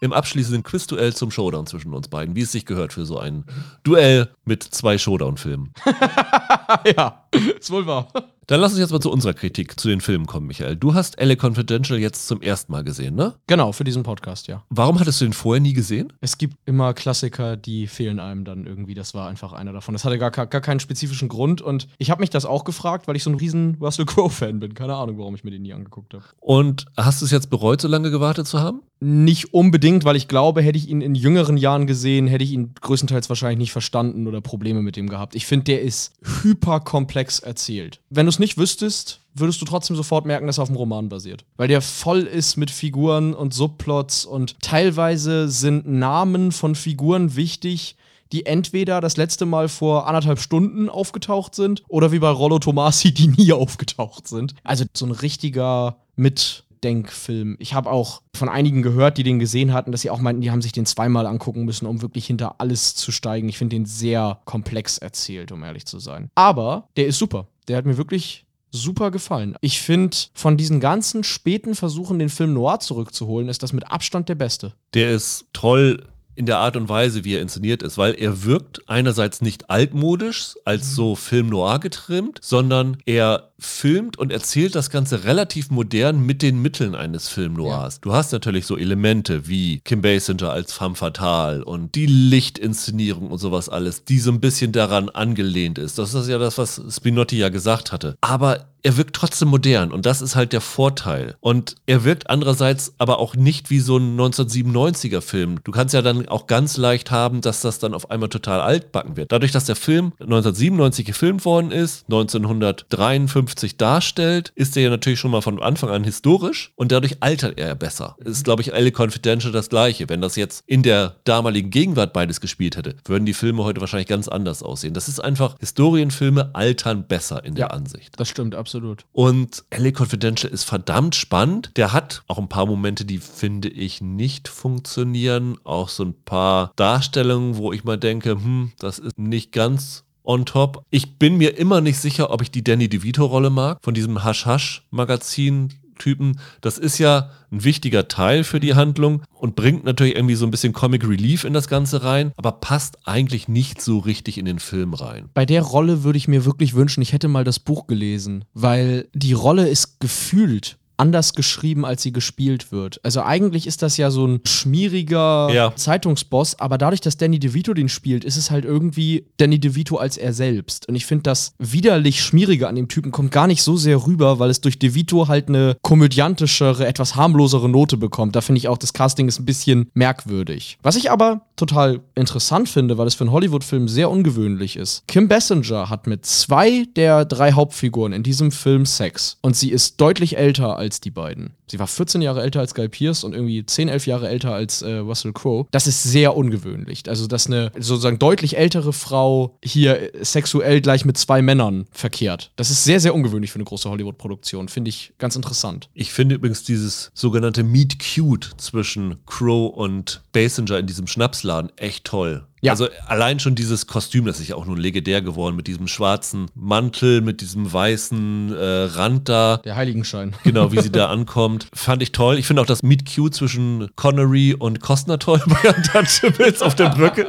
im abschließenden Quizduell zum Showdown zwischen uns beiden, wie es sich gehört für so ein Duell mit zwei Showdown-Filmen. ja, ist wohl wahr. Dann lass uns jetzt mal zu unserer Kritik zu den Filmen kommen, Michael. Du hast LA Confidential jetzt zum ersten Mal gesehen, ne? Genau, für diesen Podcast, ja. Warum hattest du den vorher nie gesehen? Es gibt immer Klassiker, die fehlen einem dann irgendwie. Das war einfach einer davon. Das hatte gar, gar keinen spezifischen Grund und ich habe mich das auch gefragt, weil ich so ein riesen Russell Crowe-Fan bin. Keine Ahnung, warum ich mir den nie angeguckt habe. Und hast du es jetzt bereut, so lange gewartet zu haben? Nicht unbedingt, weil ich glaube, hätte ich ihn in jüngeren Jahren gesehen, hätte ich ihn größtenteils wahrscheinlich nicht verstanden oder Probleme mit ihm gehabt. Ich finde, der ist hyperkomplex erzählt. Wenn du es nicht wüsstest, würdest du trotzdem sofort merken, dass er auf dem Roman basiert. Weil der voll ist mit Figuren und Subplots und teilweise sind Namen von Figuren wichtig, die entweder das letzte Mal vor anderthalb Stunden aufgetaucht sind oder wie bei Rollo Tomasi, die nie aufgetaucht sind. Also so ein richtiger mit Denkfilm. Ich habe auch von einigen gehört, die den gesehen hatten, dass sie auch meinten, die haben sich den zweimal angucken müssen, um wirklich hinter alles zu steigen. Ich finde den sehr komplex erzählt, um ehrlich zu sein. Aber der ist super. Der hat mir wirklich super gefallen. Ich finde, von diesen ganzen späten Versuchen, den Film noir zurückzuholen, ist das mit Abstand der beste. Der ist toll in der Art und Weise, wie er inszeniert ist, weil er wirkt einerseits nicht altmodisch, als so Film noir getrimmt, sondern er filmt und erzählt das Ganze relativ modern mit den Mitteln eines Film Noirs. Ja. Du hast natürlich so Elemente wie Kim Basinger als femme fatale und die Lichtinszenierung und sowas alles, die so ein bisschen daran angelehnt ist. Das ist ja das, was Spinotti ja gesagt hatte. Aber er wirkt trotzdem modern und das ist halt der Vorteil. Und er wirkt andererseits aber auch nicht wie so ein 1997er Film. Du kannst ja dann auch ganz leicht haben, dass das dann auf einmal total altbacken wird. Dadurch, dass der Film 1997 gefilmt worden ist, 1953 darstellt, ist er ja natürlich schon mal von Anfang an historisch und dadurch altert er besser. Ist, glaube ich, alle Confidential das gleiche. Wenn das jetzt in der damaligen Gegenwart beides gespielt hätte, würden die Filme heute wahrscheinlich ganz anders aussehen. Das ist einfach, Historienfilme altern besser in der ja, Ansicht. Das stimmt, absolut absolut. Und LA Confidential ist verdammt spannend. Der hat auch ein paar Momente, die finde ich nicht funktionieren. Auch so ein paar Darstellungen, wo ich mal denke, hm, das ist nicht ganz on top. Ich bin mir immer nicht sicher, ob ich die Danny DeVito-Rolle mag, von diesem Hasch-Hasch-Magazin. Typen. Das ist ja ein wichtiger Teil für die Handlung und bringt natürlich irgendwie so ein bisschen Comic Relief in das Ganze rein, aber passt eigentlich nicht so richtig in den Film rein. Bei der Rolle würde ich mir wirklich wünschen, ich hätte mal das Buch gelesen, weil die Rolle ist gefühlt anders geschrieben, als sie gespielt wird. Also eigentlich ist das ja so ein schmieriger ja. Zeitungsboss, aber dadurch, dass Danny DeVito den spielt, ist es halt irgendwie Danny DeVito als er selbst. Und ich finde, das widerlich Schmierige an dem Typen kommt gar nicht so sehr rüber, weil es durch DeVito halt eine komödiantischere, etwas harmlosere Note bekommt. Da finde ich auch, das Casting ist ein bisschen merkwürdig. Was ich aber total interessant finde, weil es für einen Hollywood-Film sehr ungewöhnlich ist. Kim Basinger hat mit zwei der drei Hauptfiguren in diesem Film Sex. Und sie ist deutlich älter als als die beiden. Sie war 14 Jahre älter als Guy Pierce und irgendwie 10, 11 Jahre älter als äh, Russell Crowe. Das ist sehr ungewöhnlich. Also, dass eine sozusagen deutlich ältere Frau hier sexuell gleich mit zwei Männern verkehrt. Das ist sehr, sehr ungewöhnlich für eine große Hollywood-Produktion. Finde ich ganz interessant. Ich finde übrigens dieses sogenannte Meet Cute zwischen Crow und Basinger in diesem Schnapsladen echt toll. Ja. Also allein schon dieses Kostüm, das ist ja auch nun legendär geworden, mit diesem schwarzen Mantel, mit diesem weißen äh, Rand da. Der Heiligenschein. Genau, wie sie da ankommt. Fand ich toll. Ich finde auch das Meet Cute zwischen Connery und Costner toll bei Untouchables auf der Brücke.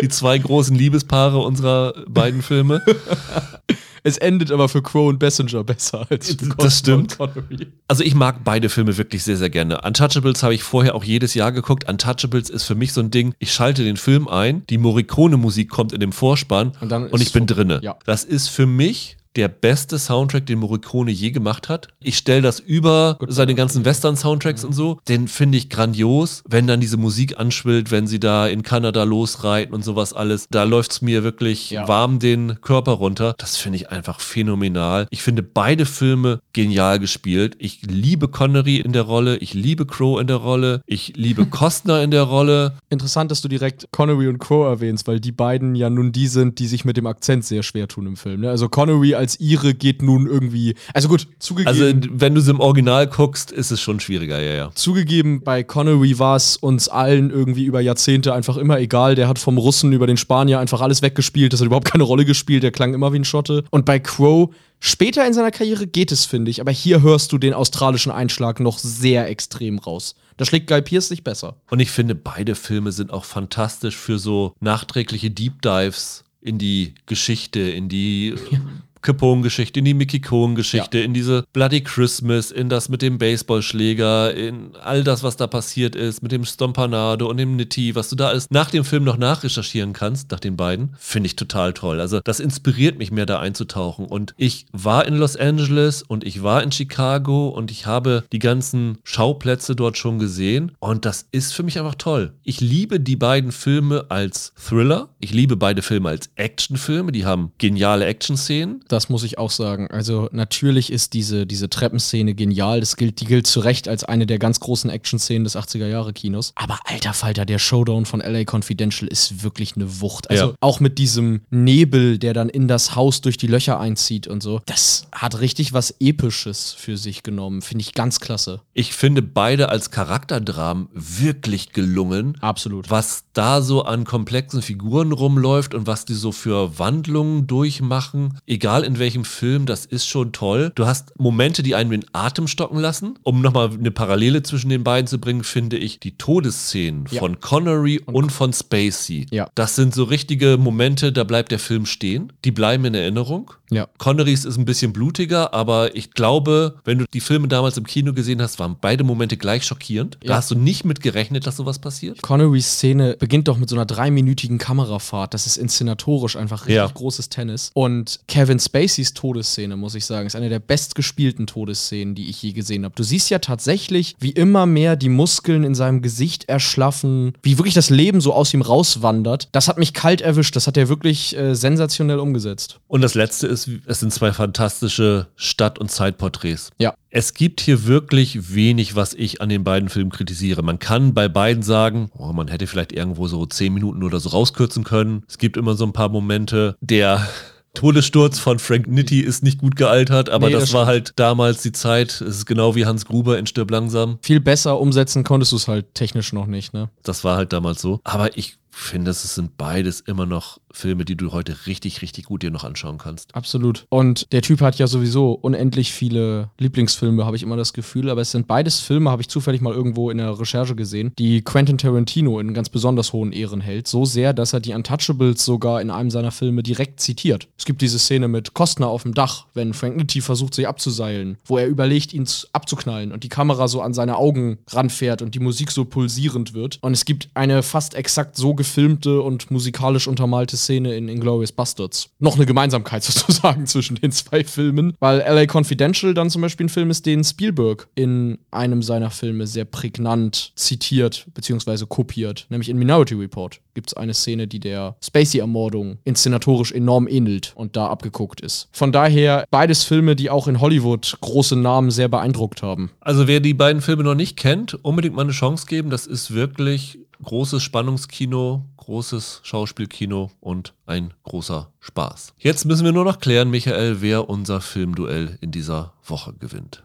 Die zwei großen Liebespaare unserer beiden Filme. Es endet aber für Crow und Bessinger besser als für Das Costner stimmt. und Connery. Also ich mag beide Filme wirklich sehr, sehr gerne. Untouchables habe ich vorher auch jedes Jahr geguckt. Untouchables ist für mich so ein Ding, ich schalte den Film ein, die Morricone-Musik kommt in dem Vorspann Und dann und ich bin drinne. ja. Das ist für mich der beste Soundtrack, den Morricone je gemacht hat. Ich stelle das über seine ganzen Western-Soundtracks und so. Den finde ich grandios, wenn dann diese Musik anschwillt, wenn sie da in Kanada losreiten und sowas alles. Da läuft es mir wirklich Ja. warm den Körper runter. Das finde ich einfach phänomenal. Ich finde beide Filme genial gespielt. Ich liebe Connery in der Rolle, ich liebe Crow in der Rolle, ich liebe Costner in der Rolle. Interessant, dass du direkt Connery und Crow erwähnst, weil die beiden ja nun die sind, die sich mit dem Akzent sehr schwer tun im Film. Ne? Also Connery als ihre geht nun irgendwie. Also gut, zugegeben. Also, wenn du es im Original guckst, ist es schon schwieriger, ja, ja. Zugegeben, bei Connery war es uns allen irgendwie über Jahrzehnte einfach immer egal. Der hat vom Russen über den Spanier einfach alles weggespielt. Das hat überhaupt keine Rolle gespielt. Der klang immer wie ein Schotte. Und bei Crow, später in seiner Karriere geht es, finde ich. Aber hier hörst du den australischen Einschlag noch sehr extrem raus. Da schlägt Guy Pierce sich besser. Und ich finde, beide Filme sind auch fantastisch für so nachträgliche Deep Dives in die Geschichte, in die Capone-Geschichte, in die Mickey Cohen-Geschichte, in diese Bloody Christmas, in das mit dem Baseballschläger, in all das, was da passiert ist, mit dem Stompanado und dem Nitti, was du da alles nach dem Film noch nachrecherchieren kannst, nach den beiden, finde ich total toll. Also das inspiriert mich mehr da einzutauchen. Und ich war in Los Angeles und ich war in Chicago und ich habe die ganzen Schauplätze dort schon gesehen und das ist für mich einfach toll. Ich liebe die beiden Filme als Thriller. Ich liebe beide Filme als Actionfilme. Die haben geniale Action-Szenen. Das muss ich auch sagen. Also natürlich ist diese, diese Treppenszene genial. Das gilt, die gilt zu Recht als eine der ganz großen Action-Szenen des 80er-Jahre-Kinos. Aber alter Falter, der Showdown von LA Confidential ist wirklich eine Wucht. Also Ja. auch mit diesem Nebel, der dann in das Haus durch die Löcher einzieht und so. Das hat richtig was Episches für sich genommen. Finde ich ganz klasse. Ich finde beide als Charakterdramen wirklich gelungen. Absolut. Was da so an komplexen Figuren rumläuft und was die so für Wandlungen durchmachen, egal in welchem Film, das ist schon toll. Du hast Momente, die einen den Atem stocken lassen. Um nochmal eine Parallele zwischen den beiden zu bringen, finde ich die Todesszenen Ja. von Connery und, von Spacey. Ja. Das sind so richtige Momente, da bleibt der Film stehen. Die bleiben in Erinnerung. Ja. Connerys ist ein bisschen blutiger, aber ich glaube, wenn du die Filme damals im Kino gesehen hast, waren beide Momente gleich schockierend. Da Ja. hast du nicht mit gerechnet, dass sowas passiert. Connerys Szene beginnt doch mit so einer dreiminütigen Kamerafahrt. Das ist inszenatorisch einfach richtig Ja. großes Tennis. Und Kevin Spaceys Todesszene, muss ich sagen, ist eine der bestgespielten Todesszenen, die ich je gesehen habe. Du siehst ja tatsächlich, wie immer mehr die Muskeln in seinem Gesicht erschlaffen, wie wirklich das Leben so aus ihm rauswandert. Das hat mich kalt erwischt. Das hat er wirklich äh, sensationell umgesetzt. Und das letzte ist, es sind zwei fantastische Stadt- und Zeitporträts. Ja. Es gibt hier wirklich wenig, was ich an den beiden Filmen kritisiere. Man kann bei beiden sagen, oh, man hätte vielleicht irgendwo so zehn Minuten oder so rauskürzen können. Es gibt immer so ein paar Momente. Der Todessturz von Frank Nitti ist nicht gut gealtert, aber Nee, das, das war halt damals die Zeit. Es ist genau wie Hans Gruber in Stirb langsam. Viel besser umsetzen konntest du es halt technisch noch nicht, ne? Das war halt damals so. Aber ich finde, es sind beides immer noch Filme, die du heute richtig, richtig gut dir noch anschauen kannst. Absolut. Und der Typ hat ja sowieso unendlich viele Lieblingsfilme, habe ich immer das Gefühl. Aber es sind beides Filme, habe ich zufällig mal irgendwo in der Recherche gesehen, die Quentin Tarantino in ganz besonders hohen Ehren hält. So sehr, dass er die Untouchables sogar in einem seiner Filme direkt zitiert. Es gibt diese Szene mit Costner auf dem Dach, wenn Frank Nitti versucht, sich abzuseilen, wo er überlegt, ihn abzuknallen und die Kamera so an seine Augen ranfährt und die Musik so pulsierend wird. Und es gibt eine fast exakt so gefilmte und musikalisch untermalte Szene in Inglourious Bastards. Noch eine Gemeinsamkeit sozusagen zwischen den zwei Filmen, weil LA Confidential dann zum Beispiel ein Film ist, den Spielberg in einem seiner Filme sehr prägnant zitiert bzw. kopiert, nämlich in Minority Report gibt es eine Szene, die der Spacey-Ermordung inszenatorisch enorm ähnelt und da abgeguckt ist. Von daher beides Filme, die auch in Hollywood große Namen sehr beeindruckt haben. Also wer die beiden Filme noch nicht kennt, unbedingt mal eine Chance geben. Das ist wirklich großes Spannungskino, großes Schauspielkino und ein großer Spaß. Jetzt müssen wir nur noch klären, Michael, wer unser Filmduell in dieser Woche gewinnt.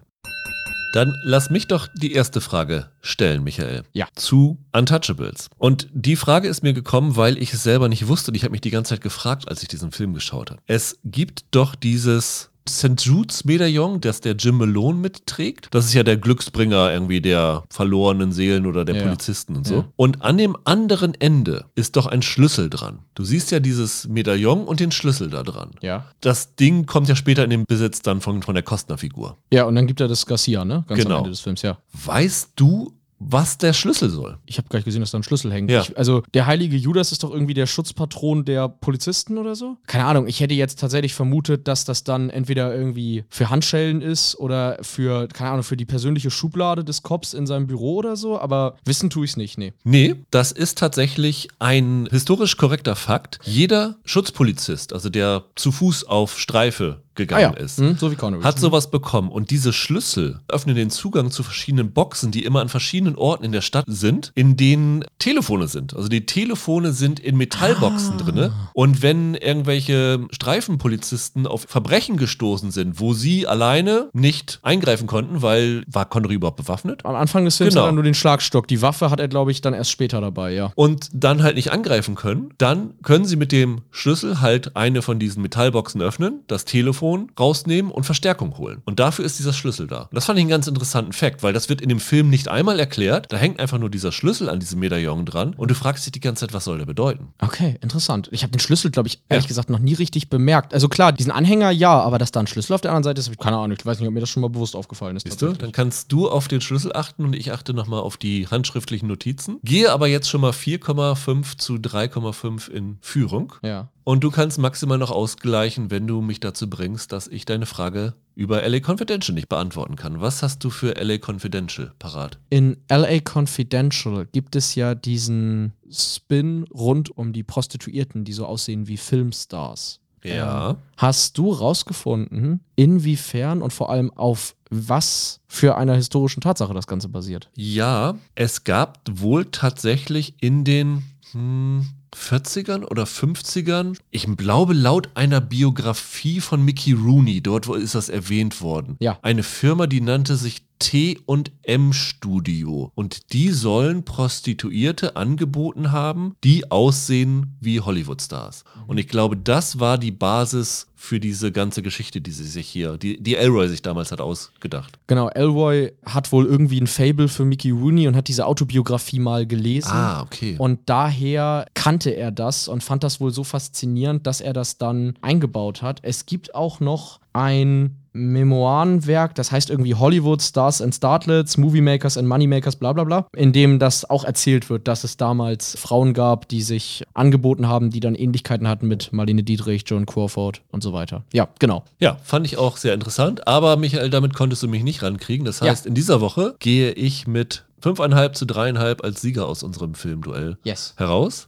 Dann lass mich doch die erste Frage stellen, Michael. Ja. Zu Untouchables. Und die Frage ist mir gekommen, weil ich es selber nicht wusste und ich habe mich die ganze Zeit gefragt, als ich diesen Film geschaut habe. Es gibt doch dieses St. Jude's Medaillon, das der Jim Malone mitträgt. Das ist ja der Glücksbringer irgendwie der verlorenen Seelen oder der Ja. Polizisten und so. Ja. Und an dem anderen Ende ist doch ein Schlüssel dran. Du siehst ja dieses Medaillon und den Schlüssel da dran. Ja. Das Ding kommt ja später in den Besitz dann von, von der Kostner-Figur. Ja, und dann gibt er das Garcia, ne? Ganz Genau. am Ende des Films, ja. Weißt du, was der Schlüssel soll? Ich habe gar nicht gesehen, dass da ein Schlüssel hängt. Ja. Ich, also der heilige Judas ist doch irgendwie der Schutzpatron der Polizisten oder so? Keine Ahnung, ich hätte jetzt tatsächlich vermutet, dass das dann entweder irgendwie für Handschellen ist oder für, keine Ahnung, für die persönliche Schublade des Cops in seinem Büro oder so, aber wissen tue ich es nicht, nee. Nee, das ist tatsächlich ein historisch korrekter Fakt. Jeder Schutzpolizist, also der zu Fuß auf Streife gegangen ist, Hm, so wie Connery. hat sowas bekommen. Und diese Schlüssel öffnen den Zugang zu verschiedenen Boxen, die immer an verschiedenen Orten in der Stadt sind, in denen Telefone sind. Also die Telefone sind in Metallboxen drinne. Und wenn irgendwelche Streifenpolizisten auf Verbrechen gestoßen sind, wo sie alleine nicht eingreifen konnten, weil war Connery überhaupt bewaffnet? Am Anfang des Films Genau. hat er nur den Schlagstock. Die Waffe hat er, glaube ich, dann erst später dabei, ja. und dann halt nicht angreifen können, dann können sie mit dem Schlüssel halt eine von diesen Metallboxen öffnen, das Telefon rausnehmen und Verstärkung holen. Und dafür ist dieser Schlüssel da. Und das fand ich einen ganz interessanten Fakt, weil das wird in dem Film nicht einmal erklärt. Da hängt einfach nur dieser Schlüssel an diesem Medaillon dran und du fragst dich die ganze Zeit, was soll der bedeuten? Okay, interessant. Ich habe den Schlüssel, glaube ich, ehrlich gesagt noch nie richtig bemerkt. Also klar, diesen Anhänger ja, aber dass da ein Schlüssel auf der anderen Seite ist, keine Ahnung. Ich weiß nicht, ob mir das schon mal bewusst aufgefallen ist. Siehst du? Dann kannst du auf den Schlüssel achten und ich achte nochmal auf die handschriftlichen Notizen. Gehe aber jetzt schon mal 4,5 zu 3,5 in Führung. Ja. Und du kannst maximal noch ausgleichen, wenn du mich dazu bringst, dass ich deine Frage über LA Confidential nicht beantworten kann. Was hast du für LA Confidential parat? In LA Confidential gibt es ja diesen Spin rund um die Prostituierten, die so aussehen wie Filmstars. Ja. Hast du rausgefunden, inwiefern und vor allem auf was für einer historischen Tatsache das Ganze basiert? Ja, es gab wohl tatsächlich in den hm, 40ern oder 50ern, ich glaube laut einer Biografie von Mickey Rooney, dort wo ist das erwähnt worden. Ja. Eine Firma, die nannte sich T&M Studio und die sollen Prostituierte angeboten haben, die aussehen wie Hollywood-Stars. Und ich glaube, das war die Basis für diese ganze Geschichte, die sie sich hier, die, die Elroy sich damals hat ausgedacht. Genau, Elroy hat wohl irgendwie ein Fable für Mickey Rooney und hat diese Autobiografie mal gelesen. Ah, okay. Und daher kannte er das und fand das wohl so faszinierend, dass er das dann eingebaut hat. Es gibt auch noch ein Memoirenwerk, das heißt irgendwie Hollywood Stars and Startlets, Movie Makers and Moneymakers, bla bla bla, in dem das auch erzählt wird, dass es damals Frauen gab, die sich angeboten haben, die dann Ähnlichkeiten hatten mit Marlene Dietrich, Joan Crawford und so weiter. Ja, genau. Ja, fand ich auch sehr interessant. Aber Michael, damit konntest du mich nicht rankriegen. Das heißt, in dieser Woche gehe ich mit 5,5 zu 3,5 als Sieger aus unserem Filmduell Yes. heraus.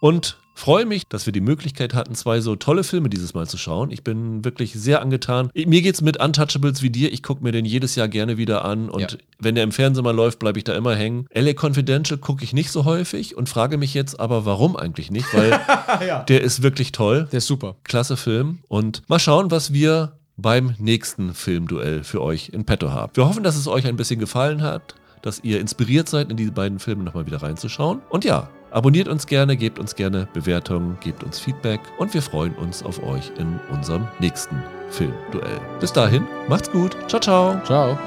Und freue mich, dass wir die Möglichkeit hatten, zwei so tolle Filme dieses Mal zu schauen. Ich bin wirklich sehr angetan. Mir geht's mit Untouchables wie dir. Ich gucke mir den jedes Jahr gerne wieder an. Und Ja. wenn der im Fernsehen mal läuft, bleibe ich da immer hängen. LA Confidential gucke ich nicht so häufig und frage mich jetzt aber, warum eigentlich nicht? Weil der ist wirklich toll. Der ist super. Klasse Film. Und mal schauen, was wir beim nächsten Filmduell für euch in petto haben. Wir hoffen, dass es euch ein bisschen gefallen hat, dass ihr inspiriert seid, in diese beiden Filme nochmal wieder reinzuschauen. Und ja, abonniert uns gerne, gebt uns gerne Bewertungen, gebt uns Feedback und wir freuen uns auf euch in unserem nächsten Filmduell. Bis dahin, macht's gut. Ciao, ciao. Ciao.